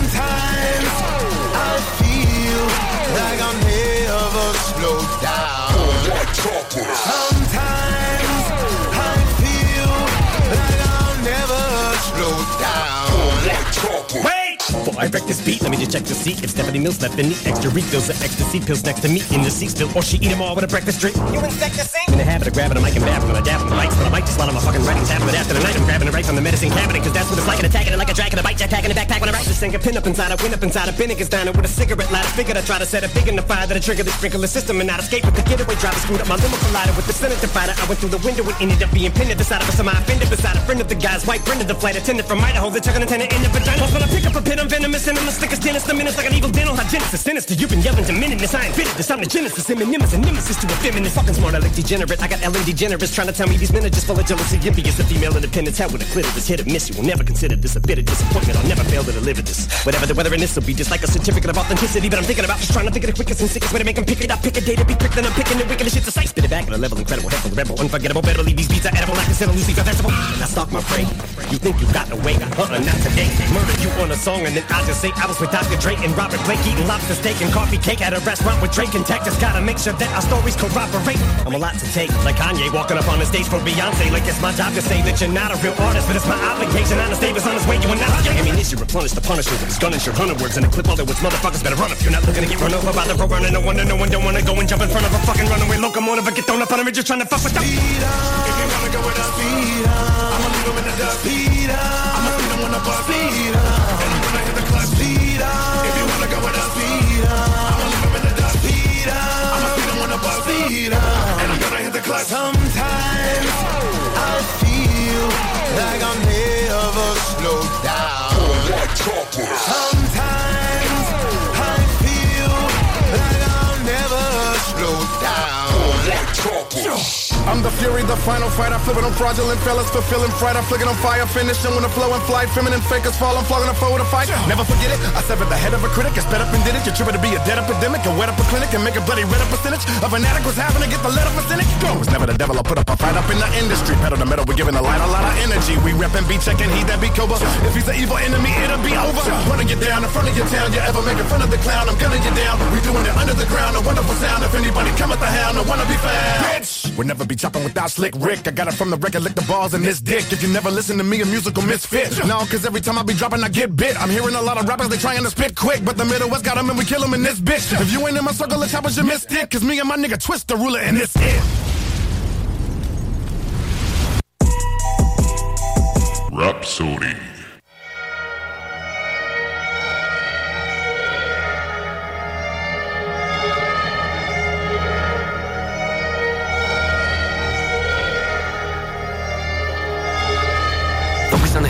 slowed down. Sometimes Before I wreck this beat, let me just check to see if Stephanie Mills left any extra refills of ecstasy pills next to me in the seat still, or she eat them all with a breakfast drink. You insect the sink? In the habit of grabbing a mic and babbling, I dab on the mics, but I might just swallow my fucking writing tablet after the night. I'm grabbing it right from the medicine cabinet, cause that's what it's like, and attacking it like a dragon, a bite jetpack in the backpack when I write this thing. A pin up inside, I win up inside, a bin against down with a cigarette lighter. Figured I try to set a big in the fire that'll trigger the sprinkler system and not escape with the getaway driver. Screwed up my limo collider with the Senate divider. I went through the window and ended up being pinned at the side of a semi offended beside a friend of the guy's white friend of the flight attendant from Idaho. They took an antenna in the vagina. When I pick up a pin, I'm venomous and I'm the slickest dentist. The minutes like an evil dental hygienist. The sinister. You've been yelling to minutes. I ain't fitted this. I'm the genesis. Eminem a nemesis nemesis to a feminist. Fucking smart, I like degenerate. I got Ellen DeGeneres trying to tell me these men are just full of jealousy. Envious of female independence. Hell with a clitoris. Hit or miss. You will never consider this a bit of disappointment. I'll never fail to deliver this. Whatever the weather in this will be just like a certificate of authenticity. But I'm thinking about just trying to think of the quickest and sickest way to make them pick it up. Pick a day to be quick, then I'm picking the wickedest shit to say. Spit it back at a level incredible. Head for the rebel. Unforgettable. Better leave these beats are edible. Like a center Lucy vegetable. And I stalk my prey. You think you've got away? Uh-uh, not today. Murder you on a song and I just say I was with Dr. Dre and Robert Blake eating lobster steak and coffee cake at a restaurant with Drake and Tech. Just gotta make sure that our stories corroborate. I'm a lot to take, like Kanye walking up on the stage for Beyonce. Like it's my job to say that you're not a real artist, but it's my obligation. Anastasia on his way, you and not. Ammunition replenish the punisher with his gun and your hunter words and a clip all the words. Motherfuckers better run if you're not looking to get run over by the road running. No wonder no one don't wanna go and jump in front of a fucking runaway locomotive or get thrown up on a ridge just trying to fuck with the. If you wanna go with us, speed up. I'ma leave 'em in the dust. Speed up. I'm the fury, the final fight. I flip it on fraudulent fellas, fulfilling fright. I flick it on fire, finishing when the flow and flight. Feminine fakers fall, I'm flogging a foe to fight. Never forget it. I severed the head of a critic, I sped up and did it. You're tripping to be a dead epidemic, and wet up a clinic and make a bloody red up percentage of an addict was having to get the lead up a cynic. Go. Was never the devil, I put up a fight up in the industry. Pedal to metal, we're giving the light a lot of energy. We reppin' beat checking, he that be Cobra. If he's an evil enemy, it'll be over. Wanna get down in front of your town, you ever make fun of the clown? I'm gunning you down. We doing it under the ground, a wonderful sound. If anybody come at the hound, I wanna be found. Bitch, we'll never be chopping without slick Rick. I got it from the record, lick the balls in this dick. If you never listen to me, a musical misfit. No, cause every time I be dropping, I get bit. I'm hearing a lot of rappers, they trying to spit quick, but the Middle West got them and we kill them in this bitch. If you ain't in my circle of choppers, you missed it. Cause me and my nigga Twist the ruler and this it. Rapsodie.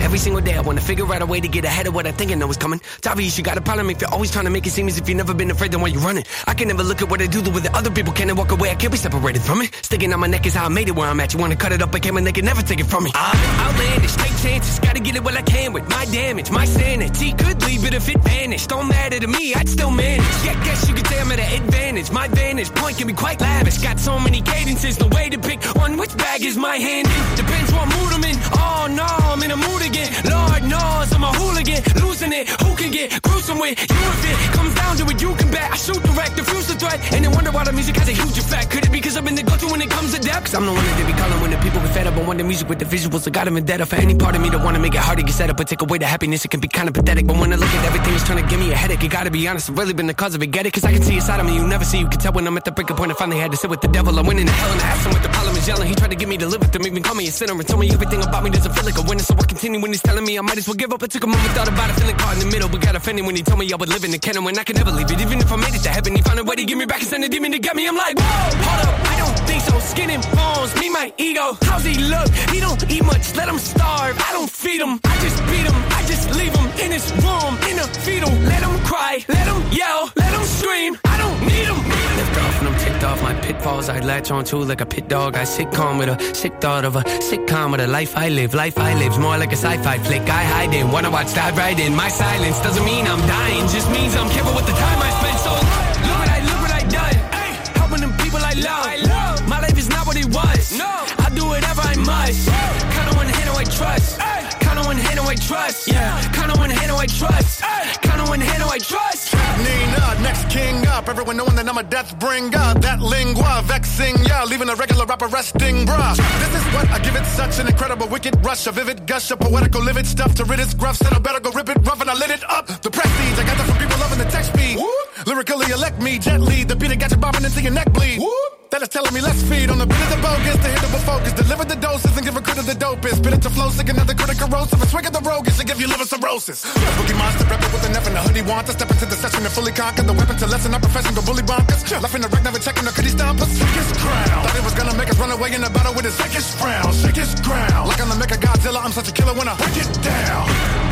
Every single day. I wanna figure out a way to get ahead of what I think I know is coming. It's obvious you got a problem if you're always trying to make it seem as if you've never been afraid then why you running. I can never look at what I do the way that other people can and walk away. I can't be separated from it. Sticking on my neck is how I made it where I'm at. You wanna cut it up, I came and they can never take it from me. I'm outlandish, take chances. Gotta get it while I can with my damage, my sanity. Could leave it if it vanished. Don't matter to me, I'd still manage. Yeah, guess you could say I'm at an advantage. My vantage point can be quite lavish. Got so many cadences, the way to pick one which bag is my hand in. Depends what mood I'm in. Oh no, I'm in a mood again. Lord knows I'm a hooligan, losing it. Who can get gruesome with you if it comes down to it? You can bet I shoot direct, diffuse the threat, and then wonder why the music has a huge effect. Could it be because I've been the go-to when it comes to depth? Cause I'm the one that they be calling when the people get fed up. I want the music with the visuals. I got them in debt. For any part of me that wanna make it hard to get set up, but take away the happiness, it can be kind of pathetic. But when I look at everything, it's trying to give me a headache. You gotta be honest, I've really been the cause of it. Get it? Cause I can see inside of me you never see. You can tell when I'm at the breaking point. I finally had to sit with the devil. I went into hell and I asked him what the problem is yelling. He tried to get me to live with him, even call me a sinner and told me everything about me doesn't feel like a winner. So I continue when he's telling me I might as well give up. I took a moment, thought about it, feeling caught in the middle, but got offended when he told me I would live in the kennel when I could never leave it. Even if I made it to heaven, he found a way to give me back and send a demon to get me. I'm like, whoa, hold up, I don't think so. Skin and bones, me, my ego. How's he look? He don't eat much, let him starve. I don't feed him, I just beat him. I just leave him in his room, in a fetal. Let him cry, let him yell, let him scream. I don't need him. Lift off and I'm ticked off my pitfalls. I latch on to like a pit dog. I sit calm with a sick thought of a sitcom with a life I live. Life I live's more like a sci-fi flick. I hide in, wanna watch dive right in. My silence doesn't mean I'm dying, just means I'm careful with the time I spend. So look what I look what I done. Helping them people I love. My life is not what it was. No, I do whatever I must. On one hand, who I trust. Count I trust. Yeah, on one hand, who I trust. On one hand, who I trust. Nina, next king up. Everyone knowing that I'm a death bringer. That lingua vexing, yeah, leaving a regular rapper resting, bruh. This is what I give it such an incredible wicked rush, a vivid gush of poetical livid stuff to rid its gruff. Said I better go rip it rough and I lit it up. The prestige I got that from people loving the text speed. Lyrically elect me gently. The beat that got you bobbing into your neck bleed. That is telling me let's feed on the bit of the bogus, the a focus. Deliver the doses and give a crit of the dopest. Spit it to flow, sick another critic corrosive. A swig of the roguish to give you liver cirrhosis. A boogie monster, rapper with F and a hoodie want to step into the session and fully conquer the weapon to lessen our profession, go bully bonkers. Left in the wreck, never checking the he stomp us? Sickest crown. Thought it was gonna make us run away in a battle with his sickest frown. Sickest ground. Like I'm the Mecha Godzilla, I'm such a killer when I break it down.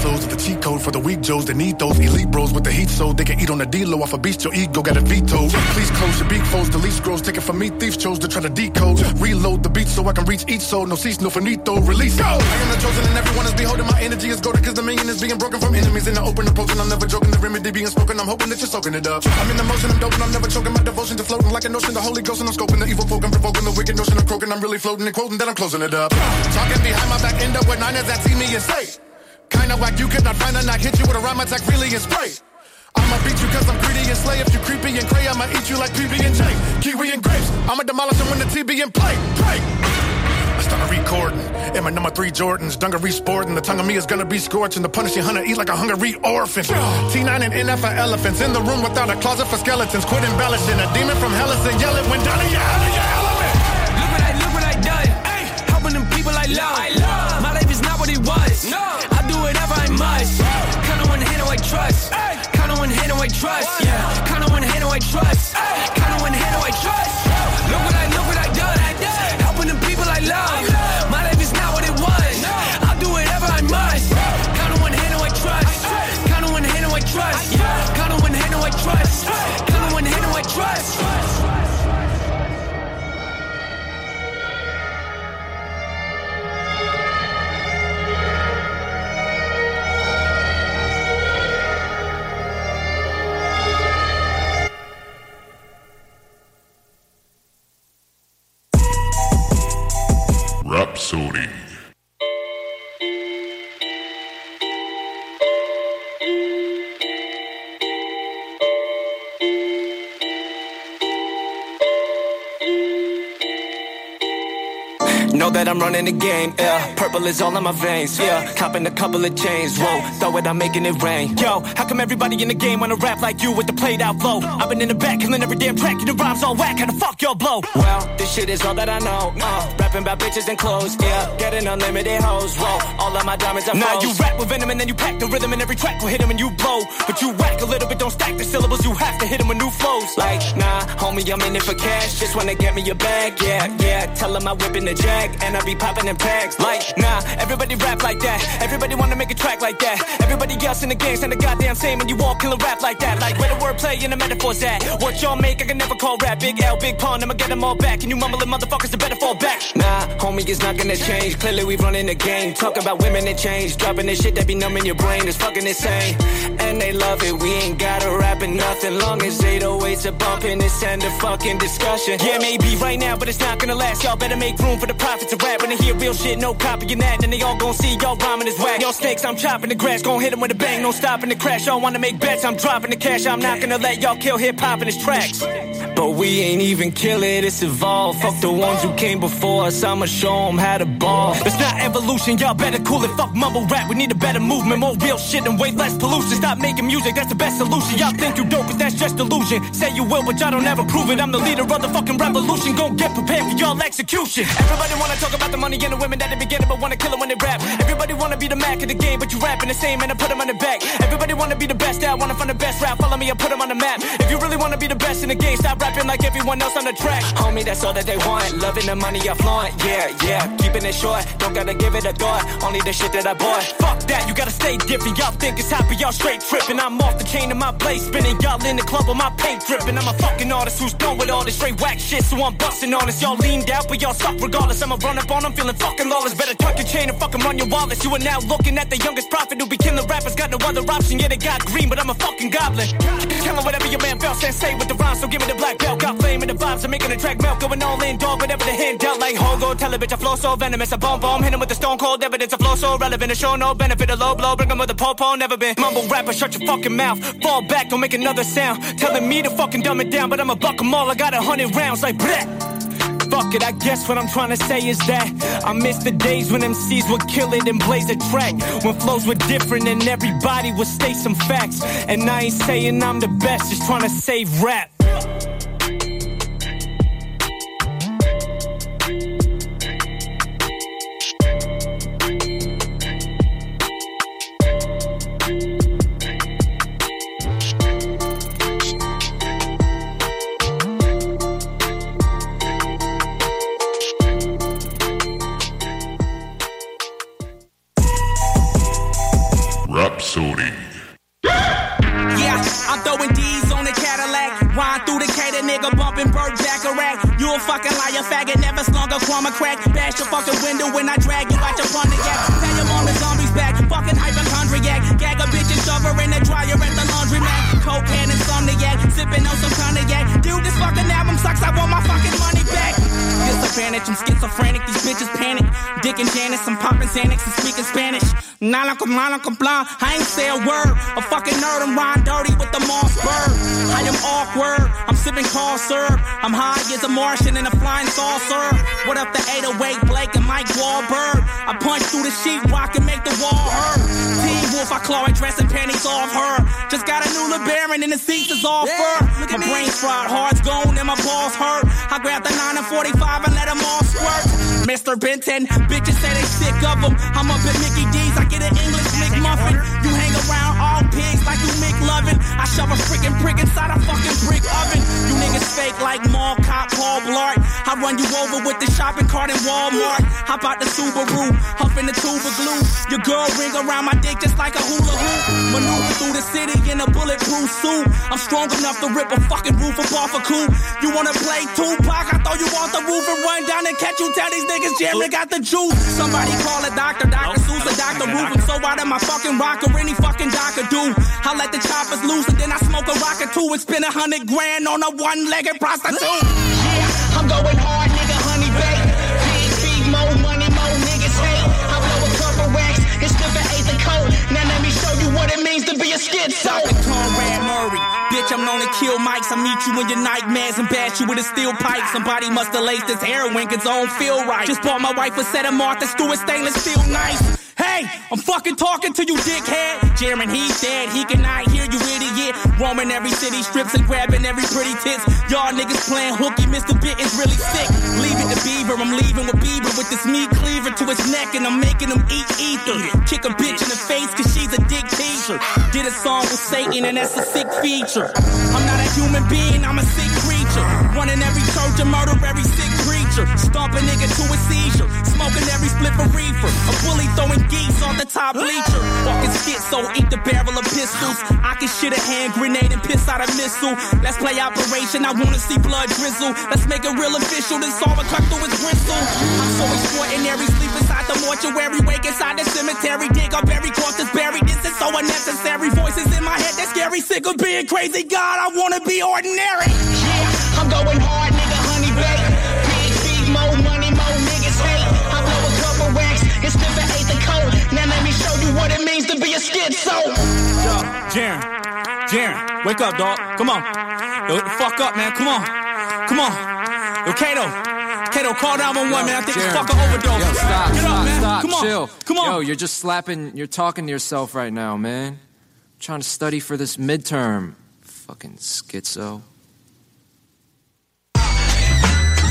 Flows the cheat code for the weak Joes that need those elite bros with the heat so they can eat on the D-Lo off a beast. Your ego got a veto. Please close your beak foes, delete scrolls. Take it from me, thieves chose to try to decode. Reload the beat so I can reach each soul. No cease, no finito. Release. Go! I am the chosen and everyone is beholding. My energy is golden cause the million is being broken from enemies in the open approaching. I'm never joking. The remedy being spoken. I'm hoping that you're soaking it up. I'm in the motion, I'm doping. I'm never choking. My devotion to floating like an ocean. The Holy Ghost and I'm scoping the evil folk. I'm provoking the wicked notion of croaking. I'm really floating and quoting that I'm closing it up. Talking behind my back, end up with nine as that see me and say. Kinda whack. You could not find a knock. Hit you with a rhyme attack, really and spray. I'ma beat you cause I'm greedy and slay. If you creepy and cray, I'ma eat you like PB and J. Kiwi and grapes. I'ma demolish them when the TB and play. Play. I started recording. And my number three Jordans, dungaree sporting. The tongue of me is gonna be scorching. The punishing hunter eat like a hungry orphan. T9 and NF for elephants. In the room without a closet for skeletons. Quit embellishing. A demon from hell is and yell when down in your hell in your element. Look what I, look what I done. Helping them people I love. I love. My life is not what it was. No. I must. Count on one hand, I trust. Count on one hand, I trust. Yeah. Count on one hand, I trust. Count on one hand, I trust. Rapsodie. Know that I'm running the game, yeah. Purple is all in my veins, yeah. Copping a couple of chains, whoa. Throw it, I'm making it rain. Yo, how come everybody in the game wanna rap like you with the played out flow? I've been in the back, killing every damn track, and the rhymes all whack. How the fuck y'all blow? Well, this shit is all that I know. Uh, rapping about bitches and clothes, yeah. Getting unlimited hoes, whoa. All of my diamonds are Now you rap with venom and then you pack the rhythm and every track will hit 'em and you blow. But you whack a little bit, don't stack the syllables. You have to hit 'em with new flows. Like, nah, homie, I'm in it for cash. Just wanna get me a bag, yeah, yeah. Tell 'em I'm in the and I be popping in packs. Like, nah, everybody rap like that. Everybody wanna make a track like that. Everybody else in the game sound the goddamn same when you all kill a rap like that. Like, where the wordplay and the metaphors at? What y'all make, I can never call rap. Big L, big pun, I'ma get them all back. And you mumbling motherfuckers, they better fall back. Nah, homie, it's not gonna change. Clearly, we running the game. Talk about women and change. Dropping this shit that be numbing your brain. It's fucking insane. And they love it. We ain't gotta rap in nothing. Long as 808s are bumping, it's end of fucking discussion. Yeah, maybe right now, but it's not gonna last. Y'all better make room for the prophets of rap. When they hear real shit, no copying that. Then they all gon' see y'all rhyming is whack. Y'all snakes, I'm chopping the grass. Gon' hit 'em with a bang, no stopping the crash. Y'all wanna make bets, I'm dropping the cash. I'm not gonna let y'all kill hip hop in his tracks. But we ain't even kill it, it's evolved. Fuck the ones who came before us, I'ma show 'em how to ball. It's not evolution, y'all better cool it. Fuck mumble rap, we need a better movement, more real shit and way less pollution. Stop making music, that's the best solution. Y'all think you dope, but that's just illusion. Say you will, but y'all don't ever prove it. I'm the leader of the fucking revolution. Gon' get prepared for y'all execution. Everybody wanna talk about the money and the women that they be getting, but wanna kill 'em when they rap. Everybody wanna be the Mac of the game, but you rapping the same and I put 'em on the back. Everybody wanna be the best out, wanna find the best rap. Follow me, I put 'em on the map. If you really wanna be the best in the game, stop rapping like everyone else on the track. Homie, that's all that they want. Loving the money I flaunt. Yeah, yeah. Keeping it short. Don't gotta give it a thought. Only the shit that I bought. Fuck that, you gotta stay different. Y'all think it's happy, y'all straight tripping. I'm off the chain of my place, spinning. Y'all in the club with my paint dripping. I'm a fucking artist who's done with all this straight whack shit, so I'm busting on this. Y'all leaned out, but y'all suck regardless. I'ma run up on them, feeling fucking lawless. Better tuck your chain and fucking run your wallets. You are now looking at the youngest prophet who be killing rappers. Got no other option, yeah, they got green, but I'm a fucking goblin. Tell 'em whatever your man says, say with the rhymes, so give me the black belt. Got flame in the vibes, I'm making the track melt. Going all in, dog, whatever the hand dealt. Like Hogo, tell a bitch I flow so venomous. I bomb bomb, hit him with the stone cold evidence. I flow so relevant, to show no benefit. A low blow, bring 'em with a popo, never been. Mumble rapper, shut your fucking mouth. Fall back, don't make another sound. Telling me to fucking dumb it down, but I'ma buck 'em all. I got a hundred rounds, like bleh. Fuck it, I guess what I'm trying to say is that I miss the days when MCs would kill it and blaze a track. When flows were different and everybody would state some facts. And I ain't saying I'm the best, just trying to save rap. You a fucking liar, faggot, never slung a crumb crack. Bash your fucking window when I drag you out your Pontiac. Tell your mom the zombies back, fucking hypochondriac. Gag a bitch and shove her in the dryer at the laundromat. Cocaine and insomniac, sipping on some cognac. Dude, this fucking album sucks, I want my fucking Schizophrenic, I'm schizophrenic, these bitches panic. Dick and Janice, I'm popping Xanax and speaking Spanish. Nala con mala con blah. I ain't say a word. A fucking nerd, I'm riding dirty with the Mossberg. I am awkward. I'm sipping call syrup. I'm high as a Martian in a flying saucer. What up the 808 Blake and Mike Wahlberg? I punch through the sheetrock and make the wall hurt. Wolf, I claw and dress and panties off her. Just got a new LeBaron and the seats is all fur. My brain's fried, heart's gone and my balls hurt. I grabbed the 9 and 45 and let them all squirt. Mr. Benton, bitches say they sick of them. I'm up at Mickey D's, I get an English shove a freaking brick inside a fucking brick oven. You niggas fake like mall cop Paul Blart. I run you over with the shopping cart in Walmart. Hop out the Subaru, huffing the tube of glue. Your girl ring around my dick just like a hula hoop. Maneuver through the city in a bulletproof suit. I'm strong enough to rip a fucking roof off a coupe. You wanna play Tupac? I throw you off the roof and run down and catch you. Tell these niggas Jerry got the juice. Somebody call a doctor, Dr. Seuss or Dr. Roof. I'm so out of my fucking rocker, any fucking doctor do. I let the choppers loose then I smoke a rocket too and spend a hundred grand on a one-legged prostitute. Yeah, I'm going hard, nigga, honey bake. Big, big, more money, more niggas hate. I blow a couple racks and slip an eighth of coat. Now let me show you what it means to be a schizo. Conrad Murray, bitch, I'm known to kill mics. I meet you in your nightmares and bash you with a steel pipe. Somebody must have laced this heroin cause I don't feel right. Just bought my wife a set of Martha Stewart stainless steel nice. Hey, I'm fucking talking to you, dickhead. Jarren, he's dead. He cannot hear you, idiot. Roaming every city strips and grabbing every pretty tits. Y'all niggas playing hooky. Mr. Bit is really sick. Leave it to Beaver. I'm leaving with Beaver with this meat cleaver to his neck, and I'm making him eat ether. Kick a bitch in the face cause she's a dick teacher. Did a song with Satan, and that's a sick feature. I'm not a human being, I'm a sick creature. Running every church and murder every sick preacher. Stomp a nigga to a seizure. Smoking every split for reefer. A bully throwing geese on the top bleacher. Walking schizo, eat the barrel of pistols. I can shit a hand grenade and piss out a missile. Let's play operation, I wanna see blood drizzle. Let's make it real official, then saw it cut through his bristle. I'm so extraordinary, sleep inside the mortuary, wake inside the cemetery, dig up every corpse that's buried. This is so unnecessary. Voices in my head, that's scary. Sick of being crazy, God, I wanna be ordinary. Yeah, I'm going hard, what it means to be a schizo. Yo, Jarren, Jarren, wake up, dog. Come on. Yo, wake the fuck up, man. Come on. Come on. Yo, Kato. Kato, call 911, man. I think it's Jared. fucking overdose. Yo, stop, Get stop, up, man. stop, Come on. chill. Come on. Yo, you're just slapping, you're talking to yourself right now, man. trying to study for this midterm. Fucking schizo.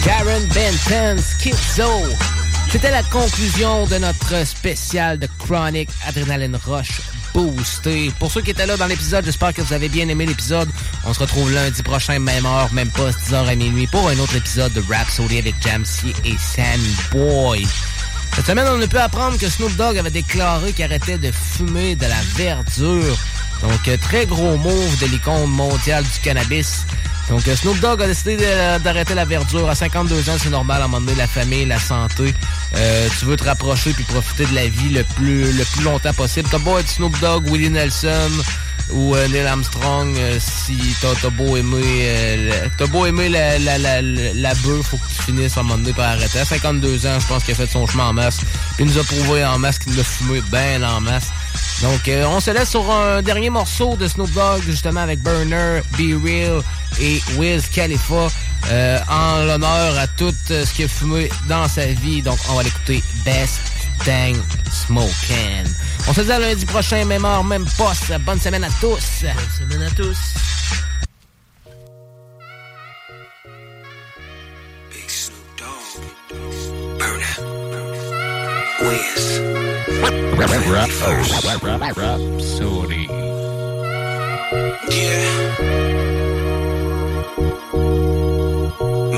Jarren Benton, Schizo. C'était la conclusion de notre spécial de Chronic Adrenaline Rush Boosté. Pour ceux qui étaient là dans l'épisode, j'espère que vous avez bien aimé l'épisode. On se retrouve lundi prochain, même heure, même poste, 10h à minuit, pour un autre épisode de Rhapsody avec Jamsey et Sammy Boy. Cette semaine, on a pu apprendre que Snoop Dogg avait déclaré qu'il arrêtait de fumer de la verdure. Donc, très gros move de l'icône mondiale du cannabis. Donc, euh, Snoop Dogg a décidé d'arrêter la verdure. À 52 ans, c'est normal, à un moment donné, la famille, la santé. Euh, tu veux te rapprocher puis profiter de la vie le plus, le plus longtemps possible. T'as beau être Snoop Dogg, Willie Nelson ou euh, Neil Armstrong, euh, si t'as beau aimer euh, le- t'as beau aimer la, la, la, bœuf, faut que tu finisses à un moment donné par arrêter. À 52 ans, je pense qu'il a fait son chemin en masse. Il nous a prouvé en masse qu'il l'a fumé bien en masse. Donc, euh, on se laisse sur un dernier morceau de Snoop Dogg, justement, avec Burner, Be Real et Wiz Khalifa, euh, en l'honneur à tout euh, ce qu'il a fumé dans sa vie. Donc, on va l'écouter Best Dang Smokin'. On se dit à lundi prochain, même heure, même poste. Bonne semaine à tous. Bonne semaine à tous. Big Snoop Dogg. Berner. Wiz. Rapsodie. Yeah.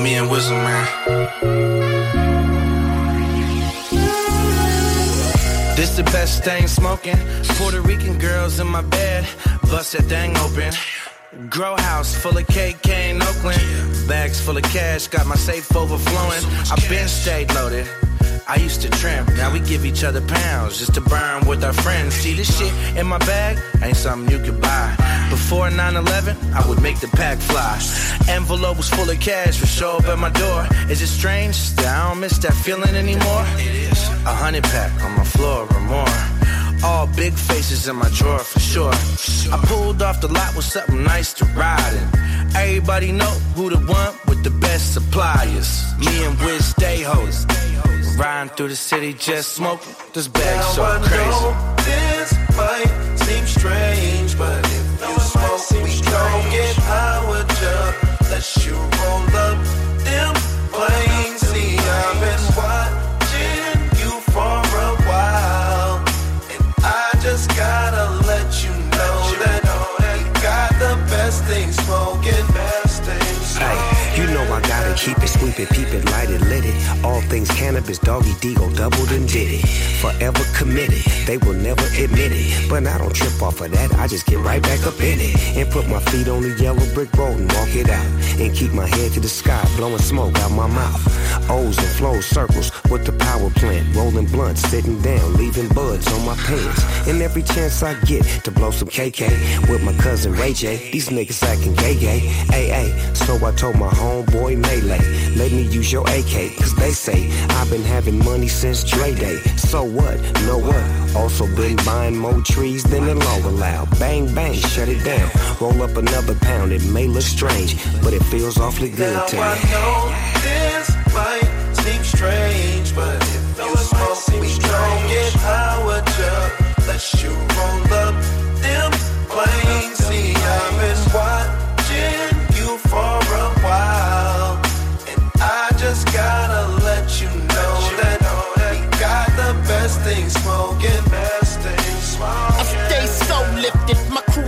Me and Wisdom, man. This the best thing smoking. Puerto Rican girls in my bed. Bust that thing open. Grow house full of cake, in Oakland. Bags full of cash, got my safe overflowing. I been stayed loaded. I used to tramp, now we give each other pounds just to burn with our friends. See this shit in my bag ain't something you could buy. Before 9/11, I would make the pack fly. Envelope was full of cash for show up at my door. Is it strange that I don't miss that feeling anymore? It is. A hundred pack on my floor or more. All big faces in my drawer for sure. I pulled off the lot with something nice to ride in. Everybody know who the one with the best suppliers. Me and Wiz stay hoes. Riding through the city just smoking. This bag Now so I crazy. know this might seem strange, but if you smoke, we don't get high with ya. Let you roll keep it, sweep it, peep it, light it, lit it. All things cannabis, doggy deagle, doubled and did it. Forever committed, they will never admit it. But I don't trip off of that, I just get right back up in it. And put my feet on the yellow brick road and walk it out. And keep my head to the sky, blowing smoke out my mouth. O's and flows, circles with the power plant. Rolling blunt, sitting down, leaving buds on my pants. And every chance I get to blow some KK with my cousin Ray J. These niggas acting gay gay. AA. So I told my homeboy Melee, let me use your AK. Cause they say I've been having money since Dre Day. So what? Know what? Also been buying more trees than the law allow. Bang bang, shut it down. Roll up another pound. It may look strange, but it feels awfully good Now to I me. know this might seem strange, but if you smoke, we don't get with ya. Let you roll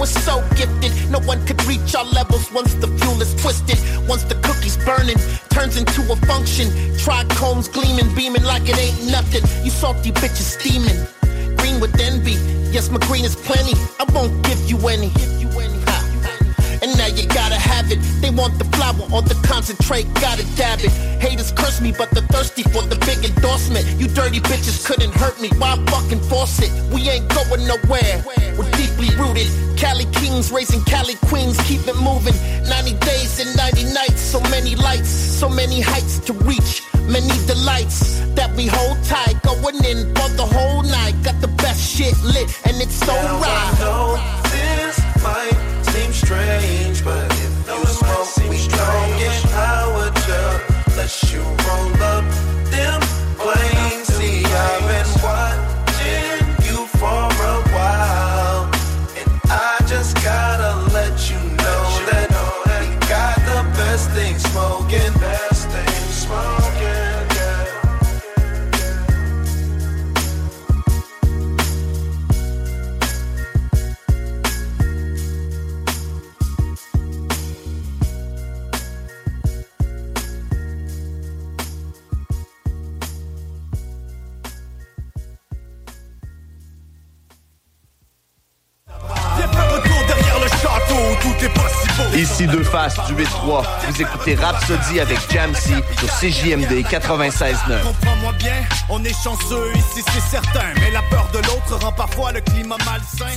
is so gifted. No one could reach our levels once the fuel is twisted. Once the cookie's burning, turns into a function. Trichomes gleaming, beaming like it ain't nothing. You salty bitches steaming, green with envy. Yes, my green is plenty. I won't give you any. Ha. And now you gotta have it. They want the flower or the concentrate, gotta dab it. Haters curse me, but they're thirsty for the big endorsement. You dirty bitches couldn't hurt me. Why fucking force it? We ain't going nowhere. We're deeply rooted. Cali kings raising Cali queens, keep it moving. 90 days and 90 nights, so many lights, so many heights to reach. Many delights that we hold tight, going in for the whole night. Got the best shit lit, and it's so right. know this might seem strange, but if you smoke, we don't Ici deux faces du 8-3. Vous écoutez Rhapsody avec Jamsey sur CJMD 96.9. Comprends-moi bien, on est chanceux ici, c'est certain. Mais la peur de l'autre rend parfois le climat malsain.